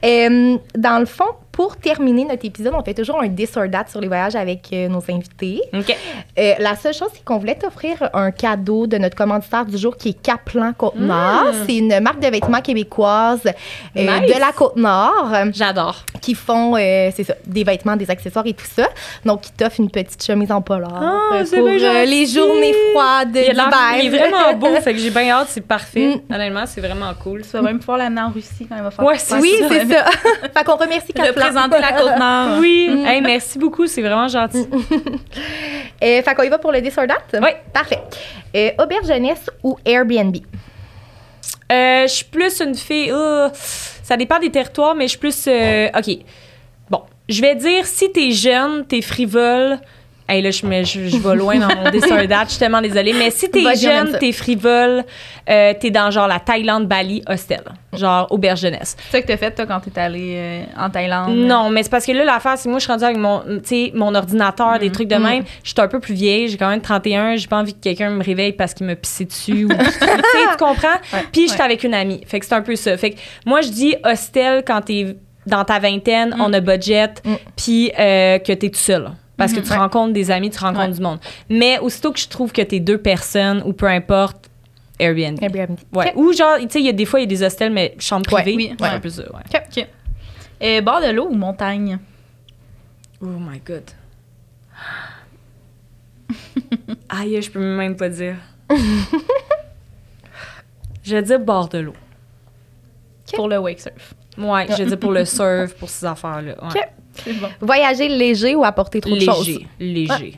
Euh, dans le fond, pour terminer notre épisode, on fait toujours un this or that sur les voyages avec euh, nos invités. OK. Euh, la seule chose, c'est qu'on voulait t'offrir un cadeau de notre commanditaire du jour qui est Kaplan Côte-Nord. C'est une marque de vêtements québécoise euh, Nice. de la Côte-Nord J'adore. qui font, euh, c'est ça, des vêtements, des accessoires et tout ça. Donc, qui t'offrent une petite chemise en polar Ah, euh, pour euh, les journées froides d'hiver. il est vraiment beau, fait que j'ai bien hâte, c'est parfait. Mm. Honnêtement, c'est vraiment cool. Tu vas même pouvoir l'amener en Russie quand il va faire Ouais, Oui, c'est ça. fait qu'on remercie Kaplan. Représenter la Côte-Nord. Oui, Mm. Hey, merci beaucoup, c'est vraiment gentil. Euh, fait qu'on y va pour le that? Oui. Parfait. Euh, auberge jeunesse ou Airbnb? Euh, je suis plus une fille. euh, ça dépend des territoires, mais je suis plus. euh, OK. Bon, je vais dire si t'es jeune, t'es frivole. Hey, là, je, me- je, je vais loin dans mon that, je suis tellement désolée. Mais si t'es jeune, t'es frivole, euh, t'es dans genre la Thaïlande, Bali, hostel. Genre auberge jeunesse. C'est ça que t'as fait, toi, quand t'es allé euh, en Thaïlande? Non, mais c'est parce que là, l'affaire, c'est que moi, je suis rendue avec mon, mon ordinateur, des trucs de même. Je suis un peu plus vieille, j'ai quand même 31, j'ai pas envie que quelqu'un me réveille parce qu'il m'a pissé dessus. ou, tu comprends? Puis, j'étais avec une amie. Fait que c'est un peu ça. Fait que moi, je dis hostel quand t'es dans ta vingtaine, on a budget, Mm. puis euh, que t'es tout seul. Parce que tu Ouais. rencontres des amis, tu rencontres Ouais. du monde. Mais aussitôt que je trouve que t'es deux personnes ou peu importe, Airbnb. Airbnb. Ouais. Ou genre, tu sais, il y a des fois, il y a des hostels, mais chambre privée. oui, ouais. un peu ça, ouais. OK. Euh, bord de l'eau ou montagne? Oh my god. Aïe, je peux même pas dire. je vais dire bord de l'eau. pour le wake surf. Ouais, je veux dire pour le surf, pour ces affaires-là. Ouais. OK. C'est bon. Voyager léger ou apporter trop de choses? Léger, léger.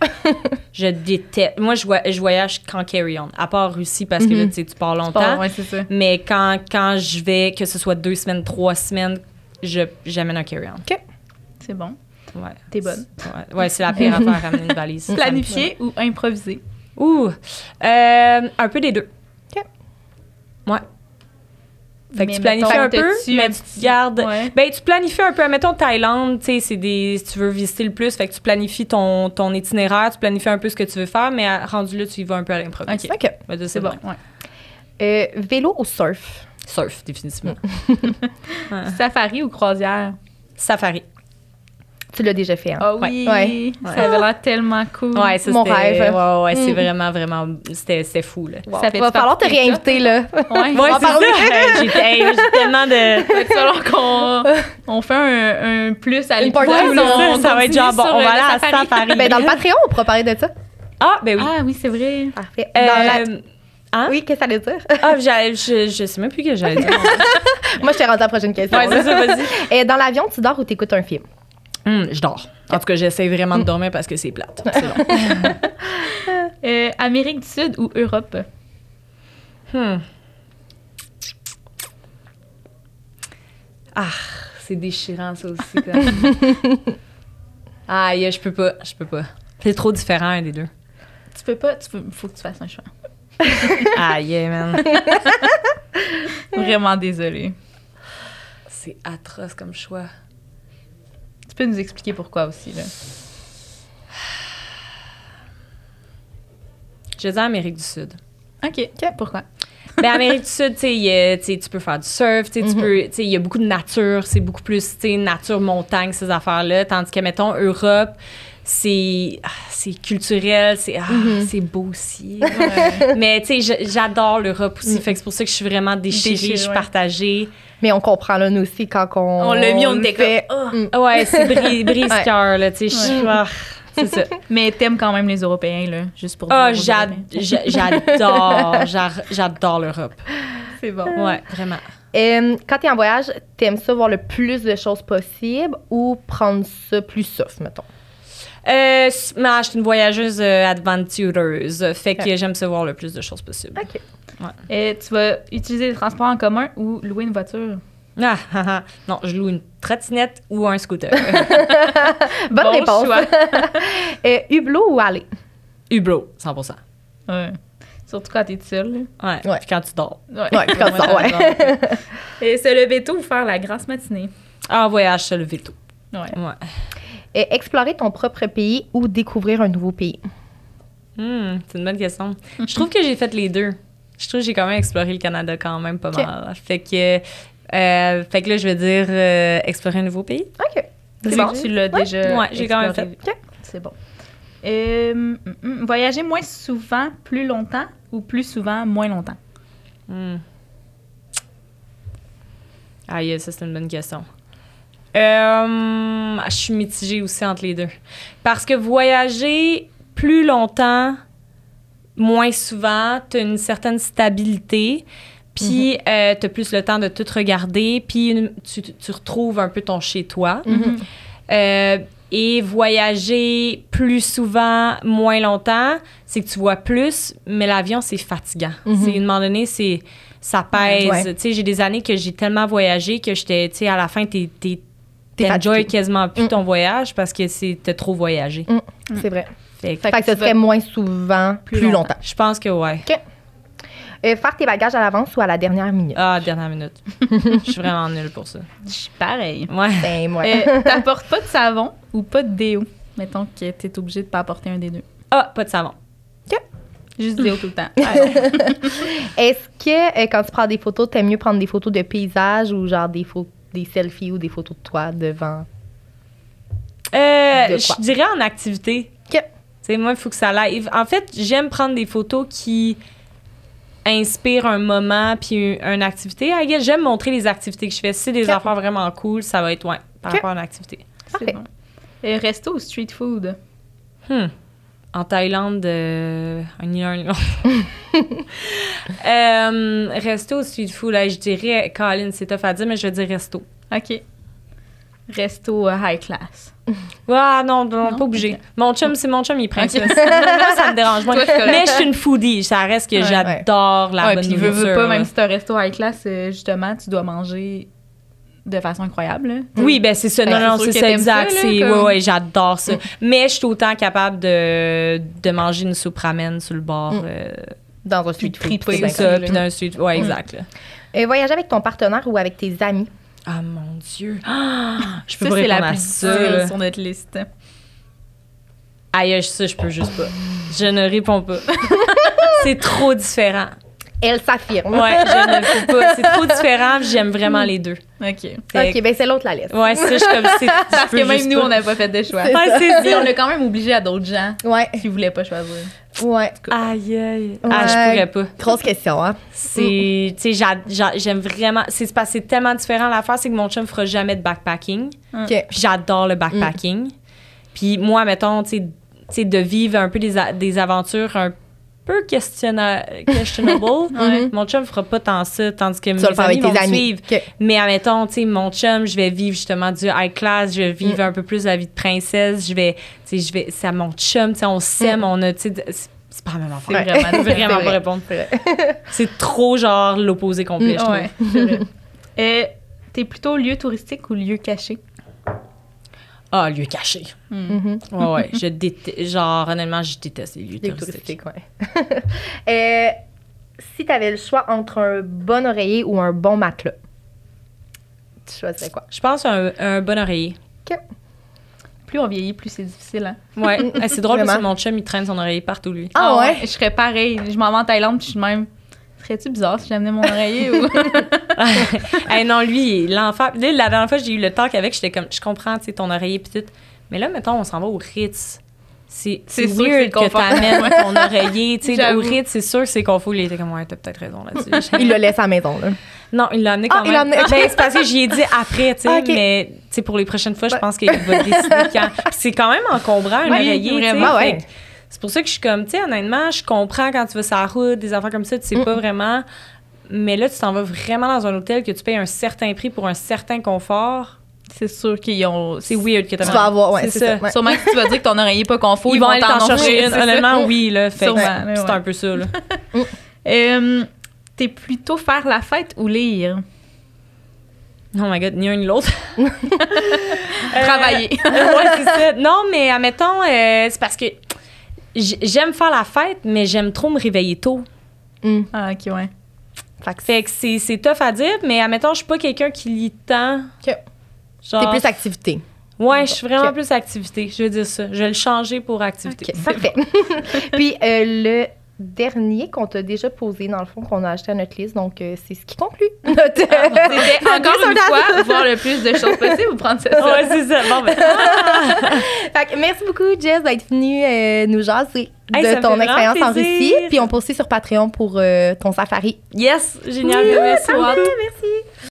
je déteste. Moi, je, je voyage quand carry-on, à part Russie parce que là, tu sais, tu pars longtemps. Bon, ouais, c'est ça. Mais quand, quand je vais, que ce soit deux semaines, trois semaines, je j'amène un carry-on. C'est bon. Ouais. T'es bonne. Ouais, ouais c'est la pire affaire, ramener une valise. Planifier ou improviser? Ouh, euh, un peu des deux. OK. Ouais. Fait que Mais tu planifies mettons, un peu, t'as-tu mais tu petit- gardes. Ouais. Ben, tu planifies un peu. Mettons Thaïlande, tu sais, c'est des. Si tu veux visiter le plus, fait que tu planifies ton, ton itinéraire, tu planifies un peu ce que tu veux faire, mais à- rendu là, tu y vas un peu à l'improviste. OK. OK. Ben, C'est bon. Ouais. Euh, vélo ou surf? Surf, définitivement. Safari ou croisière? Safari. Tu l'as déjà fait, hein? Ah oui! Ouais. Ça avait l'air tellement cool. Ouais, ça, Mon rêve. Ouais, ouais, c'est Mm. vraiment, vraiment. C'était fou, là. Wow. Ça fait Va falloir te réinviter, là. Ouais. Ouais, c'est parler. ça. J'ai hey, j'ai tellement de. Fait qu'on on fait un, un plus à on ça va être genre, bon, on euh, va le aller à Safari. ben, dans le Patreon, on pourra parler de ça. Ah, ben oui. Ah oui, c'est vrai. Parfait. Euh, la- hein? Oui, qu'est-ce que ça veut dire? Ah, je, je sais même plus que j'allais dire. Moi, je t'ai rendu à la prochaine question. Ouais, c'est ça, vas-y. Et dans l'avion, tu dors ou t'écoutes un film? Hum, je dors. En tout cas, j'essaie vraiment de dormir parce que c'est plate. Euh, Amérique du Sud ou Europe? Hmm. Ah, c'est déchirant ça aussi. quoi. Aïe, je peux pas, je peux pas. C'est trop différent un des deux. Tu peux pas, tu peux, faut que tu fasses un choix. Aïe, man. Vraiment désolée. C'est atroce comme choix. Peux nous expliquer pourquoi aussi, là? Je dis Amérique du Sud. OK. Pourquoi? Ben, Amérique du Sud, tu peux faire du surf, tu Mhm. peux, il y a beaucoup de nature, c'est beaucoup plus, nature, montagne, ces affaires-là. Tandis que, mettons, Europe, c'est, ah, c'est culturel, c'est, ah, Mhm. c'est beau aussi. Mais, tu sais, j'adore l'Europe aussi. Mhm. Fait que c'est pour ça que je suis vraiment déchirée, je suis ouais. partagée. Mais on comprend, là, nous aussi, quand on. On l'a mis, on le était fait. comme, oh. Ouais, c'est brise, brise Ouais. cœur, là, tu sais. je suis- Ouais. ah, c'est ça. Mais t'aimes quand même les Européens, là, juste pour Ah, j'adore, j'a- j'adore l'Europe. C'est bon. Ouais, vraiment. Euh, quand t'es en voyage, t'aimes ça voir le plus de choses possible ou prendre ça plus soft, mettons? Euh, s- mais je suis une voyageuse euh, aventureuse. Fait que j'aime se voir le plus de choses possible. OK. Et tu vas utiliser les transports en commun ou louer une voiture? Ah, ah, ah. non, je loue une trottinette ou un scooter. Bonne Bon réponse. choix. Euh, Hublot ou aller? Hublot, 100 Ouais. Surtout quand t'es seule. là. Ouais, Ouais. puis quand tu dors. Ouais. Ouais, comme ça, ouais. Et se lever tôt ou faire la grasse matinée? Ah, voyage seul veto. Ouais. Ouais. Euh, explorer ton propre pays ou découvrir un nouveau pays? Hmm, c'est une bonne question. Je trouve que j'ai fait les deux. Je trouve que j'ai quand même exploré le Canada quand même pas mal. Fait que, euh, fait que là, je veux dire euh, explorer un nouveau pays. OK. C'est bon. Tu l'as déjà. Ouais, j'ai quand même fait. C'est bon. Euh, hum, hum, voyager moins souvent, plus longtemps ou plus souvent, moins longtemps? Hmm. Aïe, ça, c'est une bonne question. Euh, je suis mitigée aussi entre les deux. Parce que voyager plus longtemps, moins souvent, tu as une certaine stabilité, puis tu as plus le temps de tout regarder, puis tu, tu retrouves un peu ton chez-toi. Mhm. Euh, et voyager plus souvent, moins longtemps, c'est que tu vois plus, mais l'avion, c'est fatigant. Mhm. C'est, à un moment donné, c'est, ça pèse. Ouais. Tu sais, j'ai des années que j'ai tellement voyagé que j'étais, tu sais, à la fin, T'es t'enjoy quasiment plus Mm. ton voyage parce que c'est, t'as trop voyagé. C'est vrai. Fait que Fait que ce vas serait moins souvent, plus, plus longtemps. je pense que ouais. Euh, faire tes bagages à l'avance ou à la dernière minute? Ah, dernière minute. Je suis vraiment nulle pour ça. Je suis pareil. Ouais. Ben, moi. Euh, T'apportes pas de savon ou pas de déo? Mettons que t'es obligé de pas apporter un des deux. Ah, pas de savon. Juste du déo tout le temps. Est-ce que euh, quand tu prends des photos, t'aimes mieux prendre des photos de paysages ou genre des, pho- des selfies ou des photos de toi devant? Euh, De je dirais en activité. OK. Tu sais, moi, il faut que ça live. En fait, j'aime prendre des photos qui inspirent un moment puis un- une activité. J'aime montrer les activités que je fais. Si c'est des affaires vraiment cool, ça va être, ouais, par OK. rapport à une activité. Parfait. Bon. Euh, resto ou street food? Hmm. En Thaïlande, euh, un ni l'autre. Euh, resto street food, là, je dirais, Colin, c'est tough à dire, mais je vais dire resto. OK. Resto euh, high class. Ah non, non, Non? pas obligé. Mon chum, c'est mon chum, il prend Ok. ça. Moi, ça me dérange moins. Mais je suis une foodie, ça reste que Ouais, j'adore la ouais, bonne puis veux, nourriture. veux pas, même si c'est un resto high class, euh, justement, tu dois manger de façon incroyable. là. Oui, ben c'est ça. Ben, Non, c'est non, c'est ça, exact. ça, là, C'est, comme- ouais, ouais, j'adore ça. Mais je suis autant capable de, de manger une soupe ramen sur le bord. Mm. euh, Dans un street Puis food. triper, c'est c'est bien ça, puis d'un street. Ouais, exact. là. Euh, voyager avec ton partenaire ou avec tes amis? Ah mon Dieu. Ah, je peux Ça, pas c'est la répondre à ça. sur notre liste. Aïe, ça, je peux juste pas. Je ne réponds pas. c'est trop différent. Elle s'affirme. Ouais, je ne peux pas. C'est trop différent, j'aime vraiment les deux. OK. OK, ben c'est l'autre la liste. Ouais, ça, je suis comme. c'est- je Parce que même nous, pas. on n'a pas fait de choix. Ouais, c'est Mais on ça. l'a quand même obligé à d'autres gens Ouais, qui voulaient pas choisir. ouais. Aïe, aïe. Ah, je Ouais. pourrais pas. Grosse question, hein? C'est, tu sais, j'a- j'a- j'aime vraiment. C'est parce que c'est tellement différent. L'affaire, c'est que mon chum fera jamais de backpacking. OK. Puis j'adore le backpacking. Puis moi, mettons, tu sais, de vivre un peu des, des aventures un peu questionna- questionable. Ouais. Mon chum fera pas tant ça, tandis que Tu mes amis avec vont tes me amis. suivre. Mais admettons, tu sais, mon chum, je vais vivre justement du high class, je vais vivre un peu plus la vie de princesse, je vais, tu sais, je vais, c'est à mon chum, tu sais, on s'aime, on a, tu sais, c'est pas la même C'est affaire. vraiment vraiment C'est pas vrai. répondre. C'est trop genre l'opposé complet, je trouve. Ouais, c'est vrai. Euh, T'es plutôt lieu touristique ou lieu caché? Ah, lieu caché. Mhm. Ouais, ouais. je déteste, genre, honnêtement, je déteste les lieux Les touristiques. touristiques, ouais. Euh, si tu avais le choix entre un bon oreiller ou un bon matelas, tu choisirais quoi? Je pense un, un bon oreiller. Plus on vieillit, plus c'est difficile. Hein? Ouais. Ah, c'est drôle parce que mon chum, il traîne son oreiller partout, lui. Ah ouais? Je serais pareil. Je m'en vais en Thaïlande, puis je suis de même. Serais-tu bizarre si j'amenais mon oreiller ou. hey, non, lui, l'enfant. Là, la dernière fois, j'ai eu le talk avec, j'étais comme, je comprends, tu sais, ton oreiller, pis tout. Mais là, mettons, on s'en va au Ritz. C'est que weird que confort. t'amènes Ouais. ton oreiller. Tu sais, au Ritz, c'est sûr que c'est confort. Il était comme, ouais, t'as peut-être raison là-dessus. Il le laisse à la maison, là. Non, il l'a amené quand Ah, il même. amené, ok. Ben, c'est parce que j'y ai dit après, tu sais, mais tu sais, pour les prochaines fois, je Ouais. pense qu'il va décider quand. Puis c'est quand même encombrant, un Oui, oreiller, tu sais. C'est pour ça que je suis comme, tu sais, honnêtement, je comprends quand tu vas sur la route, des affaires comme ça, tu sais Mm. pas vraiment. Mais là, tu t'en vas vraiment dans un hôtel que tu payes un certain prix pour un certain confort. c'est sûr qu'ils ont. C'est weird que Tu vas avoir, ouais, c'est ça. ouais. Sûrement que tu vas dire que ton oreiller pas confort. Ils, vont aller t'en chercher une. Honnêtement, oui, là. Fait c'est ouais. un peu ça, là. Euh, T'es plutôt faire la fête ou lire? Oh my god, ni un ni l'autre. Euh, Travailler. ouais, c'est ça. Non, mais admettons, euh, c'est parce que j'aime faire la fête, mais j'aime trop me réveiller tôt. Mm. Ah, ok, ouais. Fait que c'est, c'est tough à dire, mais admettons, je suis pas quelqu'un qui lit tant. Ok. Genre, T'es plus activité. Ouais, je suis vraiment plus activité. Je veux dire ça. Je vais le changer pour activité. OK, parfait. Puis euh, le dernier qu'on t'a déjà posé, dans le fond, qu'on a acheté à notre liste, donc euh, c'est ce qui conclut notre... C'était encore une fois voir le plus de choses possibles ou prendre ça. Ouais, c'est ça. Bon, ben. Fait que merci beaucoup, Jess, d'être venue euh, nous jaser Hey, de ton expérience en Russie. Puis on poursuit sur Patreon pour euh, ton safari. Yes, génial. Oui, merci.